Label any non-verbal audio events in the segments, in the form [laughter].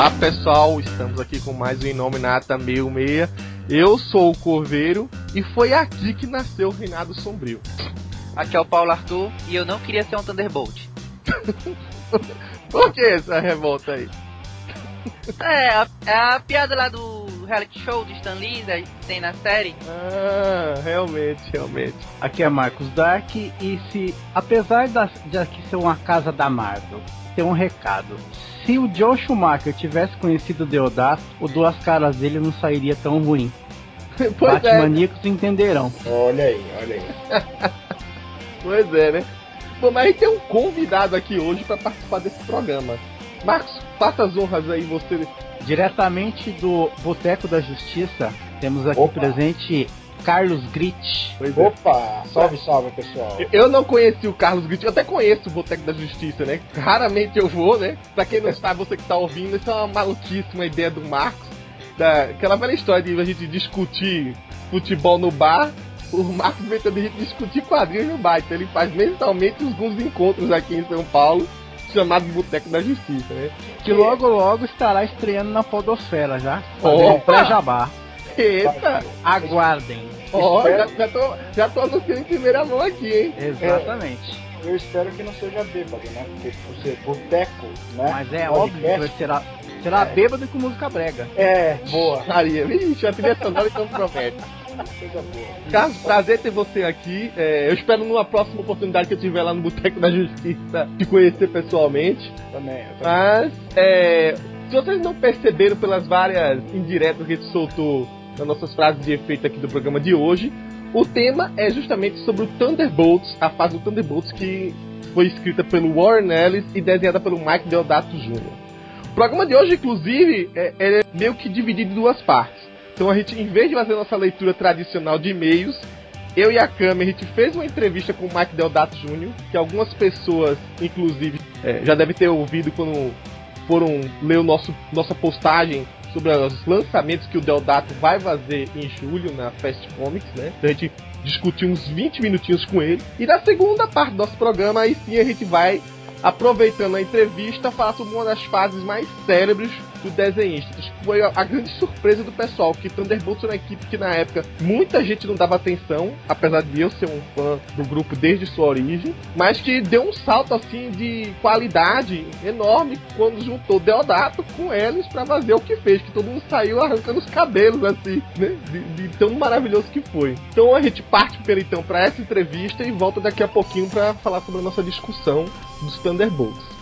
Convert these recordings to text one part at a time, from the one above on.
Olá pessoal, estamos aqui com mais um Inominata 66. Eu sou o Corveiro e foi aqui que nasceu o Reinado Sombrio. Aqui é o Paulo Arthur e eu não queria ser um Thunderbolt. [laughs] Por que essa revolta aí? É, a, é a piada lá do reality show do Stan Lee, que tem na série. Ah, realmente, realmente. Aqui é Marcos Dark e se, apesar da, de aqui ser uma casa da Marvel, tem um recado. Se o Joe Schumacher tivesse conhecido o Deodato, o Duas Caras dele não sairia tão ruim. [laughs] Pois é. Batmaníacos entenderão. Olha aí, olha aí. [laughs] Pois é, né? Bom, mas a gente tem um convidado aqui hoje para participar desse programa. Marcos, faça as honras aí, você. Diretamente do Boteco da Justiça, temos aqui Opa. presente Carlos Grit. Pois é. Opa, salve, salve pessoal. Eu não conheci o Carlos Grito, eu até conheço o Boteco da Justiça, né? Raramente eu vou, né? Pra quem não sabe, você que tá ouvindo, isso é uma maluquice, uma ideia do Marcos. Da, aquela velha história de a gente discutir futebol no bar. O Marcos inventando a gente discutir quadrinhos no bar. Então ele faz mensalmente alguns encontros aqui em São Paulo, chamado Boteco da Justiça, né? Que logo logo estará estreando na Podosfera já. Opa! Pré-jabá. Eita! Aguardem. Ó, [laughs] já, já, tô, já tô anunciando em primeira mão aqui, hein? Exatamente. Eu espero que não seja bêbado, né? Porque por ser boteco, né? Mas é Podcast. óbvio que será, será bêbado com música brega. É, boa. Maria, vixe, a trilha sonora então promete. Coisa boa. Carlos, prazer ter você aqui. É, eu espero numa próxima oportunidade que eu tiver lá no Boteco da Justiça te conhecer pessoalmente. Também, eu também. Mas, é, se vocês não perceberam pelas várias indiretas que a gente soltou nas nossas frases de efeito aqui do programa de hoje, o tema é justamente sobre o Thunderbolts, a fase do Thunderbolts que foi escrita pelo Warren Ellis e desenhada pelo Mike Deodato Jr. O programa de hoje, inclusive, é, é meio que dividido em duas partes. Então a gente, em vez de fazer nossa leitura tradicional de e-mails, eu e a Cami, a gente fez uma entrevista com o Mike Deodato Jr., que algumas pessoas, inclusive, é, já devem ter ouvido quando foram ler o nosso, nossa postagem sobre os lançamentos que o Deodato vai fazer em julho na Fast Comics, né? Então a gente discutiu uns 20 minutinhos com ele. E na segunda parte do nosso programa, aí sim a gente vai, aproveitando a entrevista, falar sobre uma das fases mais célebres do desenhista. Foi a, grande surpresa do pessoal, que Thunderbolts era uma equipe que na época muita gente não dava atenção, apesar de eu ser um fã do grupo desde sua origem, mas que deu um salto assim de qualidade enorme quando juntou Deodato com eles pra fazer o que fez, que todo mundo saiu arrancando os cabelos assim, né? De, de tão maravilhoso que foi. Então a gente parte pela então para essa entrevista e volta daqui a pouquinho para falar sobre a nossa discussão dos Thunderbolts.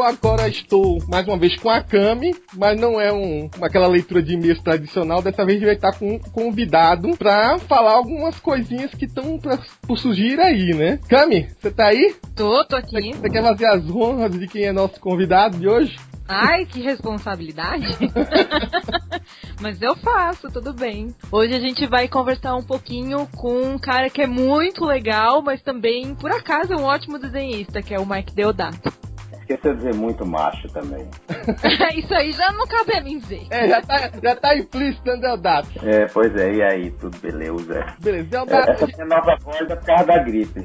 Eu agora estou mais uma vez com a Cami, mas não é um, aquela leitura de e-mails tradicional. Dessa vez a gente vai estar com um convidado para falar algumas coisinhas que estão por surgir aí, né? Cami, você tá aí? Tô, tô aqui. você quer fazer as honras de quem é nosso convidado de hoje? Ai, que responsabilidade. [laughs] Mas eu faço, tudo bem. Hoje a gente vai conversar um pouquinho com um cara que é muito legal, mas também, por acaso, é um ótimo desenhista, que é o Mike Deodato. Esqueceu de dizer muito macho também. [laughs] Isso aí já não cabe a mim dizer. É, já tá, já tá implícito, né, Deodato? É, pois é, e aí, tudo beleza? Beleza, É, Deodato, essa minha nova voz é por causa da gripe.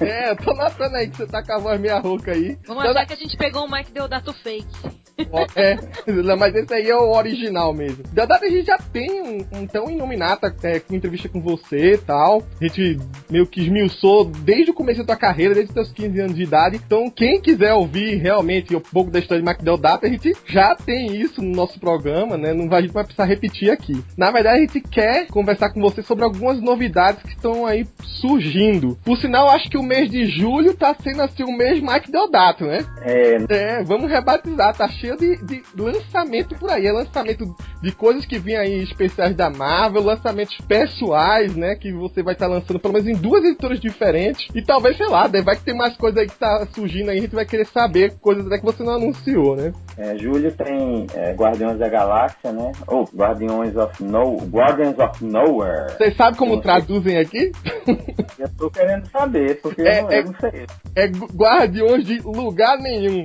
é, eu tô notando aí que você tá com a voz meia rouca aí. Vamos Deodato, achar que a gente pegou um Mike Deodato fake. É, [laughs] mas esse aí é o original mesmo. Deodata, a gente já tem um, um tão Inominata é, com entrevista com você e tal. A gente meio que esmiuçou desde o começo da tua carreira, desde os teus 15 anos de idade. Então, quem quiser ouvir realmente um pouco da história de MacDeodata, a gente já tem isso no nosso programa, né? Não vai, a gente vai precisar repetir aqui. Na verdade, a gente quer conversar com você sobre algumas novidades que estão aí surgindo. Por sinal, acho que o mês de julho tá sendo assim o mês Mike Deodato, né? É, É, vamos rebatizar, tá cheio de, de lançamento por aí. É lançamento de coisas que vêm aí especiais da Marvel, lançamentos pessoais, né? Que você vai estar lançando pelo menos em duas editoras diferentes. E talvez, sei lá, vai que tem mais coisa aí que tá surgindo aí, a gente vai querer saber coisas até que você não anunciou, né? é, julho tem é, Guardiões da Galáxia, né? Ou Guardiões of No... Guardians of Nowhere. Vocês sabem como traduzem aqui? [laughs] Eu tô querendo saber, porque É, eu, não, é- eu não sei. É gu- Guardiões de Lugar Nenhum.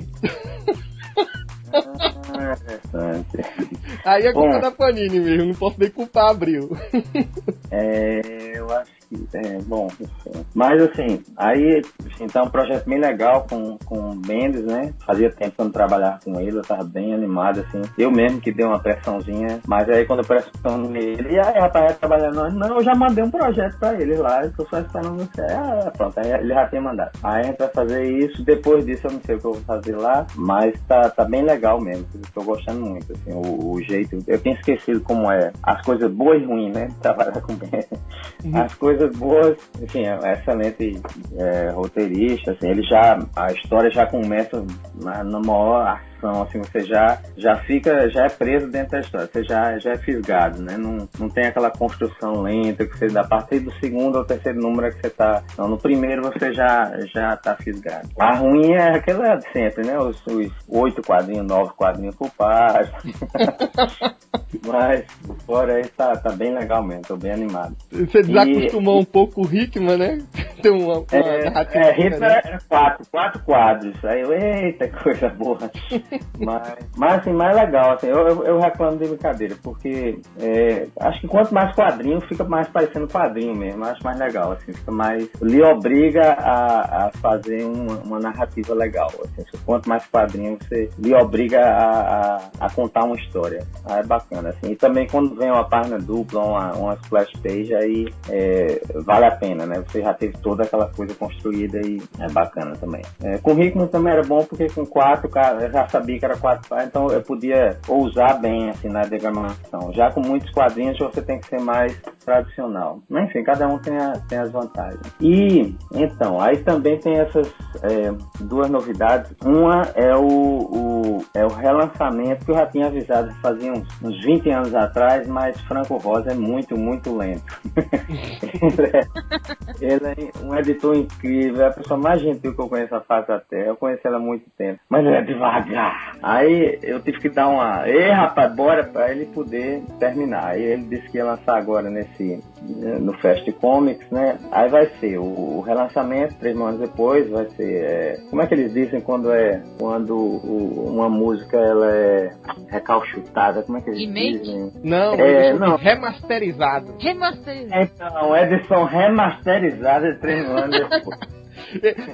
Ah, interessante. Aí é culpa Bom. da Panini mesmo, não posso nem culpar Abril. É, eu acho que é bom. enfim. Mas assim, aí assim, tá um projeto bem legal com, com o Mendes, né? Fazia tempo que eu não trabalhava com ele, eu tava bem animado, assim. Eu mesmo que dei uma pressãozinha, mas aí quando eu pressiono nele, e aí rapaz, vai trabalhar não, não, eu já mandei um projeto pra ele lá, eu tô só esperando você. Ah, pronto, aí ele já tinha mandado. Aí a gente vai fazer isso, depois disso eu não sei o que eu vou fazer lá, mas tá, tá bem legal mesmo. Eu tô gostando muito, assim, o, o jeito. Eu tinha esquecido como é as coisas boas e ruins, né? [laughs] Trabalhar com Ben. As coisas boas, enfim, é excelente é, roteirista, assim, ele já, a história já começa na, na maior ação, assim, você já, já fica, já é preso dentro da história, você já, já é fisgado, né? Não, não tem aquela construção lenta que você dá a partir do segundo ou terceiro número é que você tá. Não, no primeiro você já, já tá fisgado. A ruim é aquela de sempre, né? Os, os oito quadrinhos, nove quadrinhos por página. [laughs] Mas fora aí tá, tá bem legal mesmo, tô bem animado. Você desacostumou um pouco o Hickman, né? [laughs] Tem uma, uma É, narrativa é, diferente. Hitler era quatro, quatro quadros. Aí eu, eita, [laughs] coisa boa. mas, mas assim, mais legal, assim, eu, eu, eu reclamo de brincadeira, porque é, acho que quanto mais quadrinho, fica mais parecendo quadrinho mesmo. Acho mais legal, assim, fica mais. lhe obriga a, a fazer uma, uma narrativa legal. Assim, quanto mais quadrinho, você lhe obriga a, a, a contar uma história. Aí é bacana, assim. E também quando vem uma página dupla, uma, uma splash page, aí é, vale a pena, né? Você já teve toda aquela coisa construída e é bacana também. É, com também era bom porque com quatro, cara, eu já sabia que era quatro páginas, então eu podia ousar bem assim na diagramação. Já com muitos quadrinhos você tem que ser mais tradicional. Mas enfim, cada um tem, a- tem as vantagens. E então, aí também tem essas é, duas novidades. Uma é o, o- é o relançamento que eu já tinha avisado fazia uns, uns 20 anos atrás, mas Franco Rosa é muito, muito lento. ele, [laughs] é, ele é um editor incrível, é a pessoa mais gentil que eu conheço na face da Terra. Eu conheci ela há muito tempo. Mas ele é devagar. Aí eu tive que dar uma. Ei, rapaz, bora pra ele poder terminar. Aí ele disse que ia lançar agora nesse. No Fast Comics, né? Aí vai ser o, o relançamento, três anos depois, vai ser. é, como é que eles dizem quando é. Quando o- uma música ela é recalchutada? Como é que eles Remake? dizem? Não, É, não. remasterizado. Remaster. Então, edição remasterizada três anos depois.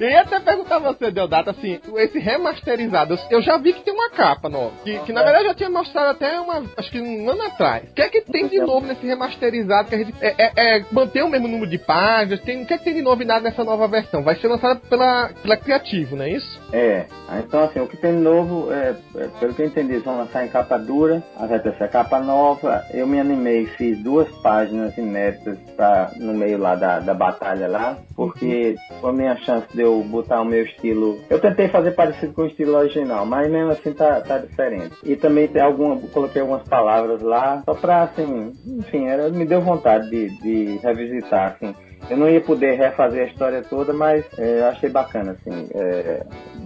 Eu ia até perguntar a você, Deodato, assim, esse remasterizado, eu já vi que tem uma capa nova. Que, que na verdade eu já tinha mostrado até uma. Acho que um ano atrás. O que é que tem de novo nesse remasterizado? Que a gente. É, é, é manter o mesmo número de páginas? Tem, o que é que tem de novidade nessa nova versão? Vai ser lançada pela, pela Criativo, não é isso? É, então assim, o que tem de novo, é, é, pelo que eu entendi, eles vão lançar em capa dura, vai ter essa capa nova. Eu me animei, fiz duas páginas inéditas pra, no meio lá da, da batalha lá, porque foi a minha chance de eu botar o meu estilo. Eu tentei fazer parecido com o estilo original, mas mesmo assim tá, tá diferente. E também tem alguma, coloquei algumas palavras lá, só pra assim, enfim, era, me deu vontade de, de revisitar, assim. Eu não ia poder refazer a história toda, mas é, eu achei bacana, assim, é,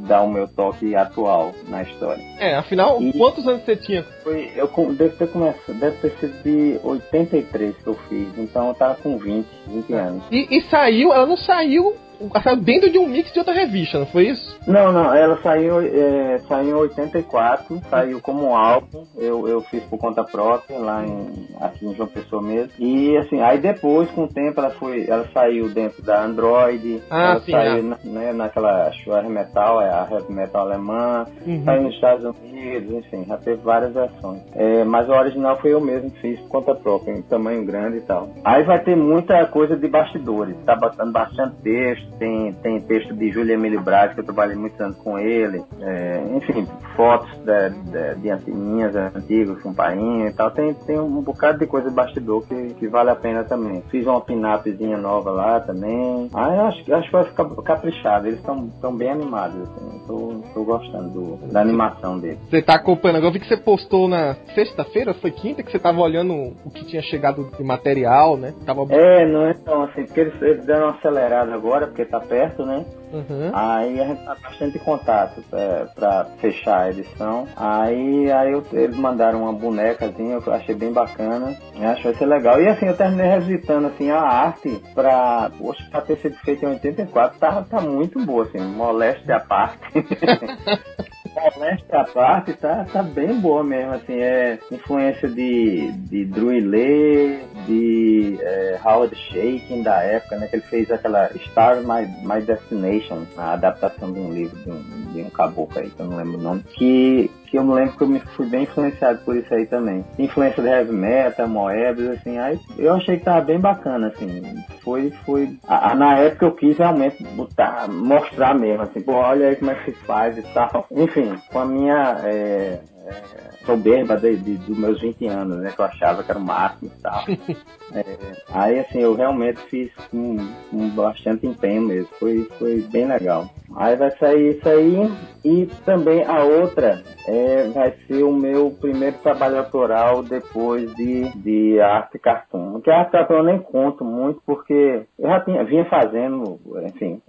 dar o meu toque atual na história. É, afinal, E- quantos anos você tinha? Foi, eu devo ter começado, deve ter sido de 83 que eu fiz, então eu tava com 20, 20 anos. E, e saiu, ela não saiu saiu dentro de um mix de outra revista, não foi isso? Não, não, ela saiu, é, saiu em 84, saiu como um álbum, eu, eu fiz por conta própria, lá em, aqui em João Pessoa mesmo. E assim, aí depois, com o tempo, ela foi, ela saiu dentro da Android, Ah, ela sim, saiu é. na- né, naquela Schwer Metal, é a heavy metal alemã, Uhum. saiu nos Estados Unidos, enfim, já teve várias versões. É, mas o original foi eu mesmo que fiz por conta própria, em tamanho grande e tal. Aí vai ter muita coisa de bastidores, tá botando bastante texto, tem, tem texto de Júlio Emílio Braz, que eu trabalhei muitos anos com ele, é, enfim, fotos de, de, de antininhas antigas com painho e tal, tem, tem um bocado de coisa de bastidor que, que vale a pena também. Fiz uma pinapzinha nova lá também. Ah, eu acho, acho que vai ficar caprichado, eles estão tão bem animados, assim, tô, tô gostando do- da animação deles. Você tá acompanhando agora, eu vi que você postou na sexta-feira, foi quinta, que você tava olhando o que tinha chegado de material, né? Tava... É, não é tão assim, porque eles, eles deram uma acelerada agora, porque tá perto, né? Uhum. Aí a gente tá bastante em contato é, pra fechar a edição. Aí, aí eu- eles mandaram uma bonecazinha, eu achei bem bacana. Eu acho que vai ser legal. E assim, eu terminei revisitando assim, a arte pra. Poxa, pra ter sido feita em 84, tá, tá muito boa, assim, moléstia à parte. [laughs] Moléstia à parte, tá, tá bem boa mesmo, assim, é influência de, de Drew Lee, de é, Howard Shaking da época, né, que ele fez aquela Star My, My Destination, a adaptação de um livro de um, de um caboclo aí, que eu não lembro o nome, que, que eu me lembro que eu me fui bem influenciado por isso aí também. Influência de heavy metal, Moebius, assim, aí eu achei que tava bem bacana, assim, foi, foi, a- a- na época eu quis realmente botar, mostrar mesmo, assim, pô, olha aí como é que se faz e tal. Enfim, com a minha é, é, soberba de, de- dos meus 20 anos, né, que eu achava que era o máximo e tal. [laughs] É, aí, assim, eu realmente fiz com, com bastante empenho mesmo, foi, foi bem legal. Aí vai sair isso aí e também a outra é, vai ser o meu primeiro trabalho autoral depois de, de arte cartoon. Que a arte cartoon eu nem conto muito porque eu já tinha, vinha fazendo, enfim,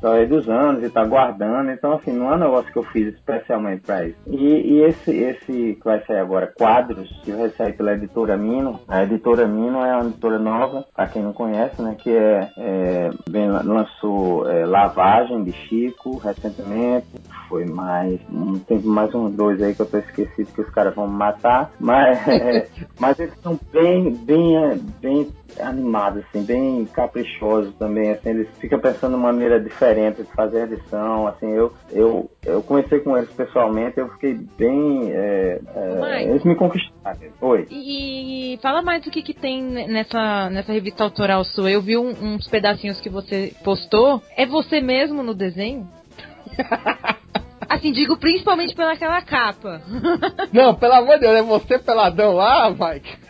com a através dos anos e tá guardando, então assim, não é um negócio que eu fiz especialmente para isso. E, e esse, esse que vai sair agora, Quadros, que vai sair pela editora Mino, a editora Mino é uma editora nova, para quem não conhece, né, que é, é vem- lançou é, Lavagem de Chico recentemente, foi mais, um, tem mais uns dois aí que eu tô esquecido que os caras vão matar, mas, [laughs] é, mas eles são bem, bem, bem animados, assim, bem caprichosos também, assim, eles ficam pensando em maneira diferente de fazer a edição, assim, eu, eu, eu comecei com eles pessoalmente, eu fiquei bem, é, é, eles me conquistaram. Oi. E, e fala mais do que, que tem nessa, nessa revista autoral sua. Eu vi um- uns pedacinhos que você postou. É você mesmo no desenho? [laughs] Assim, digo principalmente pelaquela capa. Não, pelo amor de Deus, é você peladão lá, Mike?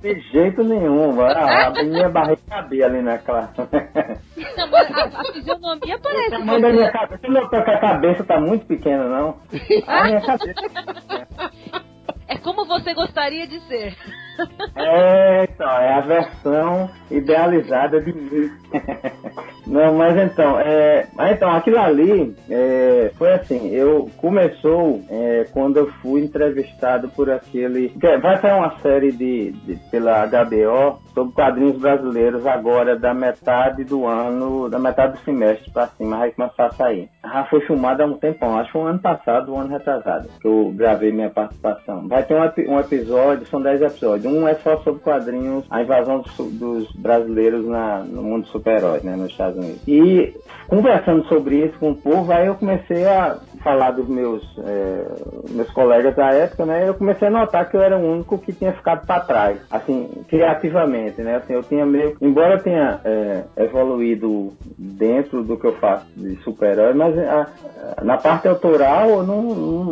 De jeito nenhum, a, a minha barriga cabia ali naquela... Não, mas a, a fisionomia O parece tamanho da minha cabeça, você notou que a cabeça tá muito pequena, não? A minha cabeça É como você gostaria de ser. É, então, é a versão idealizada de mim. [laughs] Não, mas então, é, então aquilo ali é, foi assim, eu começou é, quando eu fui entrevistado por aquele. que Vai sair uma série de, de- pela HBO sobre quadrinhos brasileiros agora da metade do ano, da metade do semestre pra cima, vai começar a sair. Já foi filmado há um tempão, acho que um ano passado, um ano retrasado, que eu gravei minha participação. Vai ter um, um episódio, são 10 episódios. Um é só sobre quadrinhos, a invasão dos, dos brasileiros na, no mundo dos super-heróis, né, nos Estados Unidos. E conversando sobre isso com o povo, aí eu comecei a falar dos meus, é, meus colegas da época, né, eu comecei a notar que eu era o único que tinha ficado para trás, assim, criativamente, né, assim, eu tinha meio, embora eu tenha é, evoluído dentro do que eu faço de super-herói, mas a- a- na parte autoral eu não, não,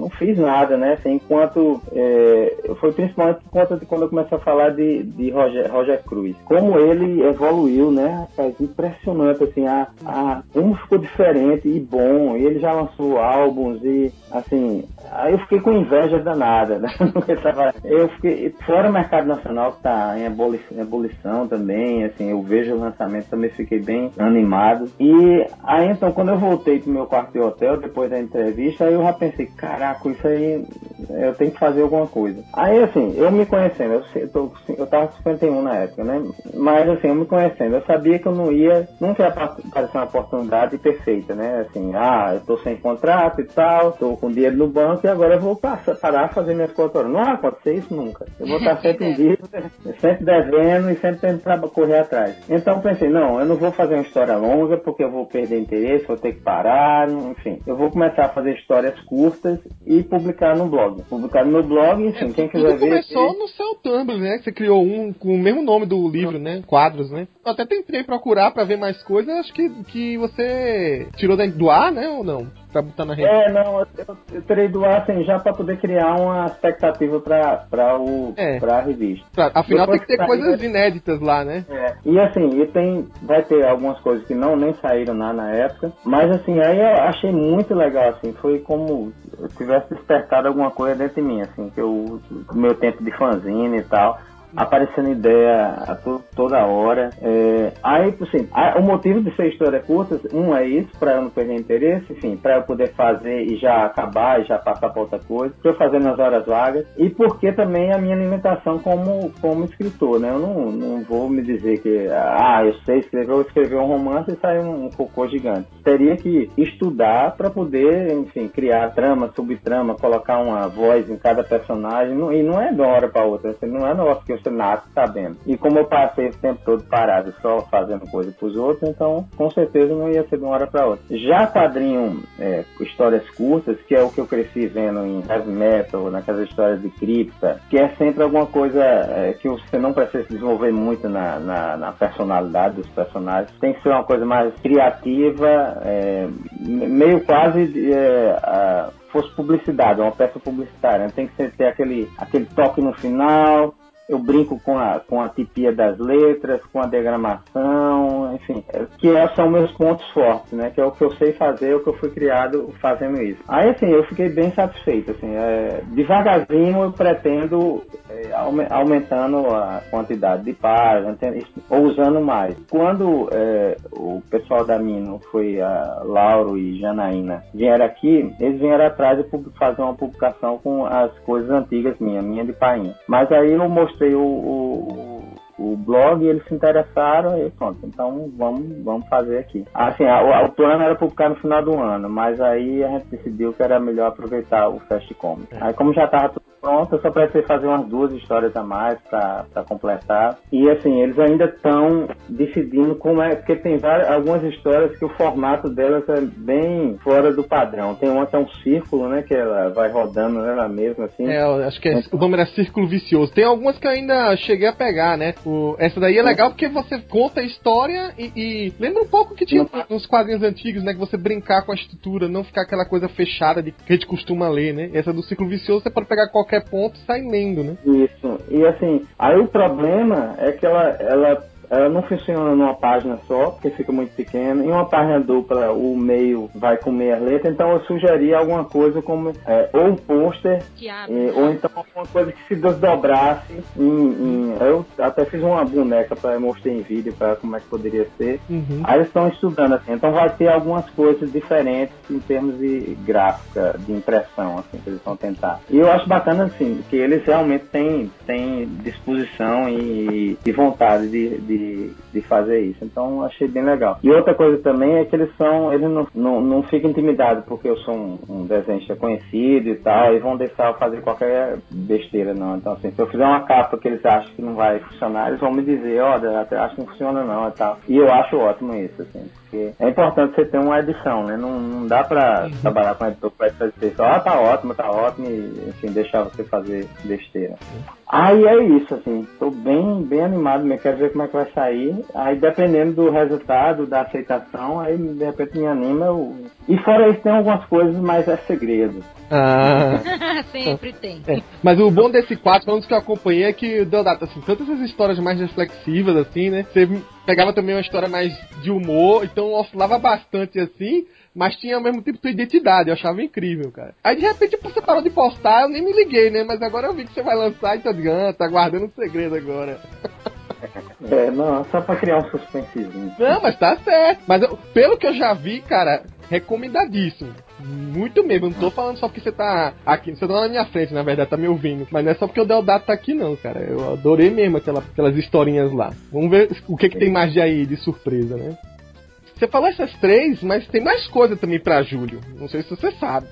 não fiz nada, né, assim, enquanto é, foi principalmente por conta de quando eu comecei a falar de, de Roger, Roger Cruz. Como ele evoluiu, né? Rapaz, impressionante, assim, a, a, como ficou diferente e bom. E ele já lançou álbuns e, assim, Aí eu fiquei com inveja danada, né? [laughs] Eu fiquei, fora o mercado nacional que tá em ebulição também, assim, eu vejo o lançamento, também fiquei bem animado. E aí então, quando eu voltei pro meu quarto de hotel, depois da entrevista, aí eu já pensei, caraca, isso aí, eu tenho que fazer alguma coisa. Aí assim, eu me conhecendo, eu, eu, tô, eu tava 51 na época, né? Mas assim, eu me conhecendo, eu sabia que eu não ia, nunca ia aparecer uma oportunidade perfeita, né? Assim, ah, eu tô sem contrato e tal, tô com dinheiro no banco e agora eu vou passar, parar fazer minhas contas. Não vai acontecer isso nunca. Eu vou estar [laughs] sempre em dívida, sempre devendo e sempre tentando correr atrás. Então pensei, não, eu não vou fazer uma história longa porque eu vou perder interesse, vou ter que parar, enfim. Eu vou começar a fazer histórias curtas e publicar no blog. Publicar no meu blog, enfim, É, quem tudo quiser ver. começou no seu Tumblr, né? Que você criou um com o mesmo nome do livro, né? Quadros, né? Eu até tentei procurar pra ver mais coisas, acho que, que você tirou do ar, né? Ou não? Pra botar na rede. É, não, eu, eu, eu terei doar assim, já para poder criar uma expectativa para o É. pra revista. Pra- Afinal, tem Depois que ter que coisas sair- inéditas lá, né? É, e assim, e tem, vai ter algumas coisas que não nem saíram lá na época, mas assim, aí eu achei muito legal, assim, foi como eu tivesse despertado alguma coisa dentro de mim, assim, que eu, meu tempo de fanzine e tal, aparecendo ideia a to- toda hora. É, aí, assim, a- o motivo de ser história curta, um é isso, para eu não perder interesse, enfim, para eu poder fazer e já acabar e já passar para outra coisa, para eu fazer nas horas vagas, e porque também a minha alimentação como, como escritor, né? Eu não, não vou me dizer que, ah, eu sei escrever, eu vou escrever um romance e sai um, um cocô gigante. Teria que estudar para poder, enfim, criar trama, subtrama, colocar uma voz em cada personagem, não- e não é de uma hora para outra, assim, não é negócio que você nasce sabendo. E como eu passei esse tempo todo parado só fazendo coisa pros outros, então com certeza não ia ser de uma hora para outra. Já quadrinho, é, histórias curtas, que é o que eu cresci vendo em heavy metal, naquelas histórias de cripta, que é sempre alguma coisa é, que você não precisa se desenvolver muito na, na, na personalidade dos personagens. Tem que ser uma coisa mais criativa, é, me- meio quase é, a- fosse publicidade, uma peça publicitária. Tem que ter aquele, aquele toque no final. Eu brinco com a, com a tipia das letras, com a diagramação, enfim, é, que é- são meus pontos fortes, né? Que é o que eu sei fazer, o que eu fui criado fazendo isso. Aí, assim, eu fiquei bem satisfeito, assim, é, devagarzinho eu pretendo é, aume- aumentando a quantidade de páginas, ou usando mais. Quando é, o pessoal da Mino foi a Lauro e Janaína vieram aqui, eles vieram atrás de fazer uma publicação com as coisas antigas minhas, minha de painha. Mas aí eu mostrei o, o, o blog eles se interessaram e pronto, então vamos, vamos fazer aqui. Assim, a- o, plano era publicar no final do ano, mas aí a gente decidiu que era melhor aproveitar o Fast Comic. Aí como já estava tudo pronto, eu só precisei fazer umas duas histórias a mais para completar. E assim, eles ainda estão decidindo como é, porque tem várias, algumas histórias que o formato delas é bem fora do padrão. Tem uma que é um círculo, né, que ela vai rodando nela mesma, assim. É, acho que é- o nome era Círculo Vicioso. Tem algumas que eu ainda cheguei a pegar, né? O- essa daí é legal porque você conta a história e, e lembra um pouco que tinha nos quadrinhos antigos, né? Que você brincar com a estrutura, não ficar aquela coisa fechada de que a gente costuma ler, né? Essa do Círculo Vicioso você pode pegar qualquer ponto e sair lendo, né? Isso. E assim, aí o problema é que ela, ela, ela não funciona numa página só, porque fica muito pequena. Em uma página dupla, o meio vai com meia letra, então eu sugeri alguma coisa como é, ou um pôster, é, ou então alguma coisa que se desdobrasse em, em- Eu até fiz uma boneca para mostrar em vídeo para como é que poderia ser. Uhum. Aí eles estão estudando assim, então vai ter algumas coisas diferentes em termos de gráfica, de impressão, assim, que eles vão tentar. E eu acho bacana assim, que eles realmente têm, têm disposição e, e vontade de, de, de fazer isso. Então achei bem legal. E outra coisa também é que eles são, eles não, não, não ficam intimidados porque eu sou um, um desenhista conhecido e tal, e vão deixar eu fazer qualquer besteira, não. Então assim, se eu fizer uma capa que eles acham que não vai funcionar, eles vão me dizer, olha, até acho que não funciona não e tal. E eu acho ótimo isso, assim, porque é importante você ter uma edição, né? Não, não dá pra trabalhar com um editor que vai fazer só, ah, tá ótimo, tá ótimo, e enfim, deixar você fazer besteira. Aí é isso, assim, tô bem, bem animado, mesmo, quero ver como é que vai sair. Aí dependendo do resultado, da aceitação, aí de repente me anima. Eu... E fora isso, tem algumas coisas, mas é segredo. Ah. [laughs] Sempre tem. É, mas o bom desse quadro, pelo menos que eu acompanhei, é que Deodato, assim, tantas essas histórias mais reflexivas, assim, né? Você pegava também uma história mais de humor, então oscilava bastante assim, mas tinha ao mesmo tempo tua identidade, eu achava incrível, cara. Aí de repente você parou de postar, eu nem me liguei, né? Mas agora eu vi que você vai lançar, então ah, tá guardando um segredo agora. É, não, só pra criar um suspensezinho. Não, mas tá certo. Mas eu, pelo que eu já vi, cara, recomendadíssimo. Muito mesmo, não tô falando só porque você tá aqui, você tá na minha frente, na verdade, tá me ouvindo. Mas não é só porque o Deodato tá aqui, não, cara. Eu adorei mesmo aquela, aquelas historinhas lá. Vamos ver o que, que tem mais de aí de surpresa, né? Você falou essas três, mas tem mais coisa também pra Júlio. Não sei se você sabe.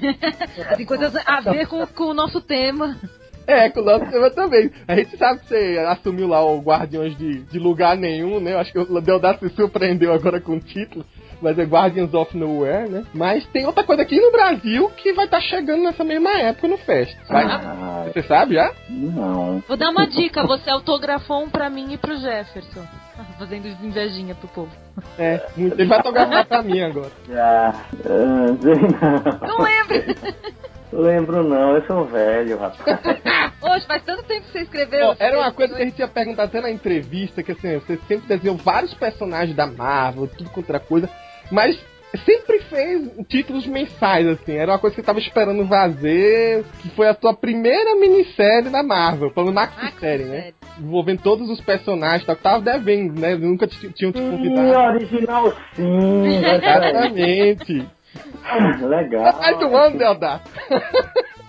[laughs] tem coisas a ver com, com o nosso tema. É, com o nosso tema também. A gente sabe que você assumiu lá o Guardiões de, de Lugar Nenhum, né? Eu acho que o Deodato se surpreendeu agora com o título. Mas é Guardians of Nowhere, né? Mas tem outra coisa aqui no Brasil que vai estar tá chegando nessa mesma época no Fest. Vai? Ah, você sabe já? Não. Vou dar uma dica. Você autografou um pra mim e pro Jefferson. [laughs] Fazendo invejinha pro povo. É, ele vai autografar pra mim agora. [laughs] Já. Uh, não lembro. [laughs] Lembro não, eu sou velho, rapaz. Hoje, faz tanto tempo que você escreveu. Oh, era uma coisa que a gente ia perguntar até na entrevista, que assim, você sempre desenhou vários personagens da Marvel, tudo contra coisa, mas sempre fez títulos mensais, assim. Era uma coisa que eu tava esperando fazer, que foi a tua primeira minissérie da Marvel, pelo Max, Max série, né? Envolvendo todos os personagens, tá? tava devendo, né? Nunca tinham te convidado. Sim, original sim. [laughs] Exatamente. Legal. Sai do ano, Deodato. [laughs]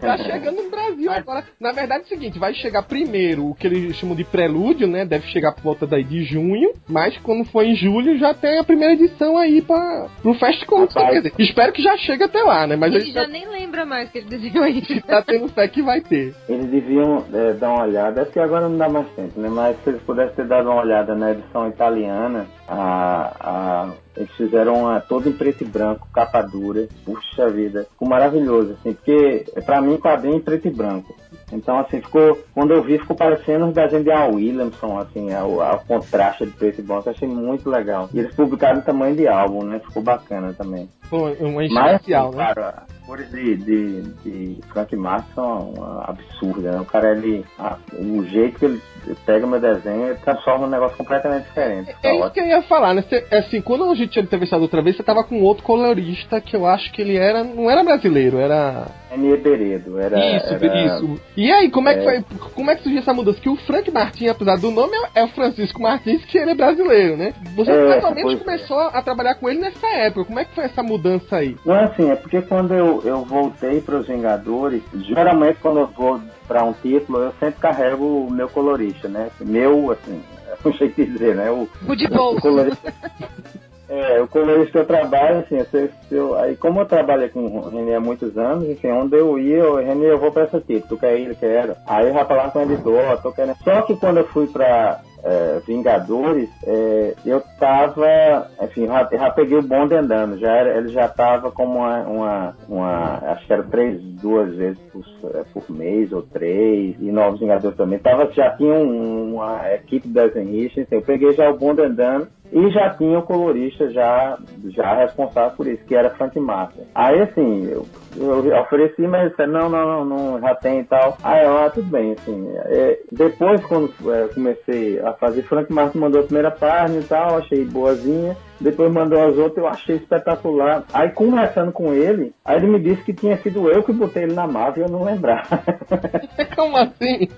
tá chegando no Brasil agora. Na verdade é o seguinte, vai chegar primeiro o que eles chamam de prelúdio, né? Deve chegar por volta daí de junho, mas quando for em julho já tem a primeira edição aí para pro Fast Comics. espero que já chegue até lá, né? Mas ele já tá... nem lembra mais que ele desenhou aí. tá tendo fé que vai ter. Eles deviam é, dar uma olhada, é que agora não dá mais tempo, né? Mas se eles pudessem ter dado uma olhada na edição italiana, a, a eles fizeram uma, todo em preto e branco, capa dura. Puxa vida, ficou maravilhoso, assim, porque pra mim tá bem em preto e branco. Então, assim, ficou. Quando eu vi, ficou parecendo os desenhos de Al Williamson, assim, ao, ao contraste de preto e branco. achei muito legal. E eles publicaram em tamanho de álbum, né? Ficou bacana também. Foi um especial, né? As cores de, de, de Frank Martin são absurdas, né? O cara, ele. A, o jeito que ele pega meu desenho e transforma um negócio completamente diferente. É, é isso que eu ia falar, né? Cê, assim, quando a gente tinha entrevistado outra vez, você tava com outro colorista que eu acho que ele era. não era brasileiro, era. N.E. Beredo, era. Isso, era... isso. E aí, como é, é, que foi. Como é que surgiu essa mudança? Que o Frank Martins, apesar do nome, é o Francisco Martins, que ele é brasileiro, né? Você é, é. começou a trabalhar com ele nessa época. Como é que foi essa mudança aí? Não, assim, é porque quando eu, eu voltei para os Vingadores, geralmente quando eu vou para um título, eu sempre carrego o meu colorista, né? Meu, assim, é um jeito de dizer, né? O, o, o colorista. É, o colorista que eu trabalho, assim, eu, eu, aí como eu trabalhei com o René há muitos anos, assim, onde eu ia, eu, René, eu vou pra essa tipo, tu quer ir, quero. Aí eu já falava com o editor, tô querendo. Só que quando eu fui pra é, Vingadores, é, eu tava, enfim, já, já, peguei o bonde andando, já era, ele já tava como uma, uma, uma, acho que era três, duas vezes por, é, por mês ou três, e Novos Vingadores também, tava, já tinha um, uma equipe de desenhistas, então eu peguei já o bonde andando, e já tinha o colorista já, já responsável por isso, que era Frank Massa. Aí assim, eu, eu ofereci, mas ele disse, não, não, não, não, já tem e tal. Aí eu, ah, tudo bem, assim. É, depois, quando é, comecei a fazer, Frank Massa mandou a primeira página e tal, achei boazinha. Depois mandou as outras, eu achei espetacular. Aí conversando com ele, aí ele me disse que tinha sido eu que botei ele na Marvel e eu não lembrava. [laughs] Como assim?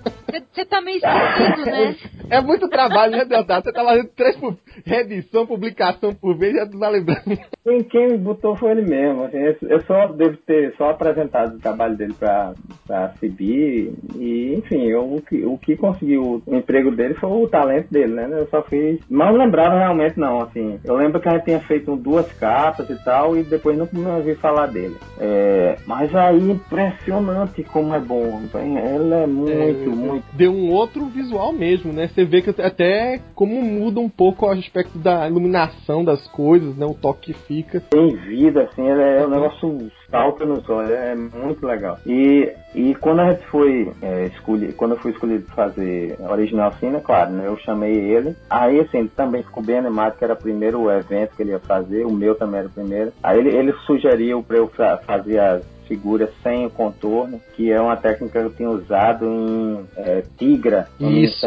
Você tá meio esquecido, né? [laughs] É muito trabalho, né, Deodato? Você tá fazendo três reedição, publicação por vez, já não tá lembrando. Quem, quem botou foi ele mesmo. Assim, eu só devo ter só apresentado o trabalho dele pra, pra CB e, enfim, eu, o, que, o que conseguiu o emprego dele foi o talento dele, né? Eu só fiz. Não lembrava realmente, não, assim. Eu lembro que a gente tinha feito duas capas e tal, e depois não, não ouvi falar dele. É, mas aí, impressionante como é bom. Ela é muito, é, muito. Deu um outro visual mesmo, né? Você vê que até como muda um pouco o aspecto da iluminação das coisas, né? O toque que fica. Tem vida, assim, é, é um negócio salta nos olhos, é muito legal. E, e quando a gente foi é, escolher, quando eu fui escolhido fazer original cine, claro, né, eu chamei ele. Aí assim, ele também ficou bem animado, que era o primeiro evento que ele ia fazer, o meu também era o primeiro. Aí ele, ele sugeriu para eu fazer as figuras sem o contorno, que é uma técnica que eu tinha usado em é, Tigra, Isso.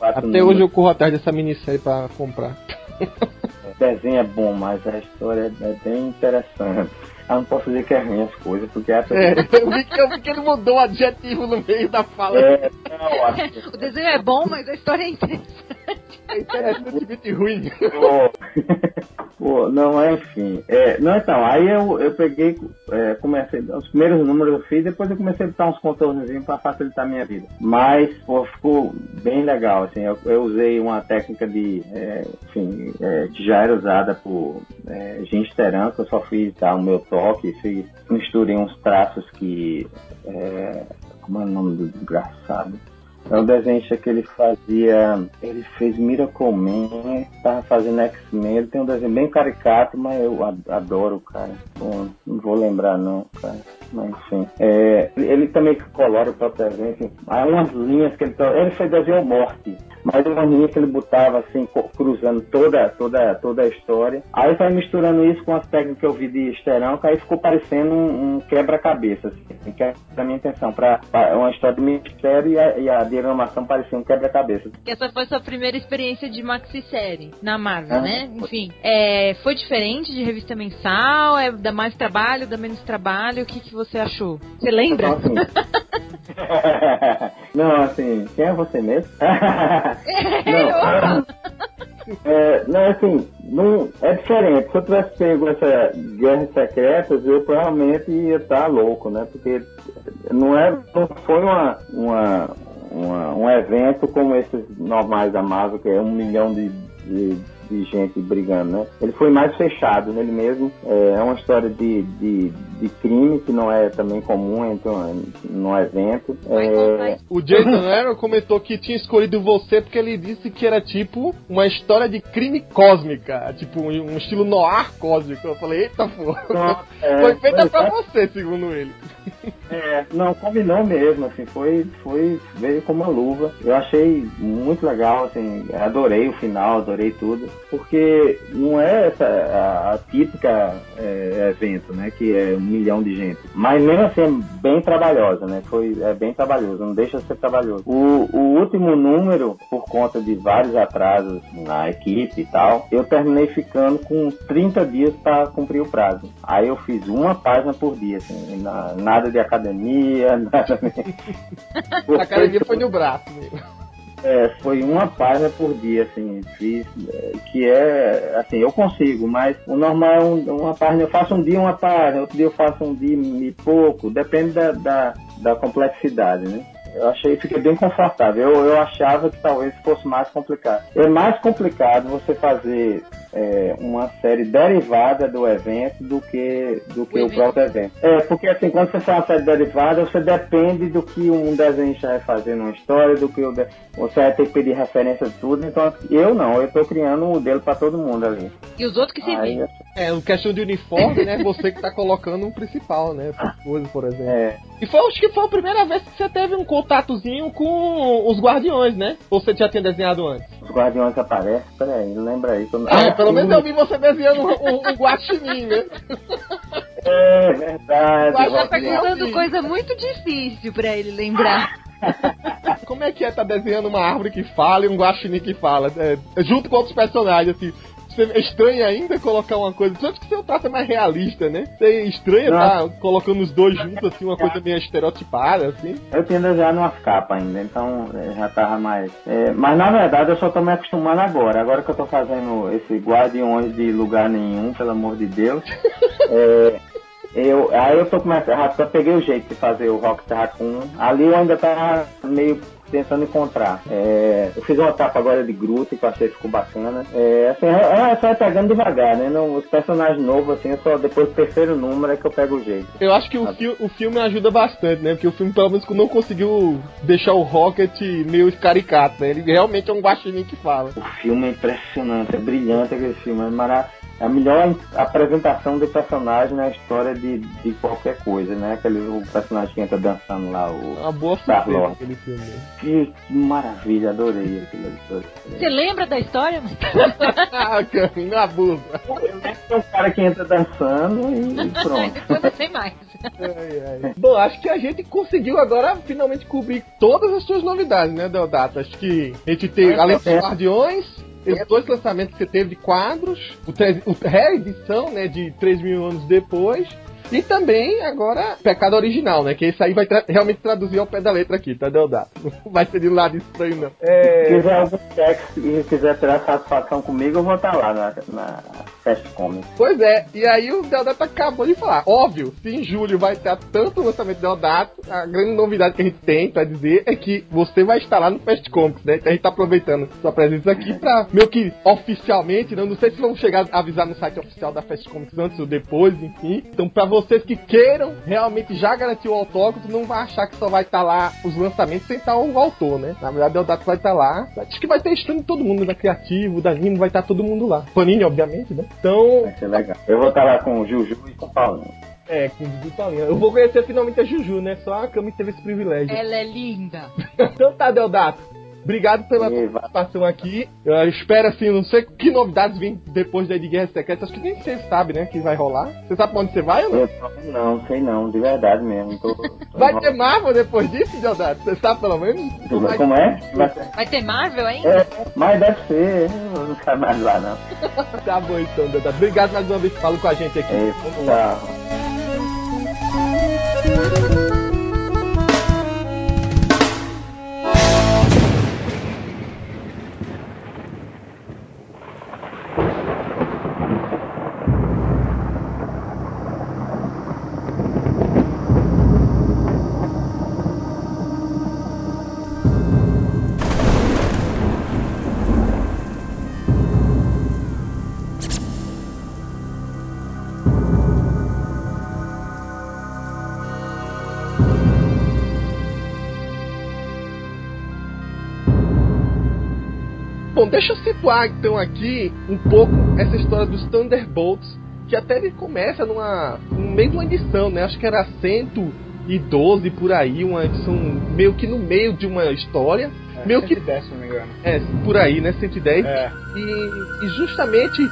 Até números. hoje eu corro atrás dessa minissérie pra comprar. [laughs] O desenho é bom, mas a história é bem interessante. Eu não posso dizer que é ruim as coisas, porque a É, eu vi que, eu vi que ele mudou o adjetivo no meio da fala. É, não, acho [laughs] O desenho é bom, mas a história é interessante. É interessantemente ruim. Pô, não, é, enfim. É, não, então, aí eu, eu peguei, é, comecei, os primeiros números eu fiz, depois eu comecei a botar uns contornos para facilitar a minha vida. Mas, pô, ficou bem legal, assim, eu, eu usei uma técnica de, é, enfim, é, que já era usada por é, gente Teran, que eu só fiz tá, o meu toque, fiz, misturei uns traços que, é, como é o nome do desgraçado? É um desenho que ele fazia. Ele fez Miracle Man, tava fazendo X-Men. Tem um desenho bem caricato, mas eu ad- adoro o cara. Bom, não vou lembrar não, cara. Mas enfim. É, ele também colora o próprio desenho. Há umas linhas que ele. to- Ele fez desenho morte. Mas umas linhas que ele botava assim, cruzando toda, toda, toda a história. Aí vai misturando isso com as técnicas que eu vi de esterão, que aí ficou parecendo um, um quebra-cabeça. Assim, que é a minha intenção. Pra uma história de mistério e a, e a parecia um quebra-cabeça. Que essa foi sua primeira experiência de maxi-série na Marvel, Ah, né? foi. Enfim, é, foi diferente de revista mensal? É, dá mais trabalho, dá menos trabalho? O que, que você achou? Você lembra? Então, assim, [laughs] não, assim, quem é você mesmo? [laughs] não, é, não, assim, não, é diferente. Se eu tivesse pego essa Guerras Secretas, eu provavelmente ia estar louco, né? Porque não, é, não foi uma, uma, uma- um evento como esses normais da Marvel, que é um milhão de, de, de gente brigando, né? Ele foi mais fechado nele mesmo. É, é uma história de, de, de crime que não é também comum então, num evento. É. O Jason Aaron comentou que tinha escolhido você porque ele disse que era tipo uma história de crime cósmica, tipo um, um estilo noir cósmico. Eu falei, eita porra, é, foi feita pois pra é. você, segundo ele. É, não, combinou mesmo, assim, foi, foi, veio como uma luva. Eu achei muito legal, assim, adorei o final, adorei tudo, porque não é essa a, a típica é, evento, né, que é um milhão de gente. Mas mesmo assim é bem trabalhosa, né, foi, é bem trabalhoso, não deixa de ser trabalhoso. O, o último número, por conta de vários atrasos na equipe e tal, eu terminei ficando com 30 dias para cumprir o prazo. Aí eu fiz uma página por dia, assim, na- nada de academia, [laughs] nada. [laughs] A academia foi no braço mesmo. É, foi uma página por dia, assim, fiz, é, que é, assim, eu consigo, mas o normal é um- uma página, eu faço um dia uma página, outro dia eu faço um dia e pouco, depende da, da, da complexidade, né? Eu achei, fiquei bem confortável. Eu, eu achava que talvez fosse mais complicado. É mais complicado você fazer é, uma série derivada do evento do que, do que o, próprio evento. É, porque assim, quando você faz uma série derivada, você depende do que um desenhista vai fazer numa história, do que o de- você vai ter que pedir referência de tudo. Então, eu não, eu tô criando um modelo para todo mundo ali. E os outros que se Aí. É, em questão de uniforme, né? Você que tá colocando um principal, né? Coisas, por exemplo. é, E foi, acho que foi a primeira vez que você teve um contatozinho com os Guardiões, né? Ou você já tinha desenhado antes? os guardiões aparecem, peraí, lembra aí. eu não- Ah, pelo menos eu vi você desenhando um, um, guaxinim, né? É verdade. Guarda- Tá Rodrigo. perguntando Sim. coisa muito difícil pra ele lembrar. [laughs] Como é que é tá desenhando uma árvore que fala e um guaxinim que fala? É, junto com outros personagens, assim. Você estranha ainda colocar uma coisa. Tanto que seu traço é mais realista, né? Você estranha Não. tá colocando os dois juntos, assim, uma coisa meio estereotipada, assim. Eu tinha desenhado umas capas ainda, então eh, já tava mais. é, mas na verdade eu só tô me acostumando agora. Agora que eu tô fazendo esse Guardiões de lugar nenhum, pelo amor de Deus. [laughs] é, eu, aí eu tô começando. Já já peguei o jeito de fazer o Rocket Raccoon. Ali eu ainda tava meio tentando encontrar. É, eu fiz uma capa agora de Groot que eu achei que ficou bacana. É, assim, é, é só pegando devagar, né? Não, os personagens novos, assim, só depois do terceiro número é que eu pego o jeito. Eu acho que o, fi o filme ajuda bastante, né? Porque o filme, pelo menos, não conseguiu deixar o Rocket meio caricato, né? Ele realmente é um guaxinim que fala. O filme é impressionante, é brilhante aquele filme, é maravilhoso. É a melhor apresentação de personagem na história de, de qualquer coisa, né? Aquele o personagem que entra dançando lá, o. uma boa surpresa Lorde. aquele filme. Que, que maravilha, adorei aquilo. Você lembra da história? ah, não abusa. Eu É um cara que entra dançando e pronto. [laughs] Depois não tem mais. Ai, ai. Bom, acho que a gente conseguiu agora finalmente cobrir todas as suas novidades, né, Deodato? Acho que a gente tem, É, além dos é. Guardiões, os dois lançamentos que você teve de quadros, o, tre- o reedição, né, de 3 mil anos depois, e também agora Pecado Original, né, que esse aí vai tra- realmente traduzir ao pé da letra aqui, tá, Deodato? [laughs] Não vai ser de lado estranho, não. Se É, quiser algum texto e quiser tirar satisfação comigo, eu vou estar lá na, na Fast Comics. Pois é, e aí o Deodato acabou de falar. Óbvio, se em julho vai ter tanto lançamento de Deodato, a grande novidade que a gente tem pra dizer é que você vai estar lá no Fast Comics, né? Então a gente tá aproveitando sua presença aqui pra, meio que oficialmente, né? não sei se vamos chegar a avisar no site oficial da Fast Comics antes ou depois, enfim. Então pra vocês que queiram realmente já garantir o autógrafo, não vai achar que só vai estar lá os lançamentos sem estar o autor, né? Na verdade, o Deodato vai estar lá. Acho que vai ter stand de todo mundo, da Criativo, da Animo, vai estar todo mundo lá. Panini, obviamente, né? Então, Vai ser legal. Eu vou estar lá com o Juju e com o Paulinho. É, com Juju Paulinha. Eu vou conhecer finalmente a Juju, né? Só a Cami teve esse privilégio. Ela é linda. [laughs] Então tá, Deodato. Obrigado pela participação aqui. Eu espero, assim, não sei que novidades vêm depois da de Guerra Secreta. Acho que nem você sabe, né, que vai rolar. Você sabe pra onde você vai ou não? Eu não, sei não, de verdade mesmo. Tô, tô [laughs] Vai ter Marvel depois disso, Deodato? Você sabe pelo menos? Vai- Como é? Vai Vai ter Marvel ainda? É, mas deve ser, eu não quero mais lá não. [laughs] Tá bom então, Deodato. Obrigado mais uma vez por falar com a gente aqui. É, Vamos lá. tchau. Bom, deixa eu situar então aqui um pouco essa história dos Thunderbolts, que até ele começa numa, no meio de uma edição, né? Acho que era 112 por aí, uma edição meio que no meio de uma história, É, meio que 110, se não me engano. é por aí, né? 110. É. E, e justamente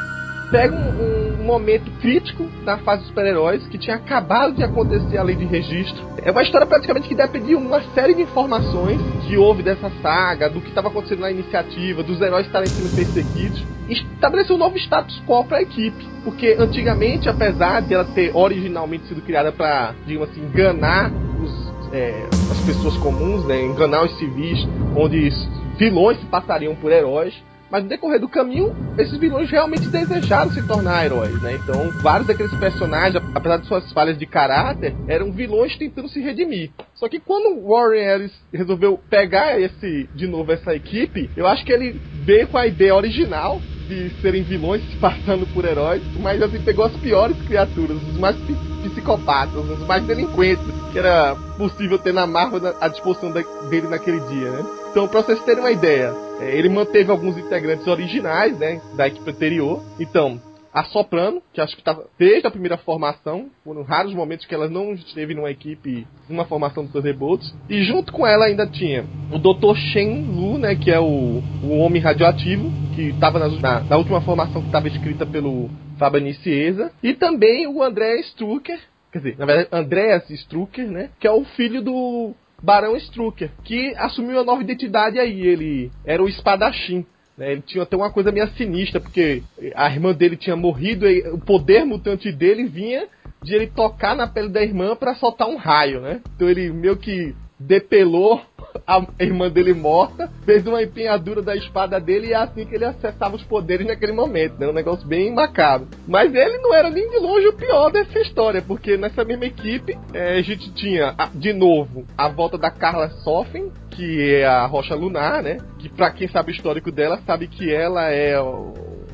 pega um, um momento crítico da fase dos super-heróis que tinha acabado de acontecer a lei de registro. É uma história praticamente que depende de uma série de informações que houve dessa saga, do que estava acontecendo na iniciativa, dos heróis estarem sendo perseguidos. Estabeleceu um novo status quo para a equipe. Porque antigamente, apesar de ela ter originalmente sido criada para, digamos assim, enganar os, é, as pessoas comuns, né, enganar os civis, onde vilões se passariam por heróis. Mas no decorrer do caminho, esses vilões realmente desejaram se tornar heróis, né? Então, vários daqueles personagens, apesar de suas falhas de caráter, eram vilões tentando se redimir. Só que quando Warren Ellis resolveu pegar esse de novo essa equipe, eu acho que ele veio com a ideia original de serem vilões se passando por heróis, mas assim pegou as piores criaturas, os mais psicopatas, os mais delinquentes que era possível ter na Marvel na- à disposição dele naquele dia, né? Então, pra vocês terem uma ideia, é, ele manteve alguns integrantes originais, né, da equipe anterior. Então, a Soprano, que acho que estava desde a primeira formação, foram raros momentos que ela não esteve numa equipe, numa formação do Thunderbolts. E junto com ela ainda tinha o Dr. Shen Lu, né, que é o, o Homem Radioativo, que estava na, na última formação que estava escrita pelo Fabio Cieza. E também o André Strucker, quer dizer, na verdade, Andreas Strucker, né, que é o filho do Barão Strucker, que assumiu a nova identidade aí. Ele era o espadachim. né? Ele tinha até uma coisa meio sinistra, porque a irmã dele tinha morrido e o poder mutante dele vinha de ele tocar na pele da irmã para soltar um raio, né? Então ele meio que depelou a irmã dele morta, fez uma empenhadura da espada dele e é assim que ele acessava os poderes naquele momento, né? Um negócio bem macabro. Mas ele não era nem de longe o pior dessa história, porque nessa mesma equipe eh, a gente tinha, de novo, a volta da Carla Soffen, que é a Rocha Lunar, né? Que pra quem sabe o histórico dela, sabe que ela é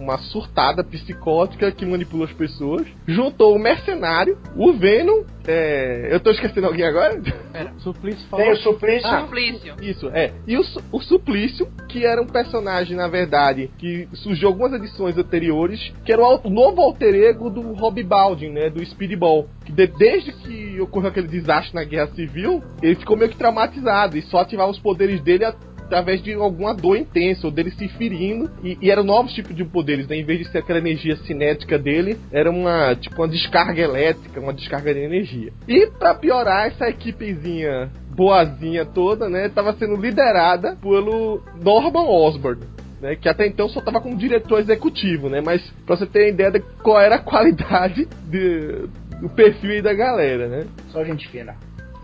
uma surtada psicótica que manipula as pessoas. Juntou o mercenário, o Venom. é, Eu tô esquecendo alguém agora? Pera, Suplício falou. Tem o Suplício. Ah. Suplício. Isso, é. E o, o Suplício, que era um personagem, na verdade, que surgiu algumas edições anteriores, que era o novo alter ego do Rob Baldwin, né? Do Speedball. Que de- desde que ocorreu aquele desastre na Guerra Civil, ele ficou meio que traumatizado e só ativava os poderes dele a- através de alguma dor intensa, ou dele se ferindo, e, e eram novos tipos de poderes, né? Em vez de ser aquela energia cinética dele, era uma, tipo, uma descarga elétrica, uma descarga de energia. E para piorar, essa equipezinha boazinha toda, né, tava sendo liderada pelo Norman Osborn. Né, que até então só estava como diretor executivo, né? Mas pra você ter ideia de qual era a qualidade de, do perfil da galera, né? Só gente fina.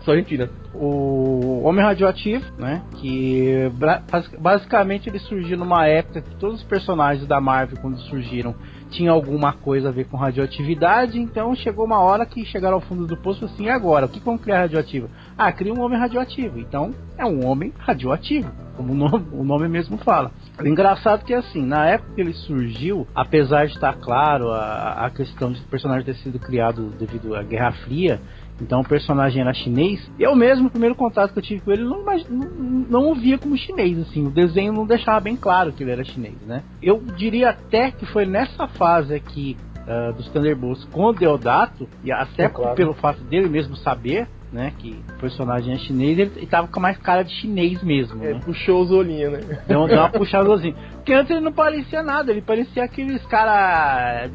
Só Argentina. O Homem Radioativo, né? Que basicamente ele surgiu numa época que todos os personagens da Marvel, quando surgiram, tinham alguma coisa a ver com radioatividade. Então chegou uma hora que chegaram ao fundo do poço assim: e agora? O que vamos criar radioativo? Ah, cria um homem radioativo. Então é um homem radioativo, como o nome, o nome mesmo fala. O engraçado é que assim, na época que ele surgiu, apesar de estar claro a, a questão de o personagem ter sido criado devido à Guerra Fria, então o personagem era chinês. Eu mesmo, o primeiro contato que eu tive com ele, não, não, não o via como chinês, assim. O desenho não deixava bem claro que ele era chinês, né? Eu diria até que foi nessa fase aqui uh, dos Thunderbolts com o Deodato, e até é claro. pelo fato dele mesmo saber, né? Que o personagem é chinês, ele, ele tava com mais cara de chinês mesmo. É, né? puxou os olhinhos, né? Deu, deu uma puxadazinha. Porque antes ele não parecia nada, ele parecia aqueles cara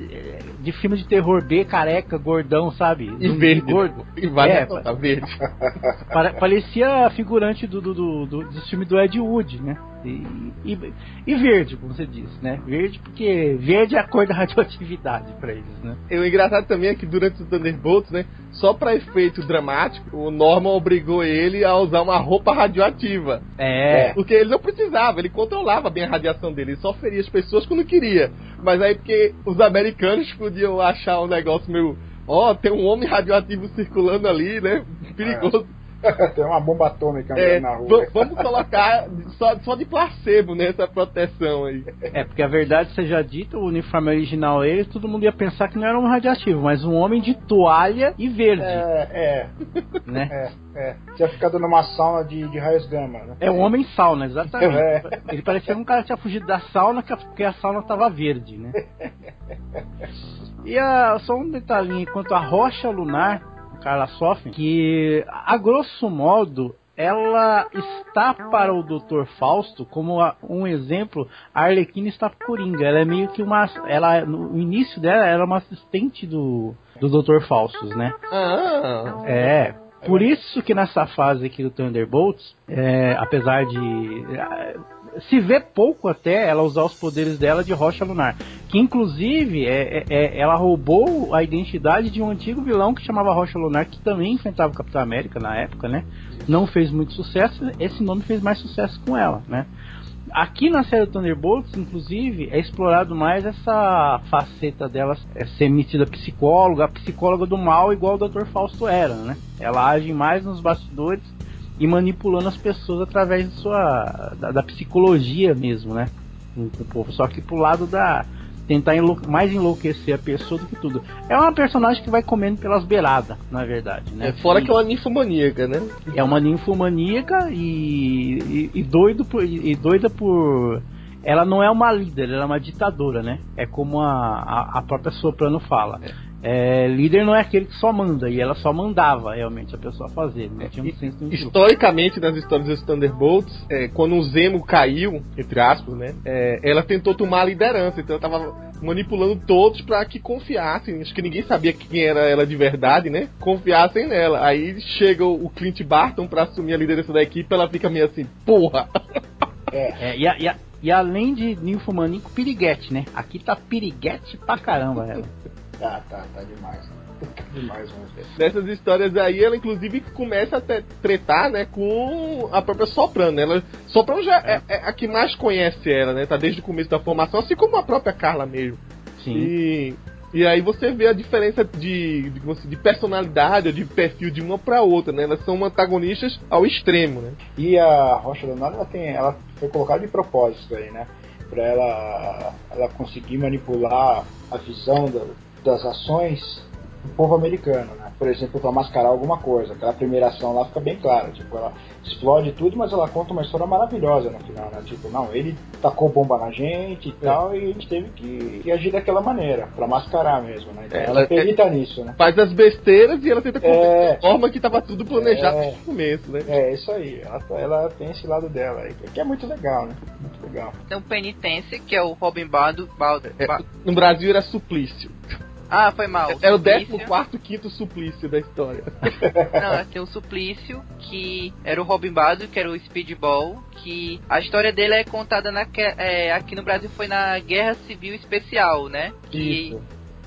de filme de terror B, careca, gordão, sabe? E verde. Gordo. E vai é, tá verde. [laughs] Parecia figurante do, do, do, do, do filme do Ed Wood, né? E, e, e, verde, como você disse, né? Verde porque verde é a cor da [laughs] radioatividade para eles, né? E o engraçado também é que durante o Thunderbolts, né? Só para efeito dramático, o Norman obrigou ele a usar uma roupa radioativa. É. Porque ele não precisava, ele controlava bem a radiação dele, ele só feria as pessoas quando queria. Mas aí porque os americanos podiam achar um negócio meio. Ó, oh, tem um homem radioativo circulando ali, né? Perigoso. É [laughs] Tem uma bomba atômica é, na rua. Vamos colocar só, só de placebo nessa proteção aí. É, porque a verdade seja dita, o uniforme original ele, todo mundo ia pensar que não era um radioativo, mas um homem de toalha e verde. É, é. Né? [laughs] É, é. Tinha ficado numa sauna de, de raios gama, né? É um homem sauna, exatamente. É. Ele parecia um cara que tinha fugido da sauna porque a sauna tava verde, né? [laughs] E a, só um detalhinho, quanto a rocha lunar, Carla Soffen, que a grosso modo ela está para o Dr. Fausto como um exemplo, a Arlequina está para Coringa. Ela é meio que uma. Ela, no início dela, era uma assistente do, do Dr. Faustus, né? Ah. É. Por isso que nessa fase aqui do Thunderbolts, é, apesar de se vê pouco até ela usar os poderes dela de rocha lunar. Que inclusive é, é, é, ela roubou a identidade de um antigo vilão que chamava Rocha Lunar, que também enfrentava o Capitão América na época, né? Não fez muito sucesso, esse nome fez mais sucesso com ela, né? Aqui na série Thunderbolts, inclusive, é explorado mais essa faceta dela é ser metida psicóloga, a psicóloga do mal, igual o Dr. Fausto era, né? Ela age mais nos bastidores e manipulando as pessoas através de sua da, da psicologia mesmo, né? Só que pro lado da tentar enlou mais enlouquecer a pessoa do que tudo. É uma personagem que vai comendo pelas beiradas, na verdade, né? É, fora e, que é uma ninfomaníaca, né? É uma ninfomaníaca e, e, e doido por, e doida por ela não é uma líder, ela é uma ditadora, né? É como a, a, a própria Soprano fala. É. É, líder não é aquele que só manda, e ela só mandava realmente a pessoa fazer. Não tinha um senso Historicamente, nas histórias dos Thunderbolts, é, quando o Zemo caiu, entre aspas, né? É, ela tentou tomar a liderança, então ela tava manipulando todos para que confiassem. Acho que ninguém sabia quem era ela de verdade, né? Confiassem nela. Aí chega o Clint Barton para assumir a liderança da equipe, ela fica meio assim, porra! É, é e, a, e, a, e, além de ninfomaníaco, piriguete, né? Aqui tá piriguete pra caramba ela. Tá, tá, tá demais. Tá demais, vamos ver. Nessas histórias aí, ela inclusive começa a tretar, né, com a própria Soprano. Ela, Soprano já é. É, é. a que mais conhece ela, né? Tá desde o começo da formação, assim como a própria Carla mesmo. Sim. E, e aí você vê a diferença de, de, de personalidade, de perfil de uma para outra, né? Elas são antagonistas ao extremo, né? E a Rocha Leonardo, ela tem, ela foi colocada de propósito aí, né? Para ela, ela conseguir manipular a visão da, das ações o povo americano, né? Por exemplo, para mascarar alguma coisa. Aquela primeira ação lá fica bem clara. Tipo, ela explode tudo, mas ela conta uma história maravilhosa no final, né? Tipo, não, ele tacou bomba na gente e É. tal, e a gente teve que, que agir daquela maneira, para mascarar mesmo, né? Então É, ela ela- acredita nisso, né? Faz as besteiras e ela tenta É. de forma que tava tudo planejado É. desde o começo, né? É, isso aí. Ela, tá- ela tem esse lado dela aí, que é muito legal, né? Muito legal. Tem o Penitência, que é o Robin Baldo. Baldo É, Ba- no Brasil era suplício. Ah, foi mal. Era o Suplício. 14 quinto suplício da história. [laughs] Não, tem o Suplício, que era o Robin Bado, que era o Speedball, que a história dele é contada na, é, aqui no Brasil foi na Guerra Civil Especial, né? Que Isso.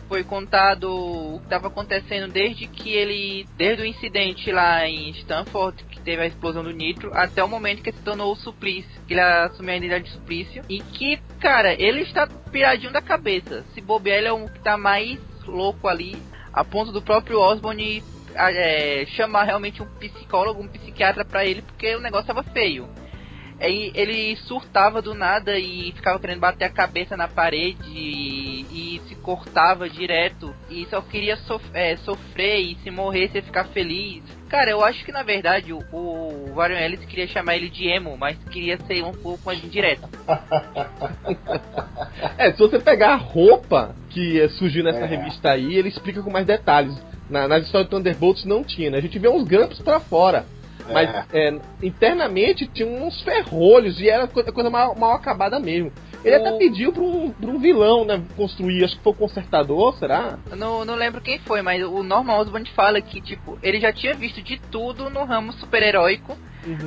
foi contado o que estava acontecendo desde que ele, desde o incidente lá em Stanford, que teve a explosão do nitro, até o momento que ele se tornou o Suplício, que ele assumiu a identidade de Suplício, e que, cara, ele está piradinho da cabeça. Se bobear, ele é um que tá mais louco ali, a ponto do próprio Osborne é, chamar realmente um psicólogo, um psiquiatra pra ele, porque o negócio tava feio. Aí ele surtava do nada e ficava querendo bater a cabeça na parede e, e se cortava direto e só queria sof é, sofrer e se morresse ia ficar feliz. Cara, eu acho que na verdade o, o Warren Ellis queria chamar ele de emo, mas queria ser um pouco mais indireto. [laughs] É, se você pegar a roupa que eh, surgiu nessa É. revista aí, ele explica com mais detalhes. Na, nas histórias do Thunderbolts não tinha, né? A gente vê uns grampos pra fora. Mas é, internamente tinha uns ferrolhos e era coisa, coisa mal, mal acabada mesmo. Ele até O- pediu pra um, pra um vilão, né, construir, acho que foi o consertador, será? Não, não lembro quem foi, mas o Norman Osborn fala que, tipo, ele já tinha visto de tudo no ramo super-heróico,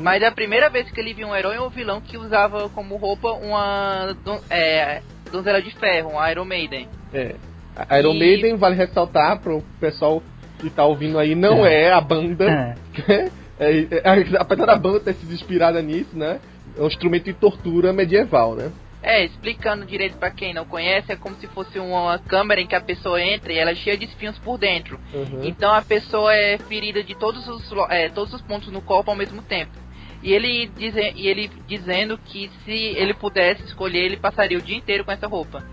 mas é a primeira vez que ele viu um herói ou um vilão que usava como roupa uma é, donzela de ferro, um Iron Maiden. É. A Iron E- Maiden, vale ressaltar pro pessoal que tá ouvindo aí, não é, a banda. É. [laughs] É, é, apesar da banda ter sido inspirada nisso, né? É um instrumento de tortura medieval, né? É, explicando direito pra quem não conhece, é como se fosse uma câmera em que a pessoa entra e ela é cheia de espinhos por dentro. Uhum. Então a pessoa é ferida de todos os, é, todos os pontos no corpo ao mesmo tempo. E ele, dize, e ele dizendo que se ele pudesse escolher, ele passaria o dia inteiro com essa roupa.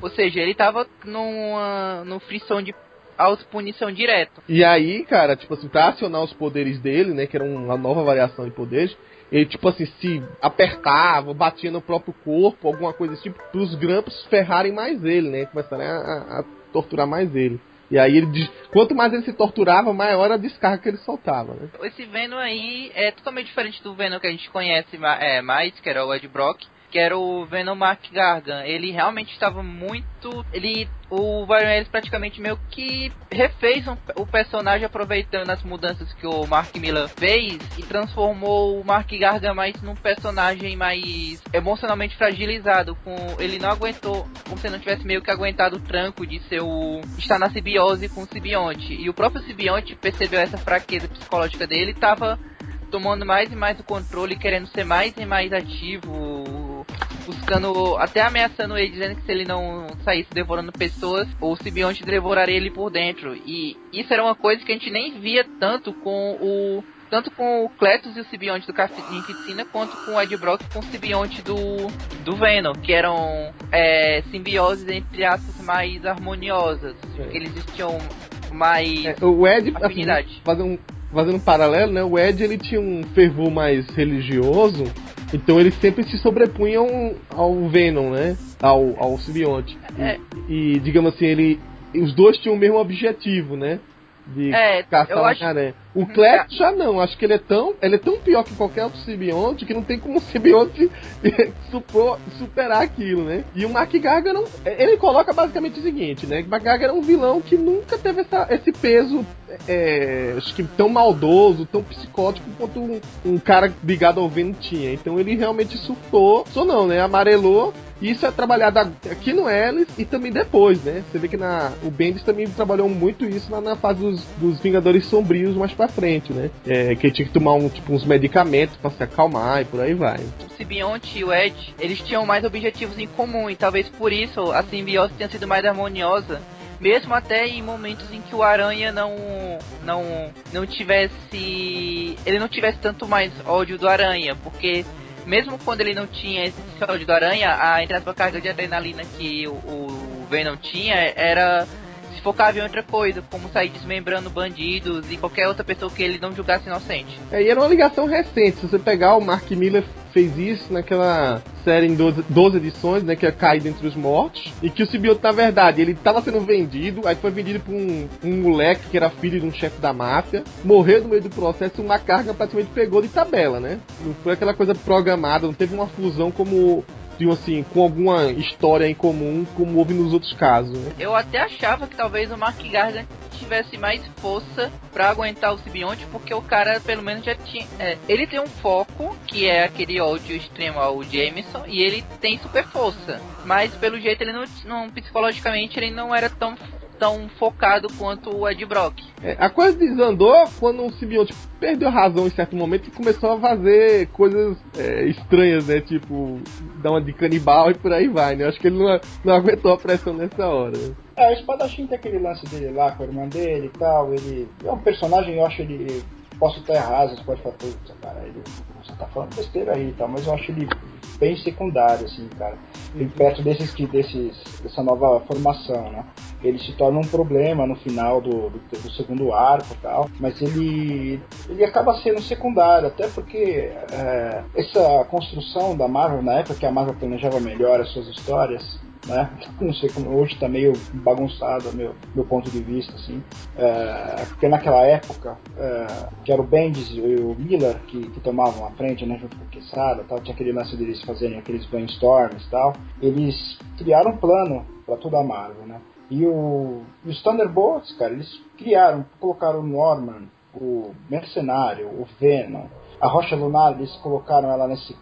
Ou seja, ele tava numa, num frição de auto-punição direto. E aí, cara, tipo assim, pra acionar os poderes dele, né? Que era uma nova variação de poderes, ele, tipo assim, se apertava, batia no próprio corpo, alguma coisa desse tipo, pros grampos ferrarem mais ele, né? Começarem a, a- a torturar mais ele. E aí ele diz, quanto mais ele se torturava, maior era a descarga que ele soltava, né? Esse Venom aí é totalmente diferente do Venom que a gente conhece é, mais, que era o Ed Brock, que era o Venom Mark Gargan. Ele realmente estava muito. Ele. O Warren Ellis praticamente meio que refez um- o personagem aproveitando as mudanças que o Mark Miller fez e transformou o Mark Gargan mais num personagem mais emocionalmente fragilizado. Com ele não aguentou, como se não tivesse meio que aguentado o tranco de ser o estar na simbiose com o simbionte. E o próprio simbionte percebeu essa fraqueza psicológica dele e estava tomando mais e mais o controle, querendo ser mais e mais ativo, buscando, até ameaçando ele, dizendo que se ele não saísse devorando pessoas, o simbionte devoraria ele por dentro. E isso era uma coisa que a gente nem via tanto com o tanto com o Cletus e o simbionte do Carnificina, quanto com o Ed Brock com o simbionte do, do Venom, que eram é, simbioses, entre aspas, mais harmoniosas. Que eles tinham mais É, o Ed, assim, afinidade. fazendo um, fazendo um paralelo, né? O Ed ele tinha um fervor mais religioso, então ele sempre se sobrepunha ao, Venom, né? Ao, ao simbionte. E- É. E, digamos assim, ele. Os dois tinham o mesmo objetivo, né? De É, caçar o acho- Homem-Aranha. O. Cletus já não, acho que ele é tão. Ele é tão pior que qualquer outro simbionte que não tem como o simbionte [laughs] supro- superar aquilo, né? E o Mark Gargan. Ele coloca basicamente o seguinte, né? Mark Gargan era um vilão que nunca teve essa- esse peso é, acho que tão maldoso, tão psicótico quanto um, um cara ligado ao Venom tinha. Então ele realmente surtou, só não, né? Amarelou. Isso é trabalhado aqui no Ellis e também depois, né? Você vê que na, o Bendis também trabalhou muito isso lá na fase dos, dos Vingadores Sombrios mais pra frente, né? É, que tinha que tomar um, tipo, uns medicamentos pra se acalmar e por aí vai. o Simbionte e o Ed, eles tinham mais objetivos em comum e talvez por isso a simbiose tenha sido mais harmoniosa, mesmo até em momentos em que o Aranha não não não tivesse ele não tivesse tanto mais ódio do Aranha, porque mesmo quando ele não tinha esse ódio do Aranha, a entre carga de adrenalina que o, o Venom tinha era focava em outra coisa, como sair desmembrando bandidos e qualquer outra pessoa que ele não julgasse inocente. É, e era uma ligação recente. Se você pegar o Mark Miller fez isso naquela série em 12, 12 edições, né, que é Caído Entre os Mortos, e que o simbionte, na verdade, ele estava sendo vendido, aí foi vendido por um, um moleque que era filho de um chefe da máfia, morreu no meio do processo uma carga praticamente pegou de tabela, né? Não foi aquela coisa programada, não teve uma fusão como assim, com alguma história em comum, como houve nos outros casos. Né? Eu até achava que talvez o Mark Gargan tivesse mais força para aguentar o Sibionte, porque o cara pelo menos já tinha. É, ele tem um foco, que é aquele ódio extremo ao Jameson, e ele tem super força. Mas pelo jeito ele não, não psicologicamente ele não era tão tão focado quanto o Ed Brock. É, a coisa desandou quando o simbionte perdeu a razão em certo momento e começou a fazer coisas é, estranhas, né? Tipo, dar uma de canibal e por aí vai, né? Acho que ele não, não aguentou a pressão nessa hora. É, o espadachim tem aquele lance dele lá com a irmã dele e tal. Ele é um personagem, eu acho ele. Posso estar errado, você pode falar, putz, cara, ele, você tá falando besteira aí e tal, mas eu acho ele bem secundário, assim, cara. E perto desses, desses, dessa nova formação, né? Ele se torna um problema no final do, do, do segundo arco e tal, mas ele, ele acaba sendo secundário, até porque é, essa construção da Marvel, na época que a Marvel planejava melhor as suas histórias, né? Não sei como hoje está meio bagunçado meu meu ponto de vista assim, é, porque naquela época é, que era o Bendis e o Miller que, que tomavam a frente, né, junto com o Quesada, tal, tinha aquele lance deles fazerem aqueles brainstorms, tal, eles criaram um plano para toda a Marvel, né? E o, os Thunderbolts, cara, eles criaram, colocaram o Norman, o Mercenário, o Venom, a Rocha Lunar, eles colocaram ela nesse.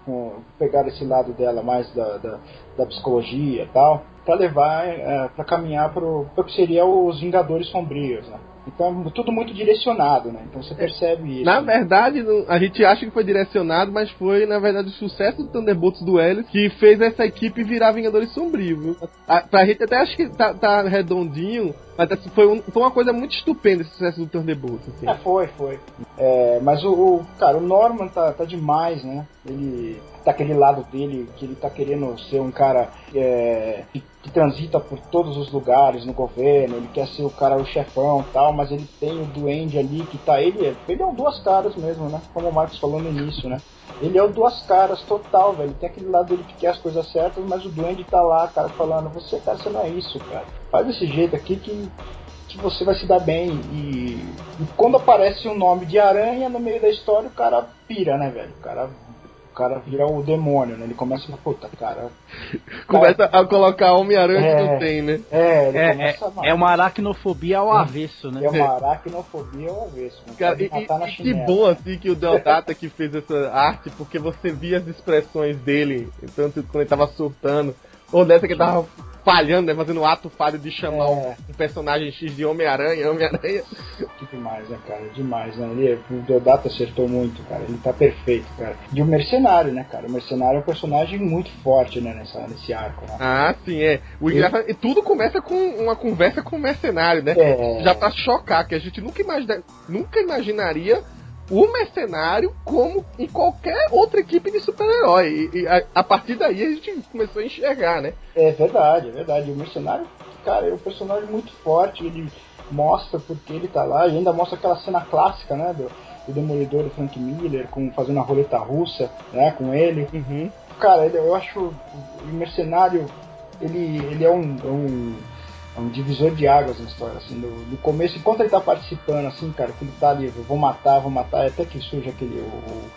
Pegaram esse lado dela mais da, da, da psicologia e tal, para levar, é, para caminhar para o que seria os Vingadores Sombrios, né? Então é tudo muito direcionado, né? Então você percebe isso. Na verdade, a gente acha que foi direcionado, mas foi, na verdade, o sucesso do Thunderbolts do Helios que fez essa equipe virar Vingadores Sombrios, viu? A, pra gente até acho que tá, tá redondinho, mas assim, foi, um, foi uma coisa muito estupenda esse sucesso do Thunderbolts. Assim. É, foi, foi. É, mas o, o, cara, o Norman tá, tá demais, né? Ele tá aquele lado dele que ele tá querendo ser um cara é, que, que, transita por todos os lugares no governo, ele quer ser o cara, o chefão tal, mas ele tem o duende ali que tá. Ele, ele é um duas caras mesmo, né? Como o Marcos falou no início, né? Ele é o duas caras total, velho. Tem aquele lado dele que quer as coisas certas, mas o duende tá lá, cara, falando, você, cara, você não é isso, cara. Faz desse jeito aqui que que você vai se dar bem. E, e, quando aparece um nome de aranha no meio da história, o cara pira, né, velho? O cara cara vira o demônio, né? Ele começa a falar, puta, cara. [laughs] começa a colocar Homem-Aranha é, que não tem, né? É, ele é, começa é, a... é uma aracnofobia ao avesso, né? É uma aracnofobia ao avesso. Né? Cara, e, e que bom assim que o Deodata que fez essa arte, porque você via as expressões dele, tanto quando ele tava surtando, ou dessa que ele tava falhando, né? Fazendo o ato falho de chamar é. um, personagem X de Homem-Aranha, Homem-Aranha. Que demais, né, cara? Demais, né? Ele, o Deodato acertou muito, cara. Ele tá perfeito, cara. E o Mercenário, né, cara? O Mercenário é um personagem muito forte, né, nessa, nesse arco, né? Ah, sim, é. O engraçado, e tudo começa com uma conversa com o Mercenário, né? É... Já pra chocar, que a gente nunca, imagina, nunca imaginaria o mercenário como em qualquer outra equipe de super-herói. E, e a, a, partir daí a gente começou a enxergar, né? É verdade, é verdade. O mercenário, cara, é um personagem muito forte, ele mostra porque ele tá lá e ainda mostra aquela cena clássica, né? Do, do Demolidor do Frank Miller com, fazendo a roleta russa, né? Com ele. Uhum. Cara, eu acho o mercenário, ele, ele é um, é um é um divisor de águas na história, assim, no, no, começo, enquanto ele tá participando, assim, cara, que ele tá ali, vou matar, vou matar, até que surge aquele, o, o,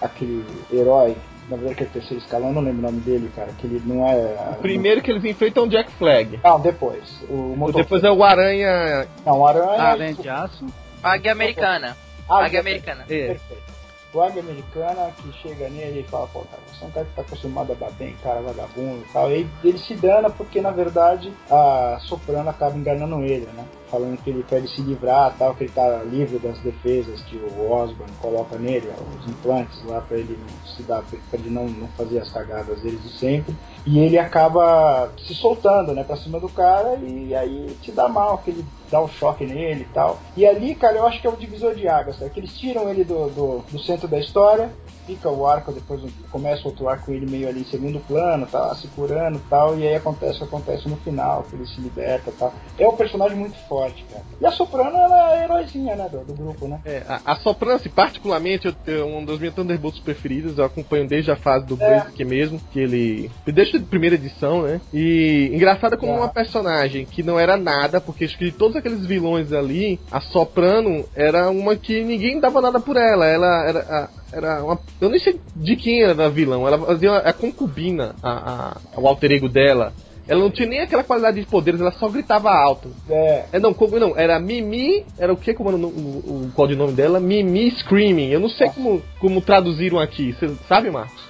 aquele herói, na verdade que é o terceiro escalão, não lembro o nome dele, cara, que ele não é... O primeiro que eles enfrentam é o Jack Flag. Não, depois. O motor... Depois é o Aranha... Não, o Aranha... Aranha de Aço. Águia Americana. Águia Americana. É. Perfeito águia americana que chega nele e fala, pô, cara, você é um cara que tá acostumado a bater em cara vagabundo e tal. E ele se dana porque, na verdade, a Soprano acaba enganando ele, né? Falando que ele quer se livrar, tal, que ele tá livre das defesas que o Osborn coloca nele, os implantes lá para ele não se dar, para ele não, não fazer as cagadas dele de sempre. E ele acaba se soltando, né, pra cima do cara e aí te dá mal, que ele dá um choque nele e tal. E ali, cara, eu acho que é o divisor de águas, tá? que eles tiram ele do, do, do centro da história fica o arco, depois começa outro arco com ele meio ali em segundo plano, tá se curando e tal, e aí acontece o que acontece no final, que ele se liberta e tal. É um personagem muito forte, cara. E a Soprano, ela é a heroizinha, né, do, do grupo, né? É, a, a Soprano, assim, particularmente, tenho uma das minhas Thunderbolts preferidas, eu acompanho desde a fase do É. Blaze aqui mesmo, que ele. desde a primeira edição, né? E engraçada como É. uma personagem que não era nada, porque acho que de todos aqueles vilões ali, a Soprano era uma que ninguém dava nada por ela. Ela era. a- era uma, eu nem sei de quem era a vilão. Ela fazia a concubina, a, a, o alter ego dela. Ela não tinha nem aquela qualidade de poderes, ela só gritava alto. É, É, não, como não, era Mimi, era o que como era o, o, o codinome dela? Mimi Screaming. Eu não sei como, como traduziram aqui, você sabe, Marcos?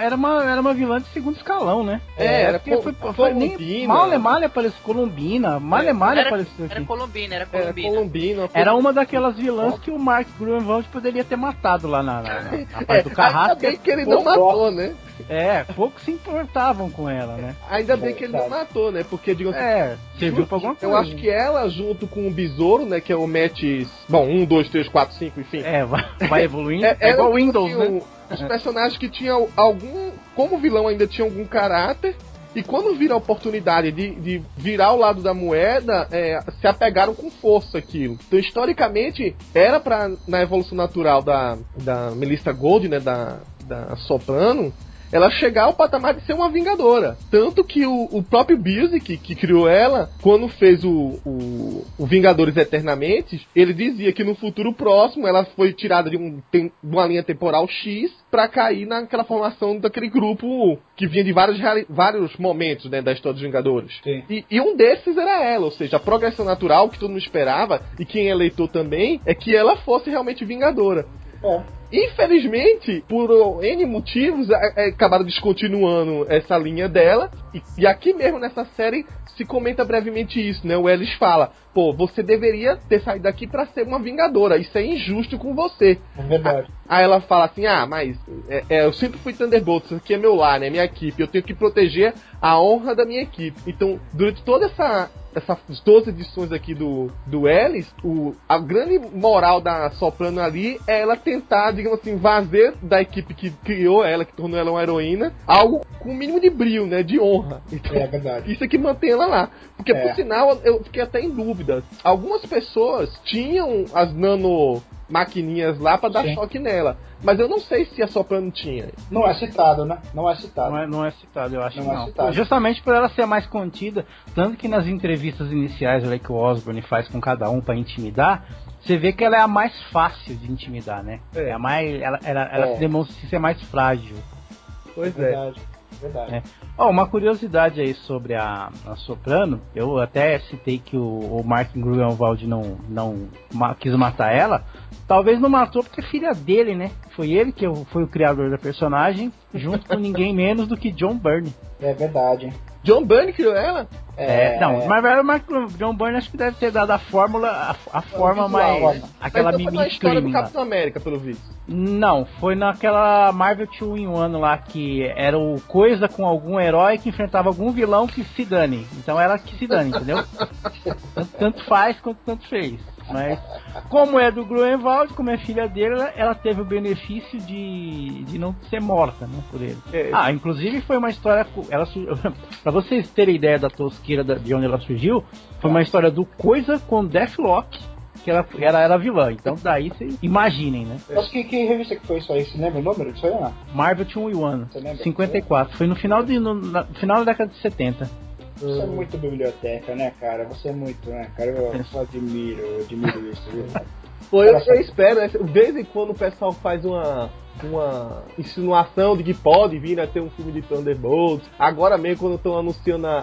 Era, era, uma, era uma vilã de segundo escalão, né? É, era porque co- foi, foi nem Colombina. Malha Malha apareceu, Colombina, Malha Malha Era, apareceu era aqui. Colombina, era Era Colombina. Colombina. Era uma daquelas vilãs que o Mark Gruenwald poderia ter matado lá na, na, na- na [laughs] parte do Ainda carrasco. bem que ele não matou, né? É, poucos se importavam com ela, né? Ainda bem que ele não matou, né? Porque, digo assim, É, serviu pra alguma coisa. eu acho que ela, junto com o Besouro, né? Que é o Match. Bom, 1, 2, 3, 4, 5, enfim. É, vai, vai evoluindo. É, É, igual era, Windows, né? Os personagens que tinham algum. Como vilão ainda tinha algum caráter. E quando viram a oportunidade de, de virar o lado da moeda, é, se apegaram com força aquilo. Então, historicamente, era pra, na evolução natural da, da Melissa Gold, né, da, da Soprano, ela chegar ao patamar de ser uma vingadora. Tanto que o, o próprio Busiek, que criou ela, quando fez o, o, o Vingadores Eternamente, ele dizia que no futuro próximo ela foi tirada de, um, de uma linha temporal X pra cair naquela formação daquele grupo que vinha de vários, vários momentos né, da história dos Vingadores. E, e um desses era ela, ou seja, a progressão natural que todo mundo esperava, e quem é leitor também, é que ela fosse realmente Vingadora. é. Infelizmente, por N motivos, a- a- acabaram descontinuando essa linha dela. E, e aqui mesmo nessa série se comenta brevemente isso, né? O Ellis fala: pô, você deveria ter saído daqui pra ser uma vingadora. Isso é injusto com você. É verdade. Aí ela fala assim: ah, mas é, é, eu sempre fui Thunderbolt, isso aqui é meu lar, né? Minha equipe. Eu tenho que proteger a honra da minha equipe. Então, durante toda essa. Essas 12 edições aqui do, do Ellis, o, a grande moral da Soprano ali é ela tentar, digamos assim, fazer da equipe que criou ela, que tornou ela uma heroína, algo com o mínimo de brilho, né? De honra. Então, É verdade. isso é que mantém ela lá. Porque, É. por sinal, eu fiquei até em dúvida. Algumas pessoas tinham as nano maquininhas lá pra dar Sim. choque nela. Mas eu não sei se a Soprano tinha. Não é citado, né? Não é citado. Não é, não é citado, eu acho Não que é não. citado. Justamente por ela ser a mais contida, tanto que nas entrevistas iniciais ali que o Osborne faz com cada um pra intimidar, você vê que ela é a mais fácil de intimidar, né? É. É, a mais, ela, ela, ela É. se demonstra ser mais frágil. Pois é. verdade. Verdade. É. Ó, uma curiosidade aí sobre a, a Soprano, eu até citei que o, o Mark Gruenwald não, não ma- quis matar ela. Talvez não matou porque é filha dele, né? Foi ele que foi o criador da personagem, junto com ninguém menos do que John Byrne. É verdade. John Byrne criou ela? É, não, mas o Mark John Byrne acho que deve ter dado a fórmula, a, a forma visual, mais. olha. Aquela Mas então foi na história do. Capitão América, pelo visto. Não, foi naquela Marvel 2 in 1 lá que era o coisa com algum herói que enfrentava algum vilão que se dane. Então ela que se dane, entendeu? tanto, [laughs] tanto faz quanto tanto fez. Mas como é do Gruenwald, como é filha dele, ela, ela teve o benefício de, de não ser morta, né, por ele. É. Ah, inclusive foi uma história. Ela, [laughs] pra vocês terem ideia da tosqueira da- de onde ela surgiu, foi uma história do Coisa com Deathlock, que ela, ela era vilã. Então daí vocês imaginem, né? Mas que, que revista que foi isso aí? Você lembra o número disso aí? Marvel 2 in 1, Você lembra? 54. Foi no final, de, no, na- final da década de 70. Você é muito biblioteca, né, cara? Você é muito, né, cara? Eu, É. eu [laughs] admiro, eu admiro isso, viu? Pô, eu, só. eu espero, né? De vez em quando o pessoal faz uma, uma insinuação de que pode vir a ter um filme de Thunderbolts. Agora mesmo, quando estão anunciando a,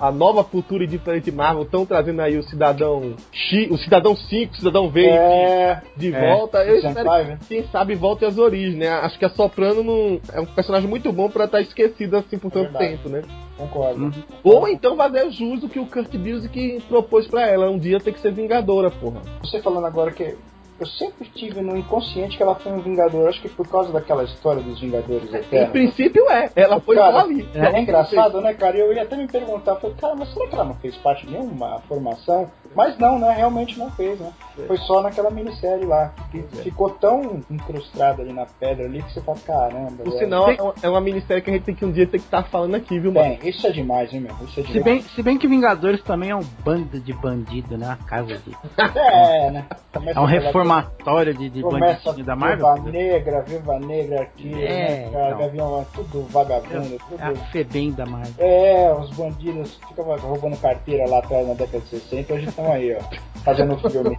a, a nova futura e diferente Marvel, estão trazendo aí o Cidadão X, o Cidadão 5, o Cidadão V É, de é, volta. Eu espero né? que, quem sabe, volte às origens, né? Acho que a Soprano não, é um personagem muito bom pra estar esquecido assim por tanto verdade. tempo, né? concordo. Uhum. Ou então fazer jus do que o Kurt Busiek propôs pra ela. Um dia tem que ser Vingadora, porra. Você falando agora que eu sempre tive no inconsciente que ela foi um Vingador. Acho que por causa daquela história dos Vingadores Em Eternos. princípio é. Ela foi Cara, ali. É, engraçado, né, cara? Eu ia até me perguntar, falei, cara, mas será que ela não fez parte de nenhuma formação? Mas não, né? Realmente não fez, né? É. Foi só naquela minissérie lá. Que é. ficou tão incrustado ali na pedra ali que você fala, caramba. Velho. sinal, é uma- é uma minissérie que a gente tem que um dia ter que estar falando aqui, viu, mano? Bem, isso é demais, hein, meu? Isso é Se demais. bem, se bem que Vingadores também é um bando de bandido, né? Uma casa de. [laughs] É, né? Começa É um a reformatório de, de bandidinho da Marvel. Negra, Viúva Negra aqui, É, né, cara? então. Gavião, é tudo vagabundo, É a tudo. Febem da Marvel. É, os bandidos ficam roubando carteira lá atrás na década de 60, hoje estão aí, ó, fazendo filme.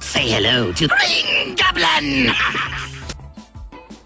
Say hello to Green Goblin!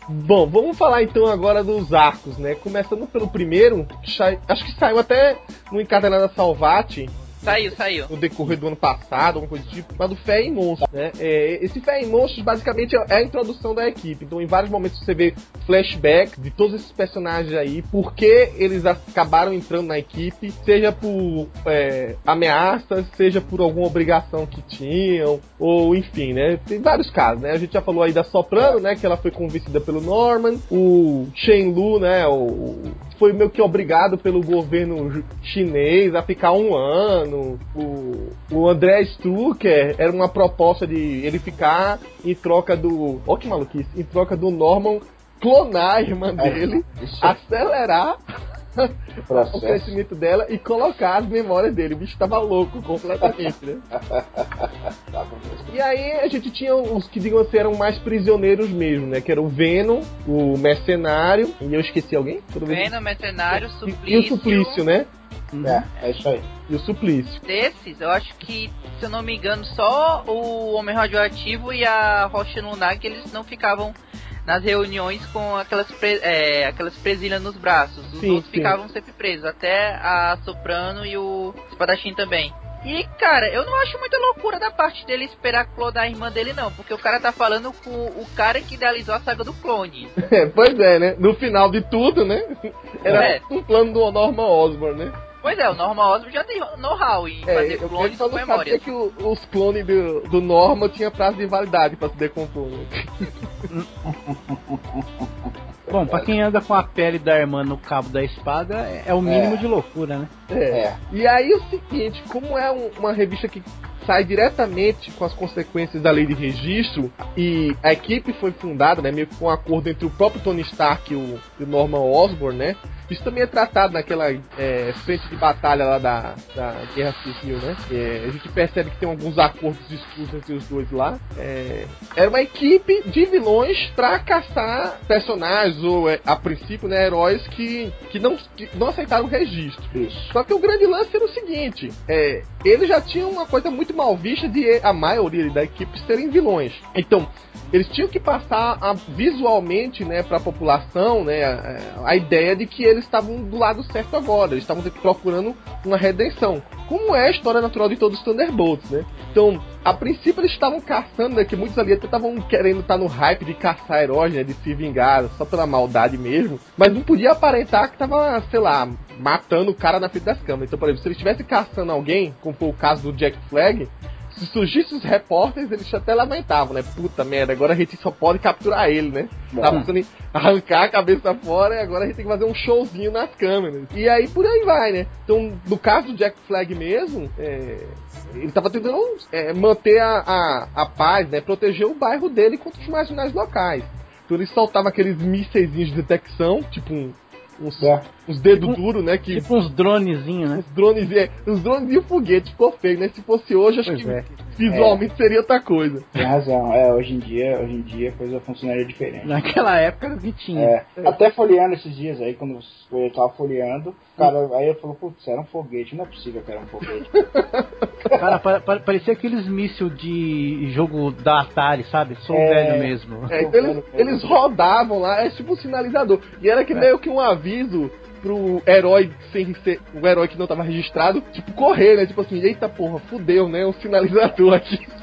Bom, vamos falar então agora dos arcos, né? Começando pelo primeiro, que sai- acho que saiu até no Encadenada Salvati, Saiu, saiu. no decorrer do ano passado, alguma coisa do tipo, mas do Fé em Monstros, né? É, esse Fé em Monstros basicamente é a introdução da equipe. Então, em vários momentos você vê flashbacks de todos esses personagens aí, por que eles acabaram entrando na equipe, seja por é, ameaças, seja por alguma obrigação que tinham, ou enfim, né? Tem vários casos, né? A gente já falou aí da Soprano, né? Que ela foi convencida pelo Norman, o Shen Lu, né? O, foi meio que obrigado pelo governo chinês a ficar um ano. O, o André Strucker era uma proposta de ele ficar em troca do. Ó que maluquice! Em troca do Norman clonar a irmã É, dele, é acelerar [laughs] o crescimento dela e colocar as memórias dele. O bicho tava louco completamente, né? [laughs] E aí a gente tinha os que, digamos assim, eram mais prisioneiros mesmo, né? Que era o Venom, o Mercenário, e eu esqueci alguém? Vez- Venom, Mercenário, E- Suplício. E o Suplício, né? É, é isso aí. E o Suplício. Desses, eu acho que, se eu não me engano, só o Homem Radioativo e a Rocha Lunar que eles não ficavam nas reuniões com aquelas, pre- é, aquelas presilhas nos braços. Os Sim, outros sim. ficavam sempre presos, até a Soprano e o Espadachim também. E, cara, eu não acho muita loucura da parte dele esperar clonar a irmã dele, não. Porque o cara tá falando com o cara que idealizou a saga do clone. [laughs] É, pois é, né? No final de tudo, né? Era É. um plano do Norman Osborn, né? Pois é, o Norman Osborn já tem know-how em É, fazer eu clones só com sabia que o- os clones do, do Norman tinha prazo de validade pra se decompor, né? [laughs] Bom, pra quem anda com a pele da irmã no cabo da espada, é, é o mínimo É. de loucura, né? É. É. E aí o seguinte, como é um- uma revista que sai diretamente com as consequências da lei de registro e a equipe foi fundada, né, meio que com um acordo entre o próprio Tony Stark e o, e o Norman Osborn, né? Isso também é tratado naquela é, frente de batalha lá da, da Guerra Civil, né? É, a gente percebe que tem alguns acordos discursos entre os dois lá. É, era uma equipe de vilões pra caçar personagens ou, é, a princípio, né, heróis que, que, não, que não aceitaram o registro. Isso. Só que o grande lance era o seguinte: é, eles já tinham uma coisa muito mal vista de a maioria da equipe serem vilões. Então, eles tinham que passar a- visualmente, né, para a população, né, a, a ideia de que eles estavam do lado certo agora. Eles estavam procurando uma redenção, como é a história natural de todos os Thunderbolts, né? Então, a princípio eles estavam caçando, né, que muitos ali até estavam querendo estar no hype de caçar heróis, né, de se vingar só pela maldade mesmo, mas não podia aparentar que tava, sei lá, matando o cara na frente das câmeras. Então, por exemplo, se eles estivessem caçando alguém, como foi o caso do Jack Flag, se surgisse os repórteres, eles até lamentavam, né? Puta merda, agora a gente só pode capturar ele, né? Tá pensando em arrancar a cabeça fora e agora a gente tem que fazer um showzinho nas câmeras. E aí por aí vai, né? Então, no caso do Jack Flag mesmo, é, ele tava tentando é, manter a, a, a paz, né? Proteger o bairro dele contra os marginais locais. Então ele soltava aqueles mísseis de detecção, tipo um, uns, É. uns dedos Tipo- duros, né? Que Tipo uns dronezinhos, né? os drones, é, os drones e o foguete ficou feio, né? Se fosse hoje, acho Pois que é. visualmente seria outra coisa. Tem razão. É, hoje em dia, hoje em dia a coisa funcionaria diferente. Naquela época era o que tinha. É, até folheando esses dias aí, quando eu tava folheando, o cara aí falou, putz, era um foguete, não é possível que era um foguete. [laughs] Cara, pa- pa- parecia aqueles míssil de jogo da Atari, sabe? Sou É. velho mesmo. É, então eles, eles rodavam lá, é tipo um sinalizador. E era que meio que um aviso pro herói sem ser. O herói que não tava registrado, tipo, correr, né? Tipo assim, eita porra, fudeu, né? Um sinalizador aqui. [laughs]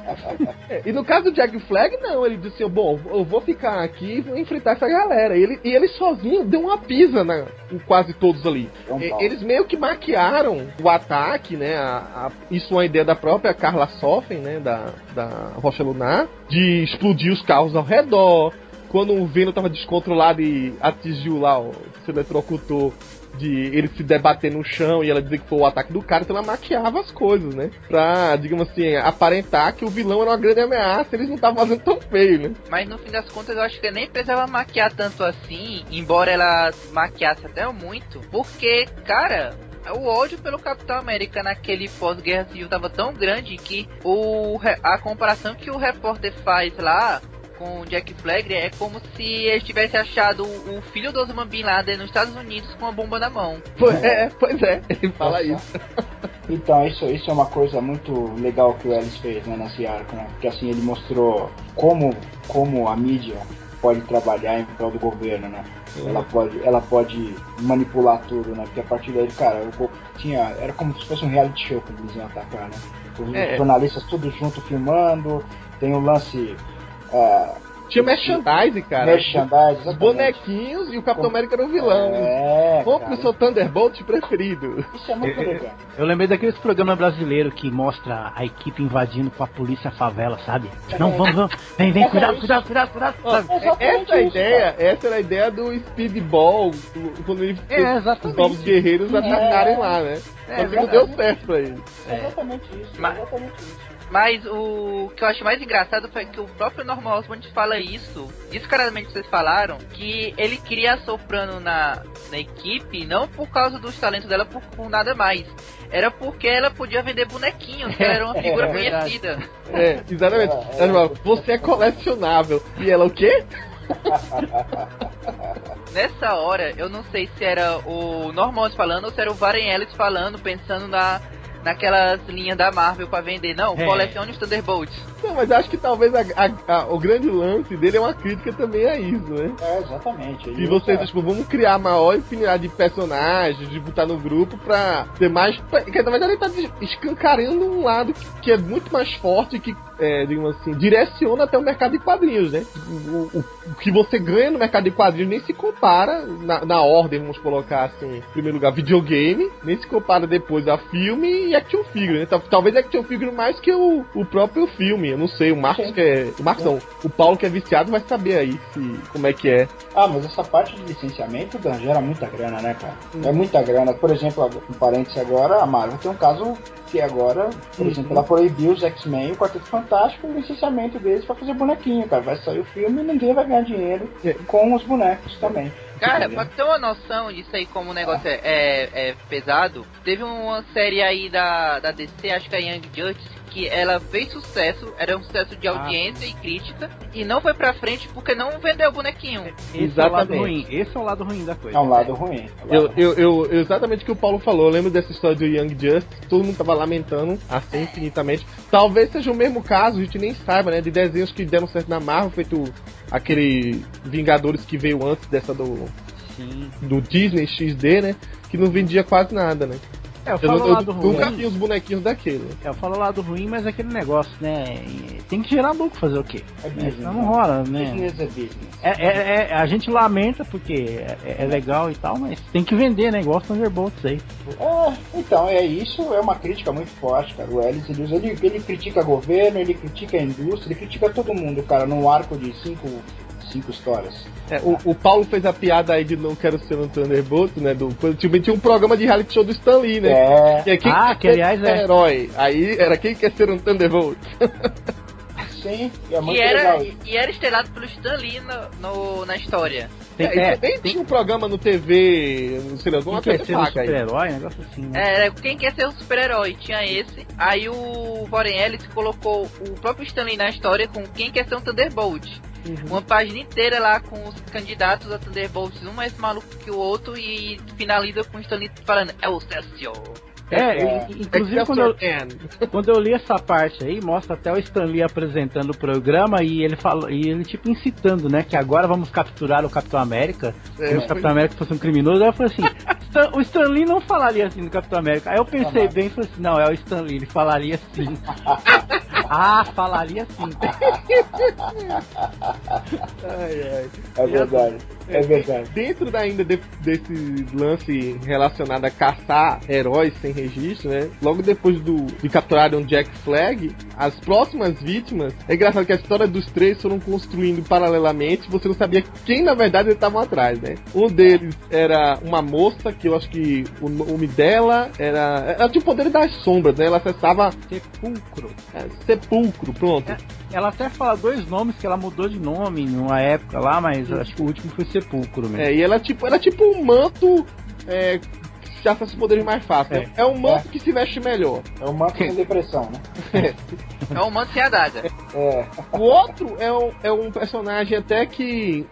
É, e no caso do Jack Flag, não, ele disse assim, bom, eu vou ficar aqui e vou enfrentar essa galera. E ele, e ele sozinho deu uma pisa na, em quase todos ali. Então, E-. Eles meio que maquiaram o ataque, né? a- a- isso é uma ideia da própria Carla Soffen, né? Da, da Rocha Lunar, de explodir os carros ao redor. Quando o Venom tava descontrolado e atingiu lá, ó, se eletrocutou de ele se debater no chão e ela dizer que foi o ataque do cara, então ela maquiava as coisas, né? Pra, digamos assim, aparentar que o vilão era uma grande ameaça, eles não estavam fazendo tão feio, né? Mas no fim das contas eu acho que nem precisava maquiar tanto assim, embora ela maquiasse até muito, porque, cara, o ódio pelo Capitão América naquele pós-guerra civil tava tão grande que o, a comparação que o repórter faz lá com o Jack Flegg é como se ele tivesse achado o filho do Osama Bin Laden nos Estados Unidos com a bomba na mão. Pois é, [laughs] pois é, ele fala Nossa. isso. [laughs] Então, isso, isso é uma coisa muito legal que o Ellis fez né, nesse arco, né? Porque assim, ele mostrou como, como a mídia pode trabalhar em prol do governo, né? Ela pode, ela pode manipular tudo, né? Porque a partir daí, cara, tinha, era como se fosse um reality show que eles iam atacar, né? Os é. jornalistas tudo junto filmando, tem o lance. Uh, tinha merchandise, cara. Merchandise, Os bonequinhos e o Capitão Com... América era o vilão. É, Compre o seu Thunderbolt preferido. Isso é muito legal. Eu lembrei daqueles programas brasileiros que mostra a equipe invadindo com a polícia a favela, sabe? É. Não, vamos, vamos. Vem, vem, cuidado, cuidado, cuidado, cuidado. essa, isso, ideia, essa era a ideia do Speedball, quando ele é, os novos guerreiros atacarem lá, né? É, Mas não deu certo pra eles. É exatamente isso, exatamente isso. Mas o que eu acho mais engraçado foi que o próprio Norman Osborn fala isso, descaradamente vocês falaram, que ele queria a Soprano na, na equipe não por causa dos talentos dela, por, por nada mais. Era porque ela podia vender bonequinhos, que ela era uma [laughs] figura é, conhecida. É, exatamente. É, é, você é colecionável. E ela o quê? [laughs] Nessa hora, eu não sei se era o Norman falando ou se era o Varen Ellis falando, pensando na naquelas linhas da Marvel para vender. Não, é. colecione os Thunderbolts. Não, mas acho que talvez a, a, a, o grande lance dele é uma crítica também a isso, né? É, exatamente. E vocês, tipo, vamos criar maior infinidade de personagens, de botar no grupo pra ter mais. Porque na verdade ele tá escancarando um lado que, que é muito mais forte que, é, digamos assim, direciona até o mercado de quadrinhos, né? O, o, o, que você ganha no mercado de quadrinhos nem se compara na, na ordem, vamos colocar assim, em primeiro lugar, videogame, nem se compara depois a filme e action figure, né? Talvez action figure mais que o, o próprio filme. Eu não sei, o Marcos que é. O Marcos não, o Paulo que é viciado vai saber aí se, como é que é. Ah, mas essa parte de licenciamento, Dan, gera muita grana, né, cara? Hum. É muita grana. Por exemplo, um parênteses agora, a Marvel tem um caso agora, por uhum. exemplo, ela proibiu os X-Men o Quarteto Fantástico o licenciamento deles para fazer bonequinho, cara. Vai sair o filme e ninguém vai ganhar dinheiro com os bonecos também. Cara, pra ter uma noção disso aí, como o negócio é, é, é, pesado, teve uma série aí da, da DC, acho que é Young Justice, que ela fez sucesso, era um sucesso de ah. audiência ah. e crítica, e não foi pra frente porque não vendeu o bonequinho. Esse exatamente. é o lado ruim. Esse é o lado ruim da coisa. É um lado ruim. É eu, eu, eu, exatamente o que o Paulo falou. Eu lembro dessa história do Young Justice, todo mundo tava lamentando assim infinitamente. Talvez seja o mesmo caso, a gente nem saiba, né? De desenhos que deram certo na Marvel, feito aquele Vingadores que veio antes dessa do. Sim. Do Disney XD, né? Que não vendia quase nada, né? É, eu falo eu, lado eu, ruim. Nunca vi os bonequinhos daquele. É, eu falo lado ruim, mas é aquele negócio, né? Tem que gerar lucro fazer o quê? É business, não, não rola, né? Business é business. É, é, é, a gente lamenta porque é, é, legal e tal, mas tem que vender, né? Igual os Thunderbolts aí. É, então, é isso, é uma crítica muito forte, cara. O Ellis, ele, ele, ele critica governo, ele critica a indústria, ele critica todo mundo, cara, num arco de cinco cinco histórias. É, o, o, Paulo fez a piada aí de não quero ser um Thunderbolt, né? Do, tipo, tinha um programa de reality show do Stan Lee, né? É. Que é quem ah, que aliás é herói. Aí era quem quer ser um Thunderbolt. [laughs] Sim, é muito e era, legal. E, e era estrelado pelo Stan Lee no, no na história. Tem, é, é, tem, tinha um programa no TV, não sei lá, alguma quem quer ser um super-herói, negócio assim. Né? É, quem quer ser um super-herói, tinha esse. Aí o Warren Ellis colocou o próprio Stanley na história com quem quer ser um Thunderbolt. Uhum. Uma página inteira lá com os candidatos a Thunderbolts, um mais maluco que o outro, e finaliza com o Stanley falando, é o Celsius. É, é, inclusive quando eu, quando eu li essa parte aí, mostra até o Stanley apresentando o programa e ele fala, e ele tipo incitando, né, que agora vamos capturar o Capitão América, é, como se o Capitão América fosse um criminoso. Aí eu falei assim, Stan, o Stanley não falaria assim no Capitão América. Aí eu pensei bem e falei assim, não, é o Stanley, ele falaria assim. [laughs] Ah, falaria sim. Ai, ai. É verdade. É verdade. Dentro da, ainda de- desse lance relacionado a caçar heróis sem registro, né? Logo depois do, de capturarem um Jack Flag, as próximas vítimas. É engraçado que a história dos três foram construindo paralelamente. Você não sabia quem na verdade eles estavam atrás, né? Um deles era uma moça que eu acho que o nome dela era. Ela tinha o poder das sombras, né? Ela acessava Sepulcro. é, sepulcro, pronto. Ela até fala dois nomes que ela mudou de nome numa época lá, mas acho que o último foi Sepulcro mesmo. É, e ela tipo, era tipo um manto é, que acessa os poderes mais fácil. né? É, um manto que se veste melhor. É o manto sem depressão, né? É um manto sem adaga. É. O outro é um, é um personagem até que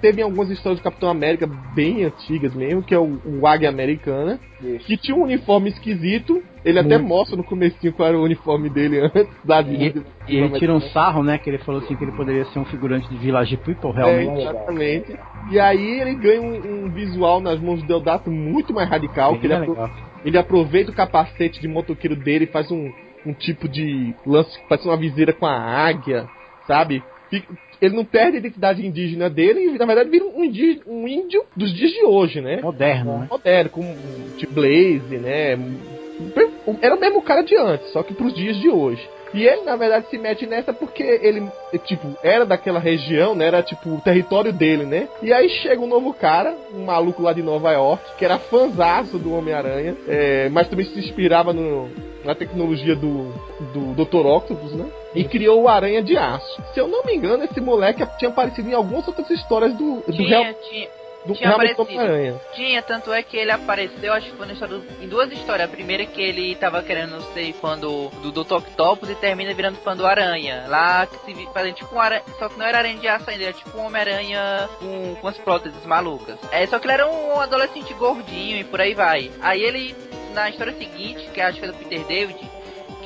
teve algumas histórias do Capitão América bem antigas mesmo, que é o, o Águia Americana, Isso. que tinha um uniforme esquisito. Ele até Muito. mostra no comecinho qual era o uniforme dele [laughs] antes da vida. E ele tira um sarro, né? Que ele falou assim que ele poderia ser um figurante de Village People, É, realmente. exatamente. E aí ele ganha um, um visual nas mãos do Deodato muito mais radical, Bem que ele, apro- legal. ele aproveita o capacete de motoqueiro dele e faz um, um tipo de lance que parece uma viseira com a águia, sabe? Fica- Ele não perde a identidade indígena dele e, na verdade, vira um, indí- um índio dos dias de hoje, né? Moderno, né? Moderno, com um tipo Blaze, né? Era o mesmo cara de antes, só que pros dias de hoje. E ele, na verdade, se mete nessa porque ele, tipo, era daquela região, né? Era, tipo, o território dele, né? E aí chega um novo cara, um maluco lá de Nova York, que era fanzaço do Homem-Aranha, é, mas também se inspirava no, na tecnologia do, do Dr. Octopus, né? E criou o Aranha de Aço. Se eu não me engano, esse moleque tinha aparecido em algumas outras histórias do, do, Tinha, real, tinha, do tinha aparecido. Homem-Aranha. tinha, tanto é que ele apareceu, acho que foi na história do- em duas histórias. A primeira é que ele tava querendo ser fã do, do Dr. Octopus e termina virando fã do Aranha. Lá que se fazendo tipo um aranha, só que não era aranha de aço ainda, era tipo um Homem-Aranha com, com as próteses malucas. É, só que ele era um adolescente gordinho e por aí vai. Aí ele, na história seguinte, que acho que é do Peter David,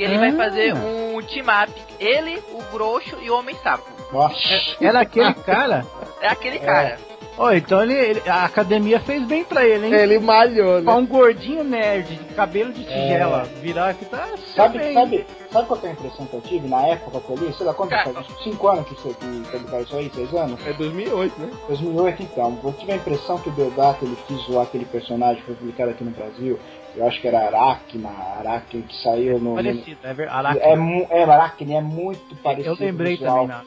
que ele vai Ah. fazer um team-up. Ele, o Groxo e o Homem-Sapo. Nossa. Era aquele cara. É aquele cara. Ó, então ele, ele- a academia fez bem pra ele, hein? Ele malhou, Pra né? um gordinho nerd, de cabelo de tigela, virar aqui tá. Sabe, bem. sabe, sabe qual que é a impressão que eu tive na época que eu li? Sei lá, quanto faz? Uns 5 anos que você que publicaram isso aí? 6 anos? É 2008, né? 2008 então. Eu tive a impressão que o Deodato ele quis zoar aquele personagem que foi publicado aqui no Brasil. Eu acho que era Aracna, Aracne, que saiu no. no Parecido, é ver- Aracne. é, é Aracne, é muito parecido. Eu lembrei visual. também, na,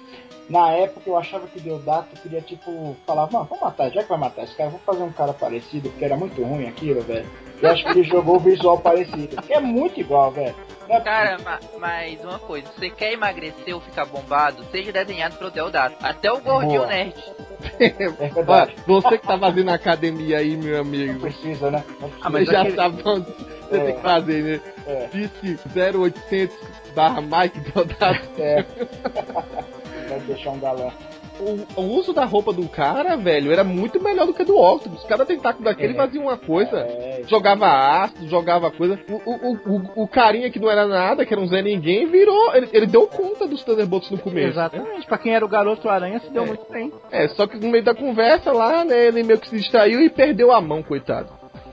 Na época eu achava que o Deodato queria, tipo, falar, mano, vamos matar, já que vai matar esse cara, vou fazer um cara parecido, porque era muito ruim aquilo, velho. Eu acho que ele jogou o visual parecido, porque é muito igual, velho. Não é Cara, ma- mas uma coisa, se você quer emagrecer ou ficar bombado, seja desenhado pelo Deodato. Até o gordinho Boa. nerd. É [laughs] verdade. você que tá fazendo academia aí, meu Não amigo. precisa, né? Não Ah, Você mas já aquele- sabe onde você É. tem que fazer, né? É. Disque 0800 barra Mike Deodato. É. [laughs] Vai deixar um galã. O, o uso da roupa do cara, velho, era muito melhor do que do Octopus. Cada tentáculo daquele É. fazia uma coisa. É, Jogava ácido, jogava coisa. O, o, o, o, carinha que não era nada, que era um Zé Ninguém, virou. Ele, ele deu conta dos Thunderbolts no começo. né? Exatamente, pra quem era o garoto aranha se deu É. muito bem. É, só que no meio da conversa lá, né, ele meio que se distraiu e perdeu a mão, coitado.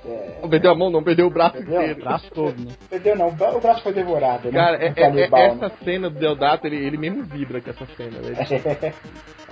É. Não perdeu a mão, não, perdeu o braço Perdeu? inteiro. O braço todo, né? Perdeu não, o bra- o braço foi devorado, né? Cara, é, Um é- é- canibal, essa cena do Deodato, ele, ele mesmo vibra com essa cena, né? né? [laughs]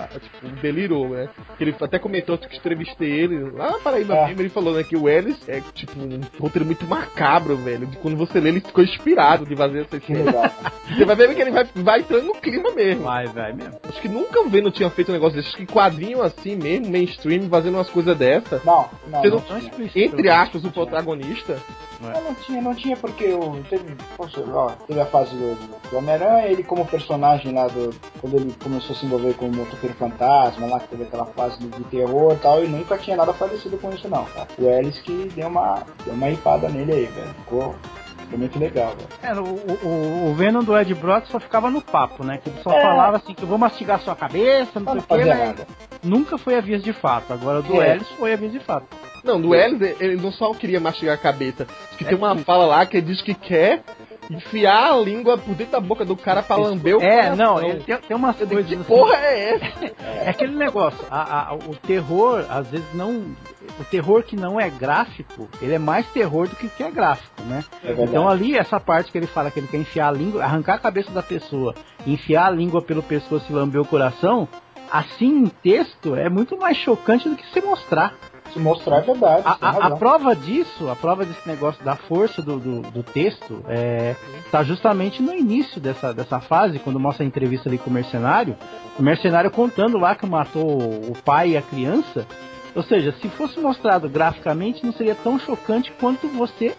Ah, tipo, delirou, né? Que ele até comentou que eu entrevistei ele lá na Paraíba É. mesmo, ele falou, né, que o Ellis é tipo um roteiro muito macabro, velho. De quando você lê, ele ficou inspirado de fazer essa Que cena. [laughs] Você vai ver que ele vai, vai entrando no clima mesmo. Vai, vai mesmo. Acho que nunca o Venom tinha feito um negócio desse. Acho que quadrinho assim mesmo, mainstream, fazendo umas coisas dessa. Não, não, Você não, não- explícito. Entre aspas, o protagonista. Não, não tinha, não tinha porque o teve, poxa, ó, teve a fase do, do Homem-Aranha, ele como personagem lá do. Quando ele começou a se envolver com o Motoqueiro Fantasma, lá que teve aquela fase de, de terror e tal, e nunca tinha nada parecido com isso não, cara. O Ellis que deu uma. deu uma hipada nele aí, velho. Ficou, ficou muito legal, velho. Era, o, o, o Venom do Ed Brock só ficava no papo, né? Que ele só É. falava assim que eu vou mastigar sua cabeça, não Pra sei não o que, mas nada. nunca foi a vias de fato. Agora o do É. Ellis foi a vias de fato. Não, do Ellis, ele não só queria mastigar a cabeça. Que tem uma fala lá que ele diz que quer enfiar a língua por dentro da boca do cara pra lamber o É, coração. não, ele tem, tem umas coisas que assim- porra é essa? É aquele negócio, a- a- o terror, às vezes não. O terror que não é gráfico, ele é mais terror do que o que é gráfico, né? É. Então ali, essa parte que ele fala que ele quer enfiar a língua, arrancar a cabeça da pessoa, enfiar a língua pelo pescoço e lamber o coração, assim em texto é muito mais chocante do que se mostrar. Se mostrar é verdade. A, a- a prova disso, a prova desse negócio da força do, do, do texto, é, tá justamente no início dessa, dessa fase, quando mostra a entrevista ali com o mercenário, o mercenário contando lá que matou o pai e a criança. Ou seja, se fosse mostrado graficamente, não seria tão chocante quanto você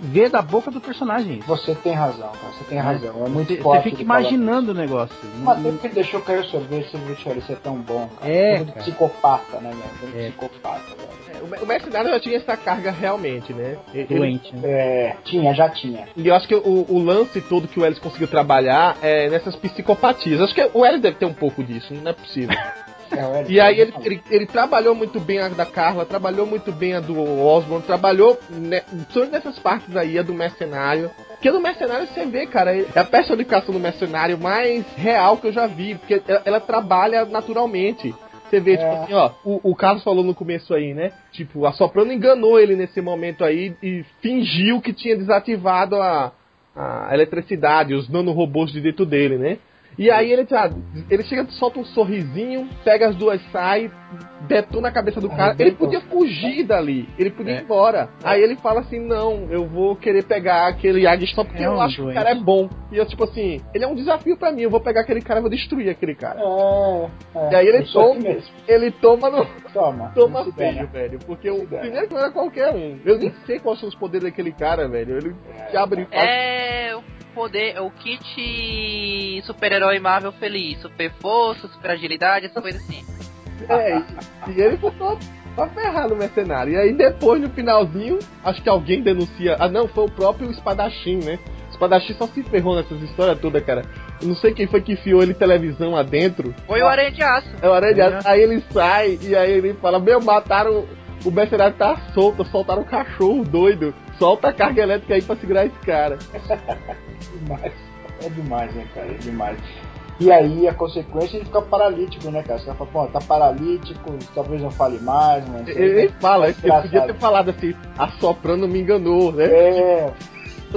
vê da boca do personagem. isso. Você tem razão, cara. Você tem razão. É muito Você, você forte. fica ele falar imaginando o negócio. Mas até porque ele deixou cair o sorvete, você viu, Charlie, isso é tão bom, cara. É, cara. psicopata, né, velho? É. psicopata, velho. É, o me- O mercenário já tinha essa carga realmente, né? Ele- doente. né? É, tinha, já tinha. E eu acho que o, o lance todo que o Ellis conseguiu trabalhar é nessas psicopatias. Acho que o Ellis deve ter um pouco disso, não é possível. [laughs] É, E aí ele, ele, ele trabalhou muito bem a da Carla, trabalhou muito bem a do Osborne, trabalhou né, todas essas partes aí, a do mercenário. Porque do mercenário você vê, cara, é a personificação do mercenário mais real que eu já vi, porque ela, ela trabalha naturalmente. Você vê, tipo É. assim, ó, o, o Carlos falou no começo aí, né? Tipo, a Soprano enganou ele nesse momento aí e fingiu que tinha desativado a, a eletricidade, os nanorobôs de dentro dele, né? E aí ele, tá, ele chega, solta um sorrisinho, pega as duas sai, detona a cabeça do cara. Ele podia fugir dali, ele podia ir É. embora. Aí ele fala assim: Não, eu vou querer pegar aquele Agstop porque É eu um acho que o doente. cara é bom. E eu, tipo assim, ele é um desafio pra mim, eu vou pegar aquele cara e vou destruir aquele cara. É, é. E aí ele eu assim toma- mesmo. Ele toma no. Toma. Toma feio, velho. Porque o primeiro que não era qualquer um. Eu nem sei quais são os poderes daquele cara, velho. Ele te abre e fala. É poder, o kit super-herói Marvel feliz. Super força, super agilidade, essas coisas assim. É, e, e ele botou pra ferrar no mercenário. E aí depois, no finalzinho, acho que alguém denuncia. Ah, não, foi o próprio espadachim, né? O espadachim só se ferrou nessas histórias todas, cara. Eu não sei quem foi que enfiou ele televisão lá dentro. Foi o Aranha de Aço. É o Aranha de É. Aço. Aí ele sai e aí ele fala: Meu, mataram. O mercenário tá solto, soltaram um cachorro doido. Solta a carga elétrica aí pra segurar esse cara. demais. É demais, né, cara? É demais. E aí a consequência é ele ficar paralítico, né, cara? Você fala, pô, tá paralítico, talvez não fale mais, mas. Ele nem fala, ele podia ter falado assim: A soprano me enganou, né? É,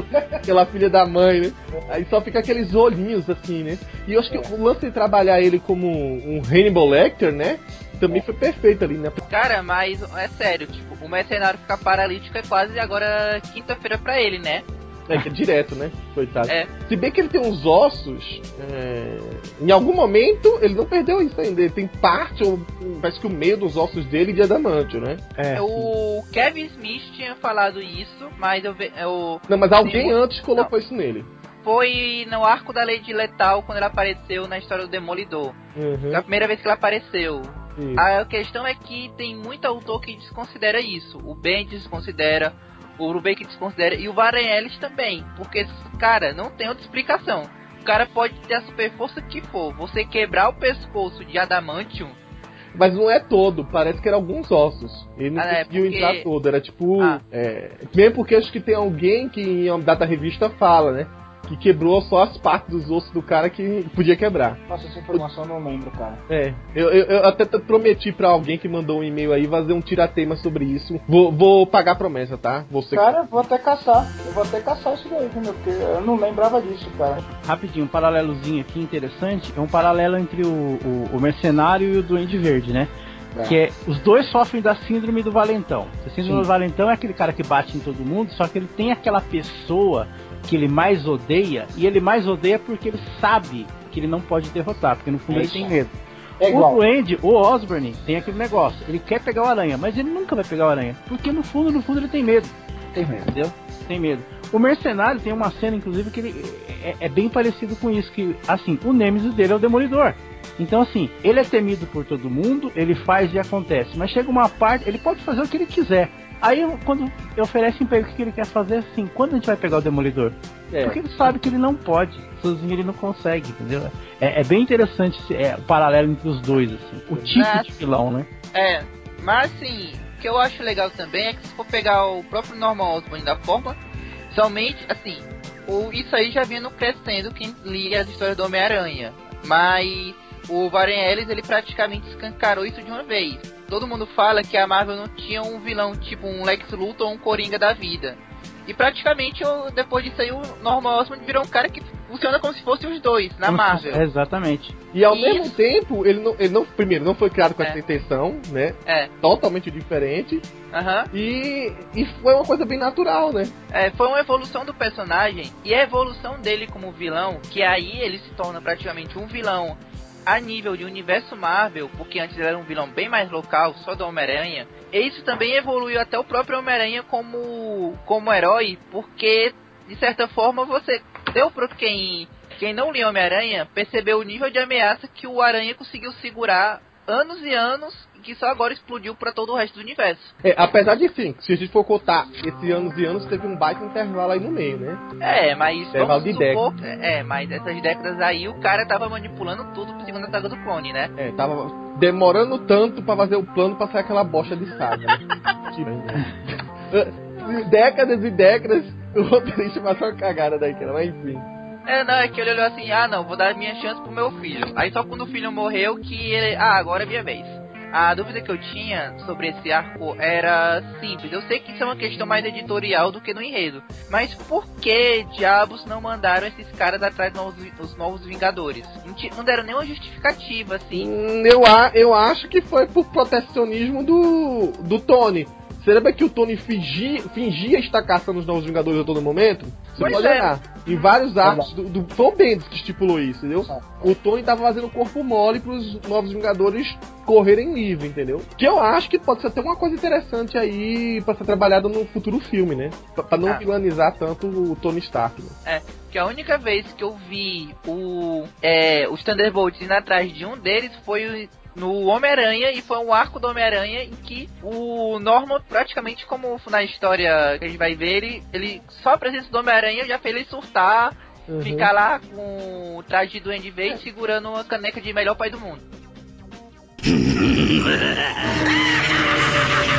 [laughs] aquela filha da mãe, né? Aí só fica aqueles olhinhos assim, né? E eu acho que o lance de trabalhar ele como um Hannibal Lecter, né? Também foi perfeito ali, né? Cara, mas é sério, tipo, o mercenário ficar paralítico é quase agora quinta-feira pra ele, né? É que é direto, né? Coitado. É. Se bem que ele tem uns ossos, é, em algum momento ele não perdeu isso ainda. Ele tem parte, ou parece que o meio dos ossos dele de adamantio, né? É, sim. O Kevin Smith tinha falado isso, mas eu, ve- eu Não, mas alguém Sim. antes colocou isso nele. foi no arco da Lei de Letal quando ele apareceu na história do Demolidor. Uhum. Foi a primeira vez que ele apareceu. Isso. A questão é que tem muito autor que desconsidera isso. O Ben desconsidera, o Rubeck desconsidera e o Varenellis também. Porque, cara, não tem outra explicação. O cara pode ter a super força que for. Você quebrar o pescoço de Adamantium, Mas não é todo, parece que eram alguns ossos. Ele não Ah, é, conseguiu porque- entrar todo, era tipo. Ah. é, mesmo porque acho que tem alguém que em uma data revista fala, né? Que quebrou só as partes dos ossos do cara que podia quebrar. nossa, essa informação eu não lembro, cara. É, eu, eu, eu até prometi pra alguém que mandou um e-mail aí fazer um tiratema sobre isso. Vou, vou pagar a promessa, tá? Você Cara, eu vou até caçar. Eu vou até caçar isso daí, viu, meu? Porque eu não lembrava disso, cara. Rapidinho, um paralelozinho aqui interessante. É um paralelo entre o, o, o mercenário e o Duende Verde, né? Que é, os dois sofrem da síndrome do valentão. A síndrome Sim. do valentão é aquele cara que bate em todo mundo, só que ele tem aquela pessoa que ele mais odeia, e ele mais odeia porque ele sabe que ele não pode derrotar, porque no fundo É ele tem medo. É o. Duende, o Osborne, tem aquele negócio. Ele quer pegar o aranha, mas ele nunca vai pegar o aranha. Porque no fundo, no fundo, ele tem medo. Tem medo. Entendeu? Tem medo. O mercenário tem uma cena, inclusive, que ele é, é bem parecido com isso. Que, assim, o Nemesis dele é o Demolidor. Então, assim, ele é temido por todo mundo, ele faz e acontece. Mas chega uma parte, ele pode fazer o que ele quiser. Aí, quando oferecem pra ele o que ele quer fazer, assim, quando a gente vai pegar o Demolidor? É. Porque ele sabe que ele não pode. Sozinho ele não consegue, entendeu? É, é bem interessante esse- é, o paralelo entre os dois, assim. O tipo Ah. de vilão, né? É, mas assim, o que eu acho legal também é que se for pegar o próprio Norman Osborn da forma, somente, assim, ou isso aí já vinha no crescendo quem lia as histórias do Homem-Aranha. Mas o Warren Ellis ele praticamente escancarou isso de uma vez. Todo mundo fala que a Marvel não tinha um vilão tipo um Lex Luthor ou um Coringa da vida. E praticamente depois disso aí o Norman Osborn virou um cara que funciona como se fossem os dois na Como se- Marvel. Exatamente. E ao Isso. mesmo tempo, ele não, ele não. Primeiro, não foi criado com É. essa intenção, né? É, Totalmente diferente. aham. E, e foi uma coisa bem natural, né? É, foi uma evolução do personagem e a evolução dele como vilão, que aí ele se torna praticamente um vilão a nível de universo Marvel, porque antes ele era um vilão bem mais local, só do Homem-Aranha. Isso também evoluiu até o próprio Homem-Aranha como, como herói, porque de certa forma você deu para quem quem não lia Homem-Aranha percebeu o nível de ameaça que o Aranha conseguiu segurar anos e anos que só agora explodiu para todo o resto do universo. É, apesar de, sim, se a gente for contar esses anos e anos, teve um baita intervalo aí no meio, né? É, mas Intervalo de supor, é, mas essas décadas aí o cara tava manipulando tudo pra segunda saga do clone, né? É, tava demorando tanto pra fazer o plano pra sair aquela bosta de saga. Né? [laughs] tipo, décadas e décadas, o roteirista passou uma cagada daquela, mas enfim. É, não, é que ele olhou assim, ah não, vou dar minha chance pro meu filho. Aí só quando o filho morreu que ele, ah, agora é minha vez. A dúvida que eu tinha sobre esse arco era simples. Eu sei que isso é uma questão mais editorial do que no enredo. Mas por que diabos não mandaram esses caras atrás dos novos, novos Vingadores? Não, deram nenhuma justificativa, assim. Hum, Eu, eu acho que foi por protecionismo do, do Tony. Você lembra que o Tony fingia, fingia estar caçando os novos Vingadores a todo momento? Você Pois pode é. olhar. Em vários arcos do, do Tom Bendis que estipulou isso, entendeu? O Tony tava fazendo corpo mole pros novos Vingadores correrem livre, entendeu? Que eu acho que pode ser até uma coisa interessante aí pra ser trabalhada no futuro filme, né? Pra, pra não Ah. vilanizar tanto o Tony Stark. Né? É, que a única vez que eu vi o, é, os Thunderbolts indo atrás de um deles foi no Homem-Aranha e foi um arco do Homem-Aranha em que o Norman, praticamente como na história que a gente vai ver, ele, ele só a presença do Homem-Aranha já fez ele surtar, Uhum. ficar lá com o traje de Duende Verde segurando uma caneca de melhor pai do mundo. [laughs]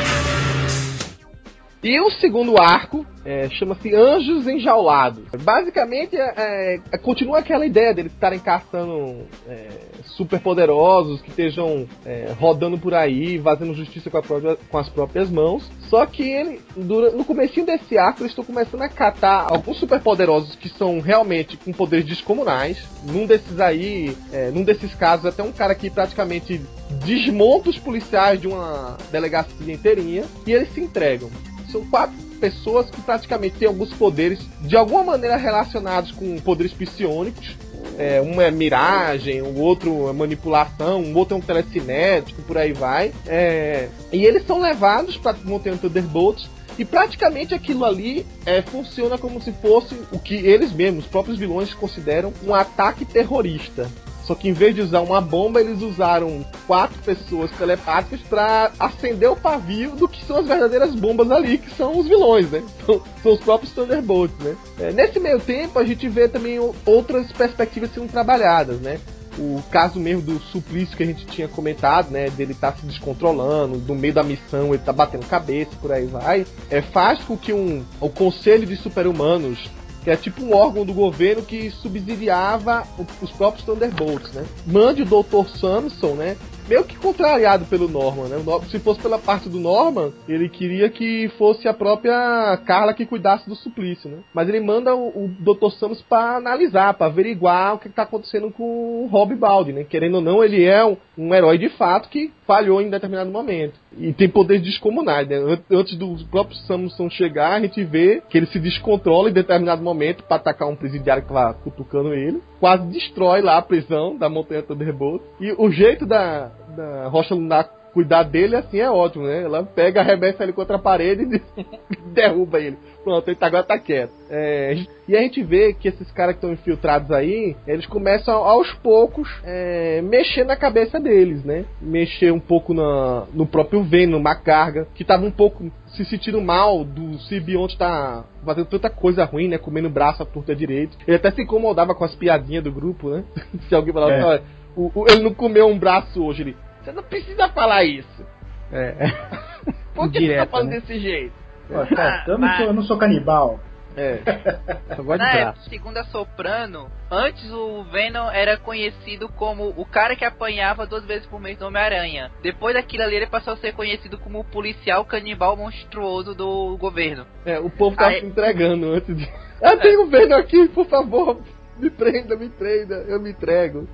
E o segundo arco é, chama-se Anjos Enjaulados. Basicamente, é, é, continua aquela ideia deles estarem caçando é, super poderosos que estejam é, rodando por aí, fazendo justiça com, própria- com as próprias mãos. Só que ele, dura- no comecinho desse arco, eles estão começando a catar alguns super poderosos que são realmente com poderes descomunais. Num desses aí, é, num desses casos, até um cara que praticamente desmonta os policiais de uma delegacia inteirinha e eles se entregam são quatro pessoas que praticamente têm alguns poderes de alguma maneira relacionados com poderes psionicos. É, um é miragem, o outro é manipulação, o outro é um telecinético, por aí vai. É, e eles são levados para Montanha Thunderbolts e praticamente aquilo ali é, funciona como se fosse o que eles mesmos, os próprios vilões, consideram um ataque terrorista. Só que em vez de usar uma bomba, eles usaram quatro pessoas telepáticas para acender o pavio do que são as verdadeiras bombas ali, que são os vilões, né? São, são os próprios Thunderbolts, né? É, nesse meio tempo, a gente vê também outras perspectivas sendo trabalhadas, né? O caso mesmo do suplício que a gente tinha comentado, né? Dele estar se descontrolando, no meio da missão ele tá batendo cabeça, por aí vai. É, faz com que um, o Conselho de Super-Humanos que é tipo um órgão do governo que subsidiava os próprios Thunderbolts, né? Mande o Dr. Samson, né? Meio que contrariado pelo Norman, né? Se fosse pela parte do Norman, ele queria que fosse a própria Carla que cuidasse do suplício, né? Mas ele manda o, o Dr. Samus para analisar, para averiguar o que está acontecendo com o Rob Baldi, né? Querendo ou não, ele é um, um herói de fato que falhou em determinado momento. E tem poderes descomunais, né? An- Antes do próprio Samson chegar, a gente vê que ele se descontrola em determinado momento para atacar um presidiário que tava cutucando ele. Quase destrói lá a prisão da Montanha Thunderbolt. E o jeito da, da Rocha Lunar cuidar dele, assim, é ótimo, né? Ela pega, arremessa ele contra a parede e [laughs] derruba ele. Pronto, ele tá- agora tá quieto. É, e a gente vê que esses caras que estão infiltrados aí, eles começam aos poucos é, mexer na cabeça deles, né? Mexer um pouco na, no próprio Venom, Macarga, que tava um pouco se sentindo mal do simbionte tá fazendo tanta coisa ruim, né? Comendo braço à torta direito. Ele até se incomodava com as piadinhas do grupo, né? [laughs] se alguém falava, É. olha, o- o- ele não comeu um braço hoje, ele. Você não precisa falar isso. É. [laughs] Por que você tá Direto, falando né? desse jeito? Pô, cara, eu, não mas- sou, eu não sou canibal. É. [laughs] Só gosto de Na época, segundo a Soprano, antes o Venom era conhecido como o cara que apanhava duas vezes por mês no Homem-Aranha. Depois daquilo ali, ele passou a ser conhecido como o policial canibal monstruoso do governo. É, o povo tá Aí- se entregando antes de. [laughs] Ah, tem um Venom aqui, por favor. Me prenda, me prenda, eu me entrego.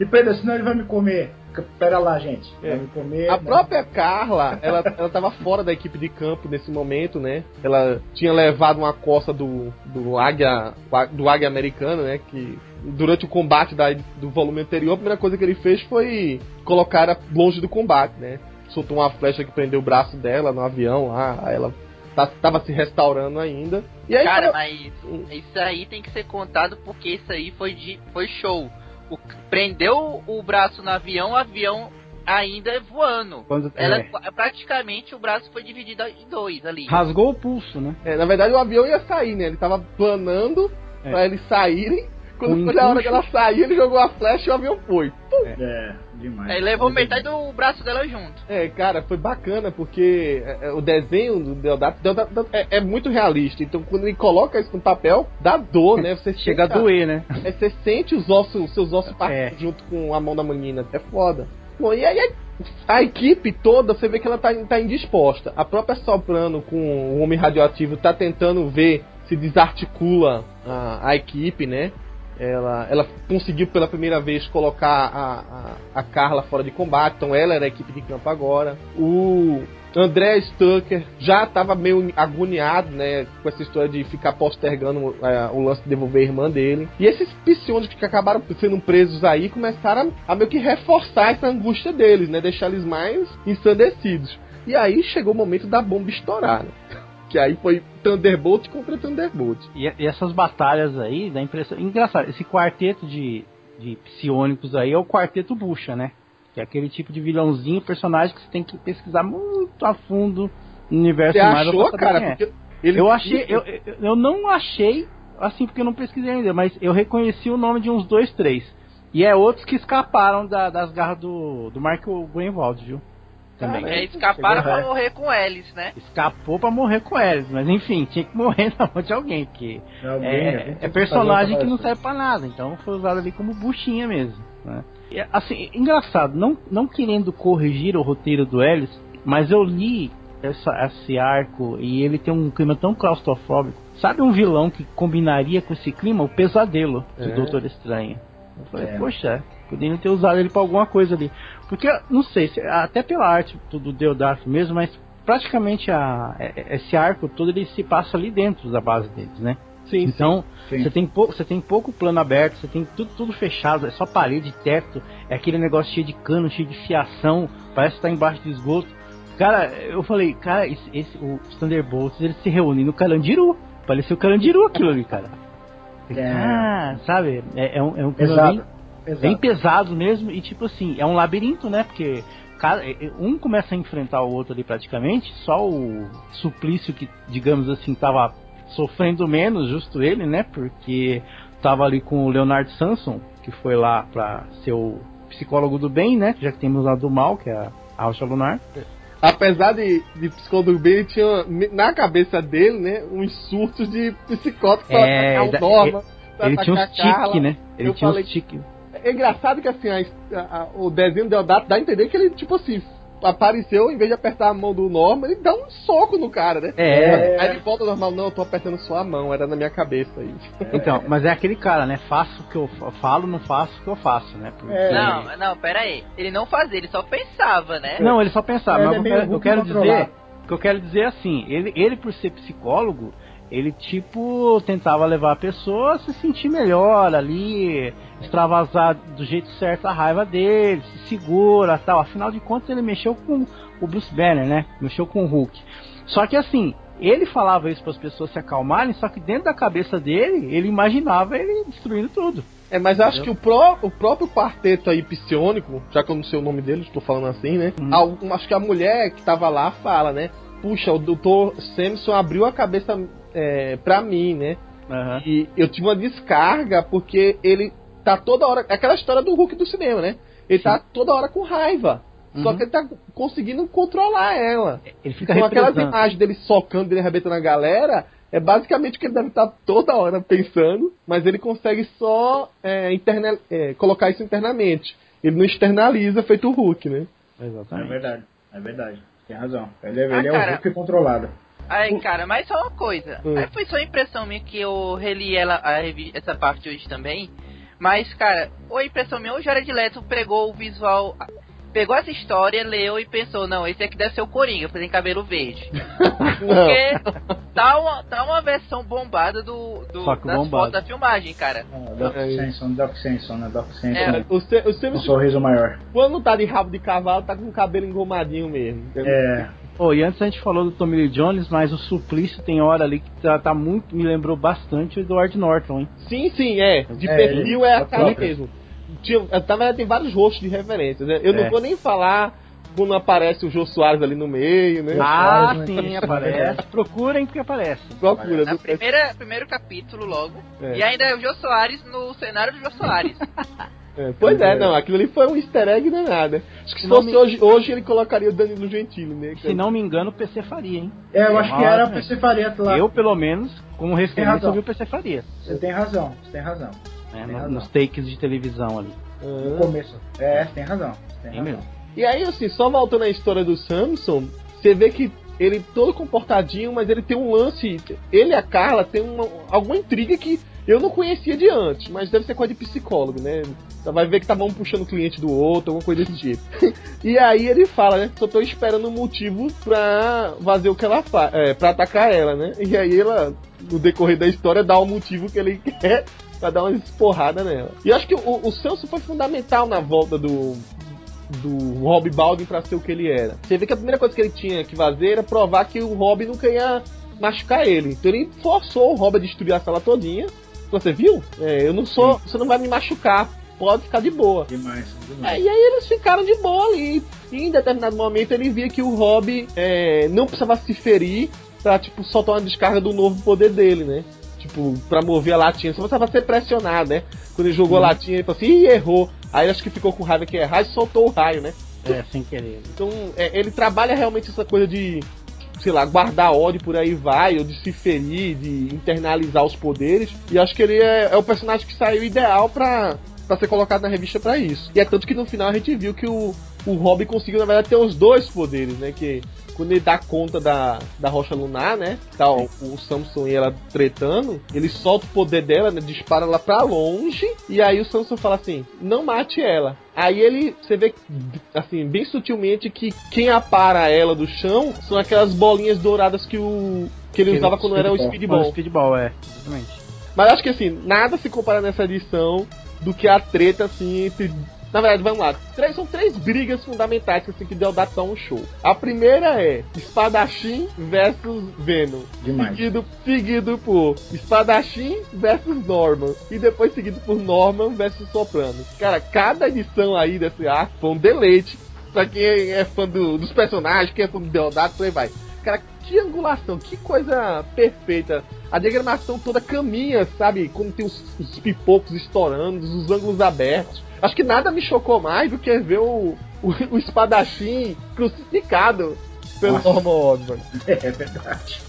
E Pedro, senão ele vai me comer. Pera lá, gente. Vai É. me comer. A né? própria Carla, ela, ela tava fora da equipe de campo nesse momento, né? Ela tinha levado uma coça do, do águia do águia americano, né? Que durante o combate da, do volume anterior, a primeira coisa que ele fez foi colocar ela longe do combate, né? Soltou uma flecha que prendeu o braço dela no avião lá, aí ela tá- tava se restaurando ainda. E aí, Cara, quando- mas isso aí tem que ser contado porque isso aí foi, de, foi show. O, prendeu o braço no avião, o avião ainda voando. Quando, Ela, é, praticamente o braço foi dividido em dois ali. rasgou o pulso, né? É, na verdade o avião ia sair, né? Ele tava planando É. pra eles saírem. Quando foi na hora empuxo. que ela sair, ele jogou a flecha e o avião foi. É, demais. Aí levou metade do braço dela junto. É, cara, foi bacana porque é, é, o desenho do Deodato, Deodato é, é muito realista. Então quando ele coloca isso no papel, dá dor, né? Você [laughs] Chega a doer, né? É, você sente os ossos, os seus ossos É. partindo junto com a mão da menina. É foda. Bom, e aí a equipe toda, você vê que ela tá, tá indisposta. A própria Soprano com o Homem Radioativo tá tentando ver se desarticula a, a equipe, né? Ela, ela conseguiu pela primeira vez colocar a, a, a Carla fora de combate, então ela era a equipe de campo agora. O André Stucker já estava meio agoniado, né, com essa história de ficar postergando é, o lance de devolver a irmã dele. E esses psionicos que acabaram sendo presos aí começaram a, a meio que reforçar essa angústia deles, né, deixar eles mais ensandecidos. E aí chegou o momento da bomba estourar, né? Que aí foi Thunderbolt contra Thunderbolt. E, e essas batalhas aí, dá impressão. Engraçado, esse quarteto de, de psionicos aí é o quarteto bucha, né? Que é aquele tipo de vilãozinho, personagem que você tem que pesquisar muito a fundo no universo Você Marvel achou, cara? é. Porque ele- Eu achei, eu, eu, eu não achei, assim, porque eu não pesquisei ainda, mas eu reconheci o nome de uns dois, três. E é outros que escaparam da- das garras do, do Mark Greenwald, viu? Também. Cara, É, escaparam pra é. morrer com eles, né? Escapou pra morrer com eles, mas enfim, tinha que morrer [laughs] na mão de alguém, porque Alguém, é, tem é que fazer personagem que não serve pra nada, então foi usado ali como buchinha mesmo. Né? E, assim, engraçado, não, não querendo corrigir o roteiro do Ellis, mas eu li essa, esse arco e ele tem um clima tão claustrofóbico. Sabe um vilão que combinaria com esse clima? O pesadelo do É. Doutor Estranho. Eu falei, É. poxa, poderiam ter usado ele pra alguma coisa ali. Porque, não sei, se- até pela arte do Deodato mesmo, mas praticamente a, é- esse arco todo ele se passa ali dentro da base deles, né? Sim, Então, Sim. você tem, pouco, você tem pouco plano aberto, você tem tudo, tudo fechado, é só parede, teto, é aquele negócio cheio de cano, cheio de fiação, parece que tá embaixo do esgoto. Cara, eu falei, cara, esse, esse, os Thunderbolts, eles se reúnem no Carandiru. Pareceu o Carandiru aquilo ali, cara. É. Ah, sabe? É, é um, é um clima Exato. Bem, Exato. bem pesado mesmo e tipo assim, é um labirinto, né? Porque cada, um começa a enfrentar o outro ali praticamente, só o suplício que, digamos assim, tava sofrendo menos, justo ele, né? Porque tava ali com o Leonard Sanson, que foi lá pra ser o psicólogo do bem, né? Já que temos lá do mal, que é a Alcha Lunar. Apesar de, de psicólogo bem, ele tinha na cabeça dele, né, uns surtos de psicótico pra É, atacar da- o Norma. pra Ele tinha atacar uns a Carla. tique, né? Ele tinha falei- uns tique. É engraçado que assim, a- a- o desenho do Deodato dá a entender que ele, tipo assim, apareceu, em vez de apertar a mão do Norma, ele dá um soco no cara, né? É, Aí ele volta ao normal, não, eu tô apertando só a mão, era na minha cabeça aí. [laughs] então, mas é aquele cara, né? Faço o que eu fa- falo, não faço o que eu faço, né? Porque... É. Não, não, pera aí. Ele não fazia, ele só pensava, né? Não, ele só pensava, Ele mas é eu eu quero dizer, o que eu quero dizer é assim, ele, ele por ser psicólogo, ele tipo tentava levar a pessoa a se sentir melhor ali, extravasar do jeito certo a raiva dele, se segura, tal. Afinal de contas, ele mexeu com o Bruce Banner, né? Mexeu com o Hulk. Só que assim, ele falava isso para as pessoas se acalmarem, só que dentro da cabeça dele, ele imaginava ele destruindo tudo. É, mas acho que o, pró- o próprio quarteto aí psionico, já que eu não sei o nome dele, estou falando assim, né? Uhum. Algum- acho que a mulher que tava lá fala, né? Puxa, o Dr. Samson abriu a cabeça é, pra mim, né? Aham. E eu tive uma descarga porque ele tá toda hora. É aquela história do Hulk do cinema, né? Ele tá toda hora com raiva. Só Uhum. que ele tá conseguindo controlar ela. Ele fica Então aquelas imagens dele socando, dele arrebentando a galera, É basicamente o que ele deve estar toda hora pensando, mas ele consegue só é, interna- é, colocar isso internamente. Ele não externaliza feito o Hulk, né? É Exatamente. verdade, é verdade. Tem razão. Ele, é- Ah, ele é cara. o Hulk controlado. Aí, cara, mas só uma coisa. Hum. Aí foi só impressão minha que eu reli ela, a revi- essa parte hoje também. Mas, cara, a impressão minha, o Jared Leto pegou o visual. Pegou essa história, leu e pensou, não, esse aqui deve ser o Coringa, porque tem cabelo verde. [laughs] Porque tá uma, tá uma versão bombada do, do Só que das bombado. fotos da filmagem, cara. Ah, Doc É. Samson, Doc Samson, né? Doc Samson. É. né? O, Se- o um sorriso maior. quando tá de rabo de cavalo, tá com o cabelo engomadinho mesmo. É. Pô, e antes a gente falou do Tommy Lee Jones, mas o Suplício tem hora ali que tá, tá muito. Me lembrou bastante o Edward Norton, hein? Sim, sim, é. De É, perfil ele- é é a o cara próprio. mesmo. Tinha, na verdade, tem vários rostos de referências, né? Eu não É. vou nem falar quando aparece o Jô Soares ali no meio, né? Ah, Soares, né? sim, Isso, aparece. [laughs] Procurem porque aparece. Procura. Na do- primeira, primeiro capítulo logo. É. E ainda é o Jô Soares no cenário do Jô Soares. [laughs] É, pois é, não, aquilo ali foi um easter egg danado. Acho que se não fosse me- hoje, hoje ele colocaria o Danilo Gentili, né? Se não me engano, o PC faria, hein? É, eu acho que era o? PC Faria lá. Eu, pelo menos, como eu vi o PC faria. Você tem razão, você tem razão. né, Tem no- razão. nos takes de televisão ali. No Ah. começo. É, você tem razão. Você tem Tem razão. mesmo. E aí, assim, só voltando à história do Samson, você vê que ele todo comportadinho, mas ele tem um lance. Ele e a Carla tem uma, alguma intriga que eu não conhecia de antes, mas deve ser coisa de psicólogo, né? Você vai ver que tava um puxando o cliente do outro, alguma coisa desse tipo. [laughs] e aí ele fala, né? Só tô esperando um motivo pra fazer o que ela faz, é, pra atacar ela, né? E aí ela, no decorrer da história, dá o motivo que ele [laughs] quer pra dar uma esporrada nela. E acho que o, o Samson foi fundamental na volta do, do Rob Baldwin pra ser o que ele era. Você vê que a primeira coisa que ele tinha que fazer era provar que o Rob nunca ia machucar ele. Então ele forçou o Rob a destruir a sala todinha. Você viu? É, eu não sou. Você não vai me machucar. Pode ficar de boa. Demais, É, demais. e aí eles ficaram de boa ali. E em determinado momento ele via que o Rob é, não precisava se ferir pra, tipo, soltar uma descarga do novo poder dele, né? Tipo, pra mover a latinha. Só precisava ser pressionado, né? Quando ele jogou a latinha, ele falou assim, ih, errou. Aí acho que ficou com raiva que ia errar e soltou o raio, né? É, sem querer. Então, é, ele trabalha realmente essa coisa de, sei lá, guardar ódio por aí vai, ou de se ferir, de internalizar os poderes. E acho que ele é, é o personagem que saiu ideal pra, pra ser colocado na revista pra isso. E é tanto que no final a gente viu que o, o Robin conseguiu, na verdade, ter os dois poderes, né? Que quando ele dá conta da, da rocha lunar, né? Tá o, o Samson e ela tretando, ele solta o poder dela, né? Dispara ela pra longe. E aí o Samson fala assim: não mate ela. Aí ele, você vê, assim, bem sutilmente que quem apara ela do chão são aquelas bolinhas douradas que o que ele usava quando era o speedball. speedball. O speedball, é. Exatamente. Mas acho que assim, nada se compara nessa edição do que a treta assim entre. Na verdade, vamos lá. Três, são três brigas fundamentais que assim, que Deodato dá um show. A primeira é Espadachim versus Venom. Demais. Seguido, seguido por Espadachim versus Norman. E depois seguido por Norman versus Soprano. Cara, cada edição aí desse arco foi um deleite. Pra quem é fã do- dos personagens, quem é fã do Deodato, por aí vai. Cara, que angulação, que coisa perfeita. A diagramação toda caminha, sabe? Quando tem os, os pipocos estourando, os ângulos abertos. Acho que nada me chocou mais do que ver o, o, o espadachim crucificado pelo. Norman Osborn. [laughs] É verdade.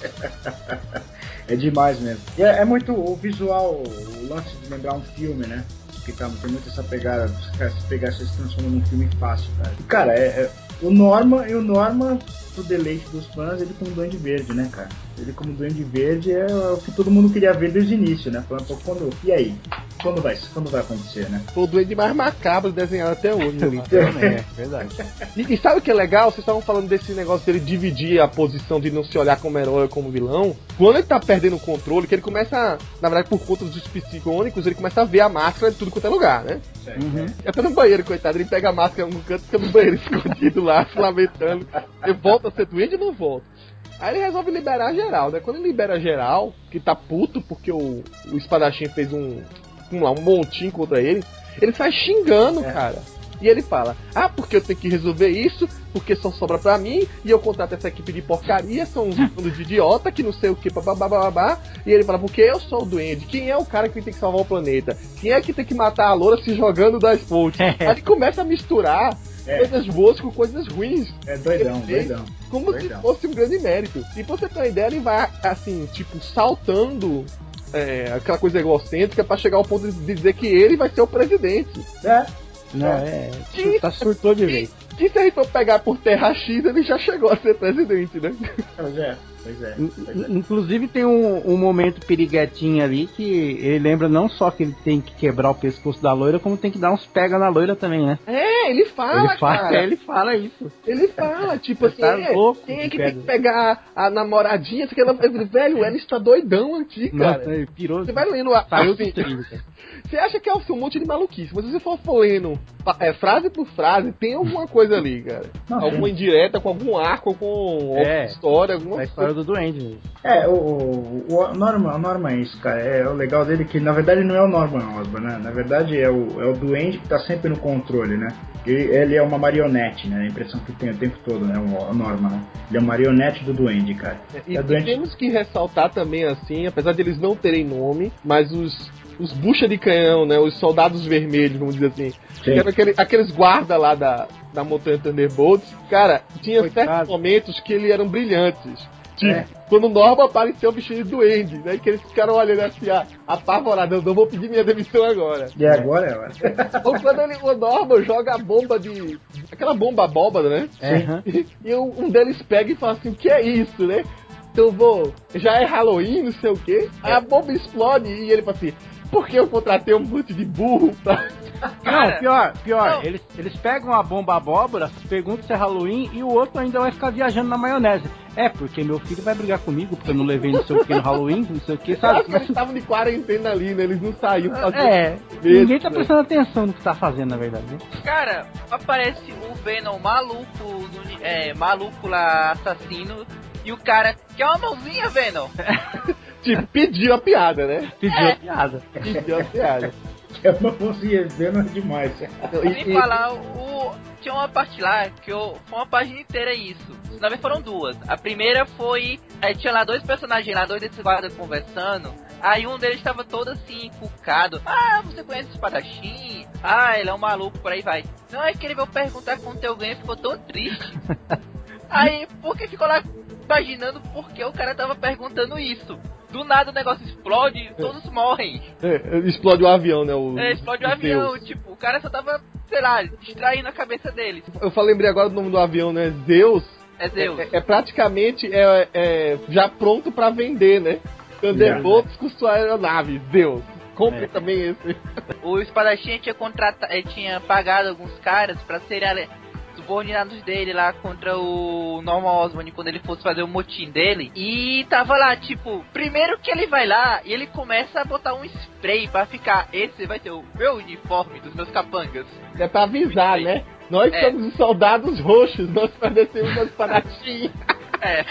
É demais mesmo. E é, é muito o visual, o lance de lembrar um filme, né? Que tá, tem muito essa pegada, se pegar, você se transforma num filme fácil, cara. Cara, é, é- o Norman, e o Norman, pro deleite dos fãs, ele como Duende Verde, né, cara? Ele como Duende Verde é o que todo mundo queria ver desde o início, né? Falando, pô, quando, e aí? Quando vai, quando vai acontecer, né? Foi o duende mais macabro desenhado até hoje. [laughs] ali. É, verdade. E, e sabe o que é legal? Vocês estavam falando desse negócio dele dividir a posição de não se olhar como herói ou como vilão. Quando ele tá perdendo o controle, que ele começa, na verdade, por conta dos psicônicos, ele começa a ver a máscara de tudo quanto é lugar, né? Uhum. Até no banheiro, coitado, ele pega a máscara no canto, fica no banheiro [laughs] escondido lá, se lamentando. Ele volta a ser doente ou não volta? Aí ele resolve liberar geral, né? Quando ele libera geral, que tá puto porque o, o espadachim fez um, um, lá, um montinho contra ele, ele sai xingando, É. cara. E ele fala: Ah, porque eu tenho que resolver isso, porque só sobra pra mim, e eu contrato essa equipe de porcaria, são uns [laughs] bandos de idiota que não sei o que, babá. E ele fala: Porque eu sou o duende, quem é o cara que tem que salvar o planeta? Quem é que tem que matar a loura se jogando da Spolt? [laughs] Aí ele começa a misturar É. coisas boas com coisas ruins. É doidão, fez doidão. Como Doidão. se fosse um grande mérito. E pra você ter uma ideia, ele vai, assim, tipo, saltando é, aquela coisa egocêntrica pra chegar ao ponto de dizer que ele vai ser o presidente. É. Não, é. Tá surtou de vez. Que se a gente for pegar por terra X, ele já chegou a ser presidente, né? Pois é, pois é. Pois é. in- Inclusive tem um, um momento piriguetinho ali que ele lembra não só que ele tem que quebrar o pescoço da loira, como tem que dar uns pega na loira também, né? É, ele fala, ele, fala, cara. ele fala isso. Ele fala, tipo assim, Tá é, louco quem é que pedra. tem que pegar a namoradinha? Aqui, ela- eu falei, velho, ela está doidão aqui, cara. Nossa, ele pirou. Você vai lendo a, Saiu assim, trilho. Você acha que é um monte de maluquice, mas se você for, lendo é, frase por frase, tem alguma coisa ali, cara. Não, alguma indireta com algum arco, com É. outra história, alguma A coisa. história do duende. mesmo. É, o, o, o Norman, o Norman é isso, cara. É o legal dele que na verdade não é o Norman Osborn, né? Na verdade é o, é o duende que tá sempre no controle, né? Ele, ele é uma marionete, né? A impressão que tem o tempo todo, né? O, o Norman, né? Ele é uma marionete do duende, cara. E, É e doente. temos que ressaltar também, assim, apesar de eles não terem nome, mas os, os bucha de canhão, né? Os soldados vermelhos, vamos dizer assim. Que eram aquele- aqueles guarda lá da, da Montanha Thunderbolts. Cara, tinha Coitado. certos momentos que eles eram brilhantes. Tipo, É. quando o Norma apareceu vestido de duende, né? Que eles ficaram olhando assim, ah, apavorados, eu não vou pedir minha demissão agora. E agora é hora. Ou quando ele, o Norman joga a bomba de. aquela bomba abóbada, né? É. E um, deles pega e fala assim, o que é isso, né? Então vou. Já é Halloween, não sei o quê. Aí a bomba explode e ele fala assim, por que eu contratei um monte de burro pra. Cara, não, pior, pior. não. Eles, eles pegam a bomba abóbora, perguntam se é Halloween e o outro ainda vai ficar viajando na maionese. É, porque meu filho vai brigar comigo porque eu não levei não sei o que no Halloween, não sei o que, Eu acho sabe? que eles estavam de quarentena ali, né? Eles não saíam fazer É, mesmo, ninguém tá né? prestando atenção no que tá fazendo, na verdade. né? Cara, aparece o Venom maluco, do- é, maluco lá, assassino, e o cara, quer uma mãozinha, Venom? [laughs] Tipo, pediu a piada, né? Pediu É. a piada. Pediu a piada. [laughs] É uma vendo demais. Sem falar, o, tinha uma parte lá que eu, foi uma página inteira isso. Na verdade foram duas. A primeira foi, aí tinha lá dois personagens lá, dois desses guardas conversando. Aí um deles estava todo assim, encucado. Ah, você conhece o espadachim? Ah, ele é um maluco, por aí vai. Não, é que ele veio perguntar quanto eu ganho e ficou tão triste. [laughs] Aí, porque ficou lá imaginando por que o cara tava perguntando isso. Do nada o negócio explode, todos morrem. É, explode o avião, né? O, É, explode o avião, Deus. tipo, o cara só tava, sei lá, distraindo a cabeça deles. Eu falei, lembrei agora do nome do avião, né? Zeus. É Zeus. É, é praticamente é, é já pronto pra vender, né? Thunderbolts com sua aeronave, Zeus. Compre É. também esse. O espadachim tinha contratado, ele tinha pagado alguns caras pra serem subordinados dele lá contra o Norman Osborn quando ele fosse fazer o motim dele. E tava lá, tipo, primeiro que ele vai lá e ele começa a botar um spray pra ficar, esse vai ser o meu uniforme dos meus capangas. É pra avisar, né? Nós É. somos os soldados roxos, nós padecemos as espadachim. É.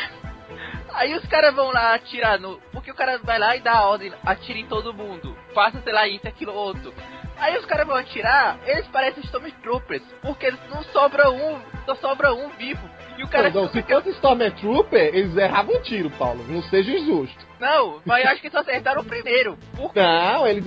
Aí os caras vão lá atirar no. Porque o cara vai lá e dá a ordem, atira em todo mundo. Faça, sei lá, isso, aquilo, outro. Aí os caras vão atirar, eles parecem Stormtroopers. Porque não sobra um, só sobra um vivo. E o cara Não, não, se fosse Stormtrooper, eles erravam um tiro, Paulo. Não seja injusto. Não, mas eu acho que só acertaram o primeiro. Por Não, eles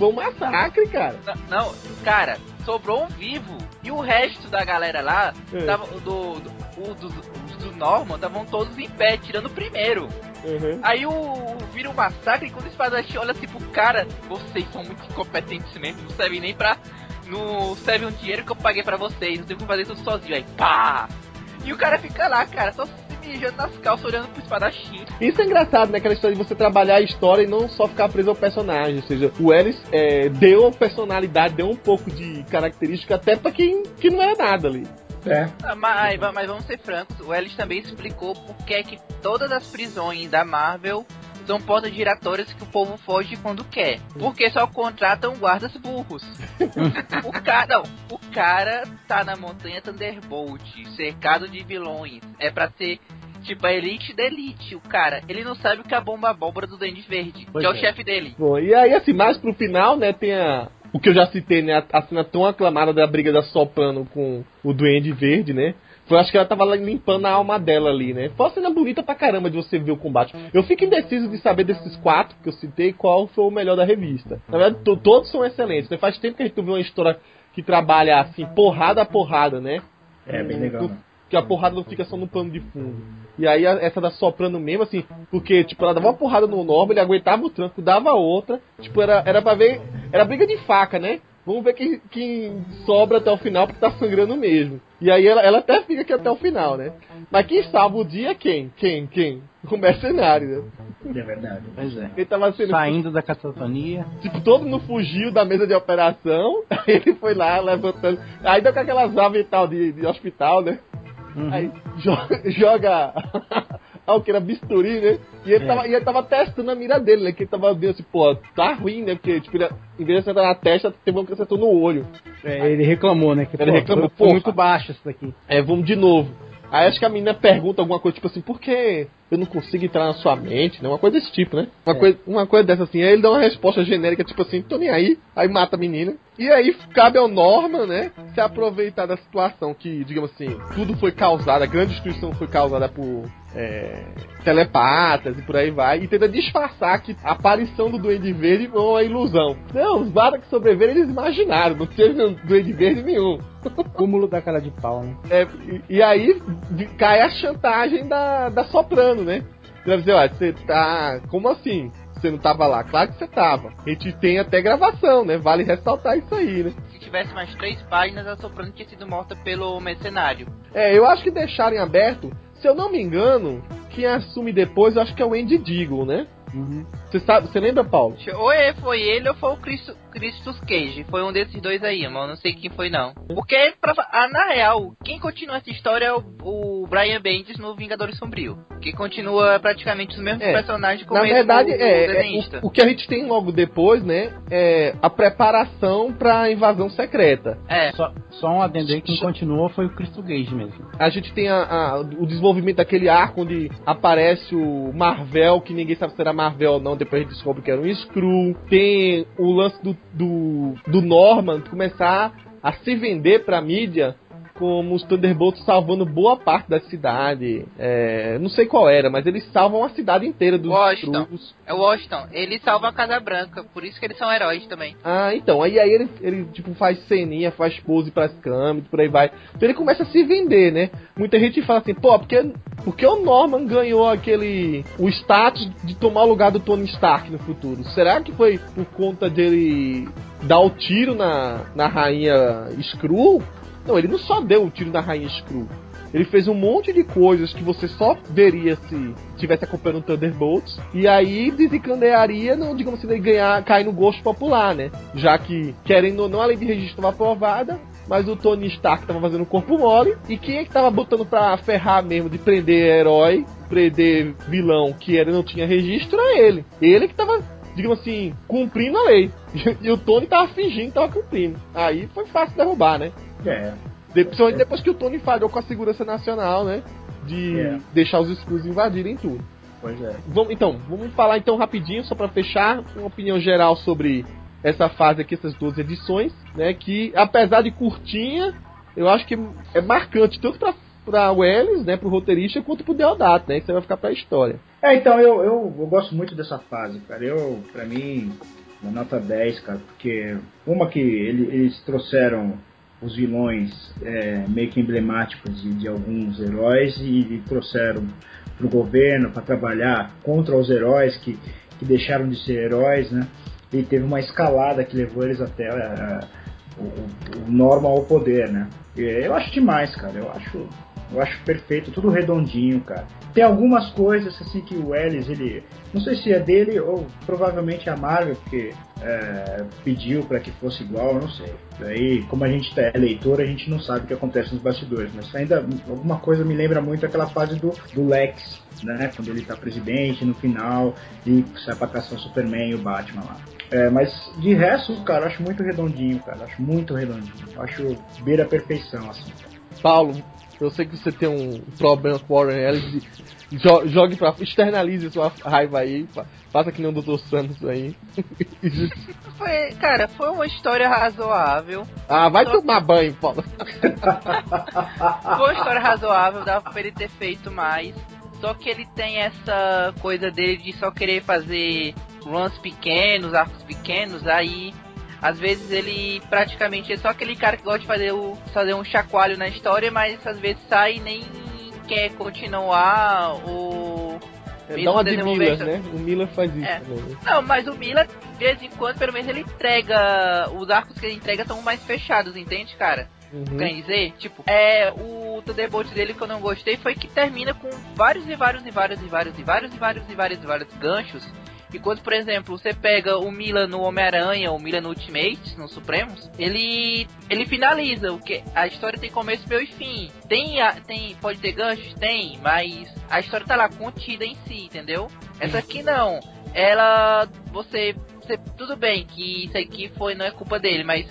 um massacre, cara. Não, não, cara, sobrou um vivo. E o resto da galera lá, É. tava, do, do, o dos- os do Norman, estavam todos em pé, tirando o primeiro. Uhum. Aí o vira um massacre e quando o espadachim olha assim pro cara, vocês são muito incompetentes mesmo, não servem nem pra. Não serve um dinheiro que eu paguei pra vocês, não tenho que fazer tudo sozinho. Aí pá! E o cara fica lá, cara, só se mijando nas calças olhando pro espadachim. Isso é engraçado, né? Aquela história de você trabalhar a história e não só ficar preso ao personagem. Ou seja, o Ellis é, deu personalidade, deu um pouco de característica até pra quem que não era nada ali. É. Ah, Mas, mas vamos ser francos, o Ellis também explicou por que é que todas as prisões da Marvel são portas giratórias que o povo foge quando quer. Porque só contratam guardas burros. [laughs] o cara, não, o cara tá na montanha Thunderbolt, cercado de vilões. É pra ser tipo a elite da elite. O cara, ele não sabe o que é a bomba abóbora do Dente Verde, Pois que é o é. chefe dele. Bom, e aí, assim, mais pro final, né, tem a. O que eu já citei, né? A, a cena tão aclamada da briga da Soprano com o Duende Verde, né? Foi, acho que ela tava limpando a alma dela ali, né? Foi uma cena bonita pra caramba de você ver o combate. Eu fico indeciso de saber desses quatro que eu citei qual foi o melhor da revista. Na verdade, to- todos são excelentes. Né? Faz tempo que a gente não vê uma história que trabalha assim, porrada a porrada, né? É bem legal. Não- Que a porrada não fica só no pano de fundo. E aí a- essa da soprando mesmo, assim, porque, tipo, ela dava uma porrada no Norma, ele aguentava o tranco, dava outra. Tipo, era, era pra ver. Era briga de faca, né? Vamos ver quem, quem sobra até o final, porque tá sangrando mesmo. E aí ela, ela até fica aqui até o final, né? Mas quem salva o dia é quem? Quem? Quem? O mercenário, né? É verdade. Pois é. Ele tava sendo. Saindo da catatonia. Tipo, todo mundo fugiu da mesa de operação. [laughs] Aí ele foi lá levantando. Aí deu com aquelas aves e tal de, de hospital, né? Uhum. Aí joga. [laughs] joga ah, o que era bisturi, né? E ele, É. tava, e ele tava testando a mira dele, né? Que ele tava vendo assim, pô, tá ruim, né? Porque, tipo, ele, em vez de acertar na testa, teve um que acertou no olho. É, ele reclamou, né? Que, Ele pô, reclamou, porra. muito baixo isso daqui. É, vamos de novo. Aí acho que a menina pergunta alguma coisa, tipo assim, por que eu não consigo entrar na sua mente, né? Uma coisa desse tipo, né? Uma, É. coisa, uma coisa dessa assim. Aí ele dá uma resposta genérica, tipo assim, tô nem aí. Aí mata a menina. E aí cabe ao Norman, né? Se aproveitar da situação que, digamos assim, tudo foi causado, a grande destruição foi causada por é, telepatas e por aí vai. E tenta disfarçar que a aparição do Duende Verde foi uma ilusão. Não, os Vara que sobreviveram, eles imaginaram. Não teve um Duende Verde nenhum. [laughs] Cúmulo da cara de pau, né? É, e, e aí cai a chantagem da, da Soprano, né? Ela vai dizer, olha, você tá. Como assim? Você não tava lá? Claro que você tava. A gente tem até gravação, né? Vale ressaltar isso aí, né? Se tivesse mais três páginas, a Soprano tinha sido morta pelo mercenário. É, eu acho que deixarem aberto, se eu não me engano, quem assume depois, eu acho que é o Andy Deagle, né? Uhum. Você sabe, você lembra, Paulo? Ou é, foi ele ou foi o Cristo, Christus Cage. Foi um desses dois aí, mas eu não sei quem foi não. Porque, pra, ah, na real, quem continua essa história é o, o Brian Bendis no Vingadores Sombrio. Que continua praticamente os mesmos É, personagens com Na verdade, o, é, é, desenhista. o, o que a gente tem logo depois, né? É a preparação pra invasão secreta. É, Só, só um adendo aí, quem continuou foi o Cristo Gage mesmo. A gente tem a- a- o desenvolvimento daquele arco onde aparece o Marvel, que ninguém sabe se era Marvel ou não, depois a gente descobre que era um Skrull. Tem o lance do, do, do Norman começar a se vender pra mídia como os Thunderbolts salvando boa parte da cidade. É, não sei qual era, mas eles salvam a cidade inteira dos Washington. Skrulls. é o Washington. Ele salva a Casa Branca, por isso que eles são heróis também. Ah, então. Aí, aí ele, ele, tipo, faz ceninha, faz pose pras câmeras, por aí vai. Então ele começa a se vender, né? Muita gente fala assim, pô, porque, porque o Norman ganhou aquele. o status de tomar o lugar do Tony Stark no futuro? Será que foi por conta dele dar o tiro na, na rainha Skrull? Não, ele não só deu o tiro na rainha Skrull. Ele fez um monte de coisas que você só veria se tivesse acompanhando o Thunderbolts. E aí desencadearia, não, digamos assim, ele ganhar, cair no gosto popular, né? Já que, querendo ou não, a lei de registro estava aprovada, mas o Tony Stark tava fazendo corpo mole. E quem é que tava botando pra ferrar mesmo de prender herói, prender vilão que ele não tinha registro? Era ele. Ele que tava, digamos assim, cumprindo a lei. [laughs] E o Tony tava fingindo que tava cumprindo. Aí foi fácil derrubar, né? É. Principalmente depois que o Tony falhou com a segurança nacional, né? De É. deixar os Skrulls invadirem tudo. Pois é. Vamos, então, vamos falar então rapidinho, só pra fechar, uma opinião geral sobre essa fase aqui, essas duas edições, né? Que apesar de curtinha, eu acho que é marcante tanto pra, pra Welles, né, pro roteirista, quanto pro Deodato, né? Isso aí vai ficar pra história. É, então, eu, eu, eu gosto muito dessa fase, cara. Eu, pra mim, uma nota 10, cara, porque uma que ele- eles trouxeram os vilões é, meio que emblemáticos de, de alguns heróis e, e trouxeram pro governo para trabalhar contra os heróis que, que deixaram de ser heróis, né? E teve uma escalada que levou eles até é, o, o- o normal ao poder, né? Eu acho demais, cara. Eu acho, eu acho perfeito, tudo redondinho, cara. Tem algumas coisas assim que o Ellis, ele. Não sei se é dele ou provavelmente é a Marvel, porque é, pediu para que fosse igual, não sei. Daí, como a gente é leitor, a gente não sabe o que acontece nos bastidores, mas ainda alguma coisa me lembra muito aquela fase do, do Lex, né? Quando ele tá presidente no final e sai pra caçar o Superman e o Batman lá. É, mas de resto, cara, eu acho muito redondinho, cara. eu Acho muito redondinho. Eu acho beira a perfeição, assim. Paulo, eu sei que você tem um problema com o Warren Ellis. jo- Jogue pra. externalize sua raiva aí. fa- Faça que nem o Dr. Santos aí. [laughs] Foi, cara, foi uma história razoável. ah, vai tomar banho, Paulo. Foi uma história razoável, dava pra ele ter feito mais. Só que ele tem essa coisa dele de só querer fazer runs pequenos, arcos pequenos, aí às vezes ele praticamente é só aquele cara que gosta de fazer, o, fazer um chacoalho na história, mas às vezes sai e nem quer continuar o. É, dá uma de Miller, né? O Miller faz isso É. também. Não, mas o Miller, de vez em quando, pelo menos ele entrega. Os arcos que ele entrega são mais fechados, entende, cara? Uhum. Quer dizer, tipo, é o Thunderbolt dele que eu não gostei foi que termina com vários e vários e vários e vários e vários e vários e vários e vários ganchos. E quando, por exemplo, você pega o Milan no Homem-Aranha, o Milan no Ultimate, no Supremos, ele ele finaliza o que a história tem começo, meio e fim. Tem a- tem pode ter ganchos, tem, mas a história tá lá contida em si, entendeu? Essa aqui não. Ela você, você tudo bem que isso aqui foi não é culpa dele, mas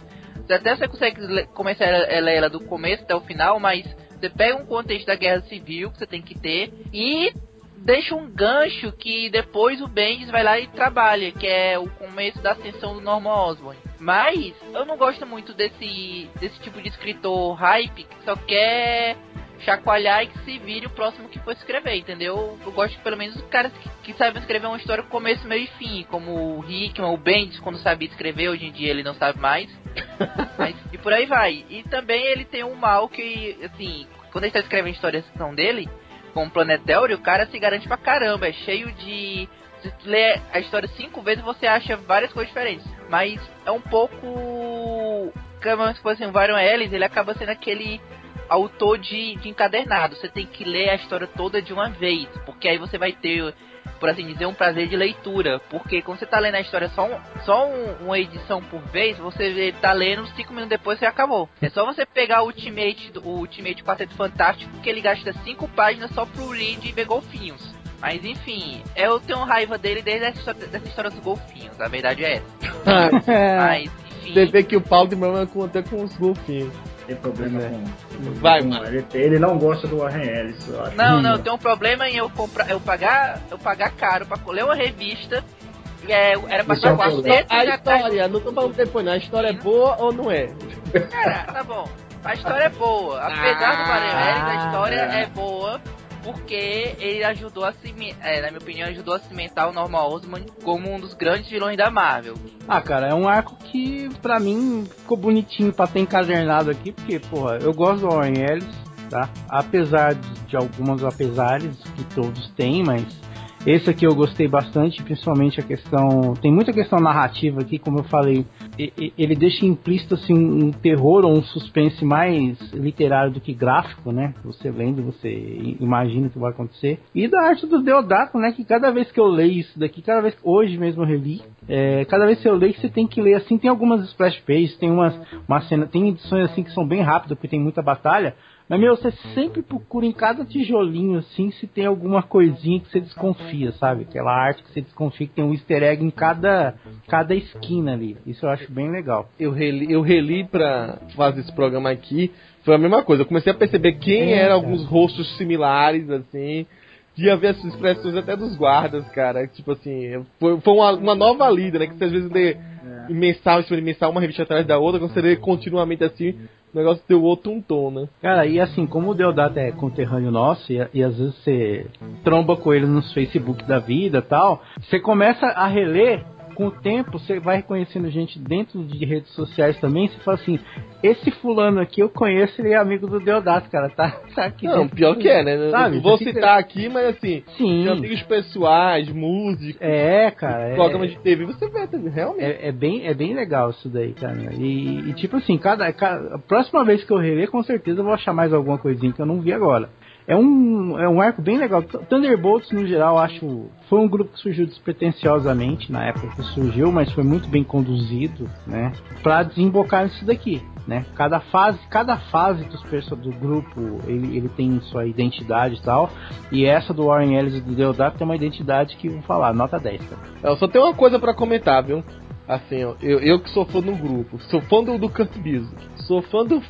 até você consegue começar ela, ela do começo até o final, mas você pega um contexto da guerra civil que você tem que ter e deixa um gancho que depois o Bendis vai lá e trabalha, que é o começo da ascensão do Norman Osborn. Mas eu não gosto muito desse, desse tipo de escritor hype que só quer chacoalhar e que se vire o próximo que for escrever, entendeu? Eu gosto pelo menos os caras que, que sabem escrever uma história com começo, meio e fim, como o Hickman, o Bendis, quando sabia escrever, hoje em dia ele não sabe mais. [laughs] Mas, e por aí vai. E também ele tem um mal que, assim, quando ele tá escrevendo histórias que são dele, com o Planetário, o cara se garante pra caramba. É cheio de. Se lê a história cinco vezes, você acha várias coisas diferentes. Mas é um pouco. Como se fosse um Varian Ellis, ele acaba sendo aquele autor de, de encadernado. Você tem que ler a história toda de uma vez. Porque aí você vai ter, por assim dizer, um prazer de leitura. Porque quando você tá lendo a história só, um, só um- uma edição por vez, você tá lendo cinco minutos depois você acabou. É só você pegar o Ultimate, do- o Ultimate Quarteto Fantástico, que ele gasta cinco páginas só pro Reed e ver golfinhos. Mas enfim, eu tenho raiva dele desde essa história, dessa história dos golfinhos, a verdade é essa. [laughs] Mas, enfim. Você vê que o Paulo de Mama conta com os golfinhos. Tem problema É. com, Vai, com mano. ele, ele não gosta do Warren Ellis, eu acho. Não, não, tem um problema em eu comprar, eu pagar, eu pagar caro pra ler uma revista. E é, era pra Esse é um. 400 A já tá- história, não tô falando depois não. A história é boa ou não é? Cara, tá bom. A história é boa. Apesar do Mario a história é. é boa. Porque ele ajudou a cimentar, é, na minha opinião, ajudou a cimentar o Norman Osborn como um dos grandes vilões da Marvel. Ah, cara, é um arco que pra mim ficou bonitinho pra ter encadernado aqui, porque, porra, eu gosto do Warren Ellis, tá? Apesar de, de alguns apesares que todos têm, mas esse aqui eu gostei bastante, principalmente a questão. Tem muita questão narrativa aqui, como eu falei. Ele deixa implícito assim, um terror ou um suspense mais literário do que gráfico, né? Você lendo, você imagina o que vai acontecer. E da arte do Deodato, né? Que cada vez que eu leio isso daqui, cada vez hoje mesmo eu reli, é, cada vez que eu leio, você tem que ler assim. Tem algumas splash pages, tem umas uma cena, tem edições assim que são bem rápidas, porque tem muita batalha. Mas, meu, você sempre procura em cada tijolinho, assim, se tem alguma coisinha que você desconfia, sabe? Aquela arte que você desconfia que tem um easter egg em cada, cada esquina ali. Isso eu acho bem legal. Eu reli, eu reli pra fazer esse programa aqui. Foi a mesma coisa. Eu comecei a perceber quem É, eram alguns rostos similares, assim. Ia ver as expressões até dos guardas, cara. Tipo assim, foi, foi uma, uma nova lida, né? Que você às vezes lê em mensal, em cima de mensal, uma revista atrás da outra. Quando você lê continuamente assim, o negócio deu outro um tom, né? Cara, e assim, como o Deodato é conterrâneo nosso, e, e às vezes você tromba com ele nos Facebook da vida tal, você começa a reler, com o tempo você vai reconhecendo gente dentro de redes sociais também, você fala assim, esse fulano aqui eu conheço, ele é amigo do Deodato, cara, tá, [laughs] tá aqui Não, dentro. pior que é, né? Sabe, Não vou citar aqui, mas assim, Sim. amigos pessoais, músicos, É, cara, é, programas de TV, você vê também, realmente. é, é bem, é bem legal isso daí, cara. E, e, tipo assim, cada, cada- a próxima vez que eu reler, com certeza eu vou achar mais alguma coisinha que eu não vi agora. É um, é um arco bem legal. Th- Thunderbolts, no geral, acho. Foi um grupo que surgiu despretensiosamente na época que surgiu, mas foi muito bem conduzido, né? Pra desembocar nisso daqui, né? Cada fase, cada fase dos do grupo, ele, ele tem sua identidade e tal. E essa do Warren Ellis e do Deodato tem uma identidade que, vou falar, nota 10, cara. Eu só tenho uma coisa pra comentar, viu? Assim, eu, eu que sou fã do grupo, sou fã do, do Kurt Busiek, sou fã do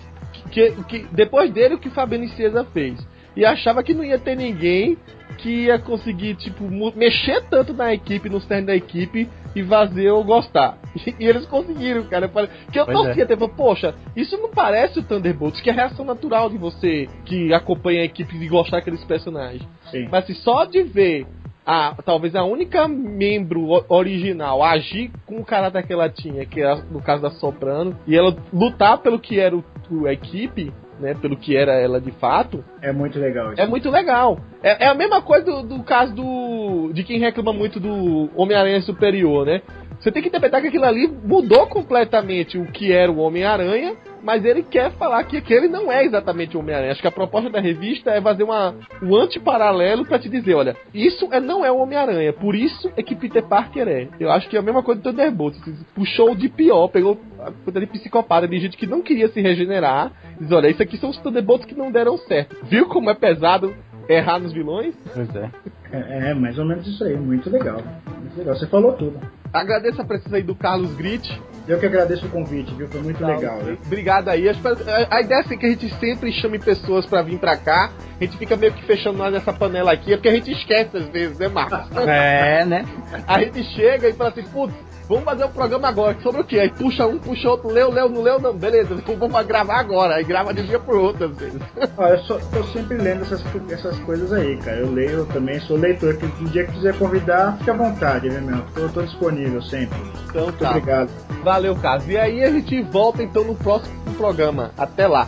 que, que depois dele o que Fabiano César fez e achava que não ia ter ninguém que ia conseguir tipo mexer tanto na equipe, no cerne da equipe e fazer eu gostar. [laughs] E, eles conseguiram, cara. Eu falei- Que eu Pois torcia até, falei, poxa, isso não parece o Thunderbolts, que é a reação natural de você que acompanha a equipe e gostar daqueles personagens. Sim. Mas assim, só de ver a, talvez a única membro original a agir com o caráter que ela tinha, que era no caso da Soprano, e ela lutar pelo que era o, o- a equipe, né, pelo que era ela de fato, É muito legal isso. é muito legal. É, é a mesma coisa do, do caso do de quem reclama muito do Homem-Aranha Superior, né? Você tem que interpretar que aquilo ali mudou completamente o que era o Homem-Aranha, mas ele quer falar que aquele não é exatamente o Homem-Aranha. Acho que a proposta da revista é fazer uma, um antiparalelo pra te dizer, olha, isso é, não é o Homem-Aranha, por isso é que Peter Parker é. Eu acho que é a mesma coisa do Thunderbolts. assim, Puxou de pior, pegou a coisa de psicopata, de gente que não queria se regenerar. Diz, olha, isso aqui são os Thunderbolts que não deram certo. Viu como é pesado errar nos vilões? Pois é. É, é, mais ou menos isso aí. Muito legal. Muito legal. Você falou tudo. Agradeço a presença aí do Carlos Grit. Eu que agradeço o convite, viu? Foi muito legal. Viu? Obrigado aí. A, a ideia é assim, que a gente sempre chame pessoas pra vir pra cá. A gente fica meio que fechando nós nessa panela aqui, é porque a gente esquece às vezes, né, Marcos? É, né? A gente chega e fala assim, putz, vamos fazer um programa agora. Sobre o quê? Aí puxa um, puxa outro, leu, leu, não leu, não. Beleza, [laughs] vamos gravar agora. Aí grava de um dia por outro, às vezes. [laughs] Ó, eu só, tô sempre lendo essas, essas coisas aí, cara. Eu leio também, sou leitor. Que um dia que quiser convidar, fica à vontade, né, meu? Tô, tô disponível sempre. Então Muito tá. obrigado. Valeu, Carlos. E aí a gente volta então no próximo programa. Até lá.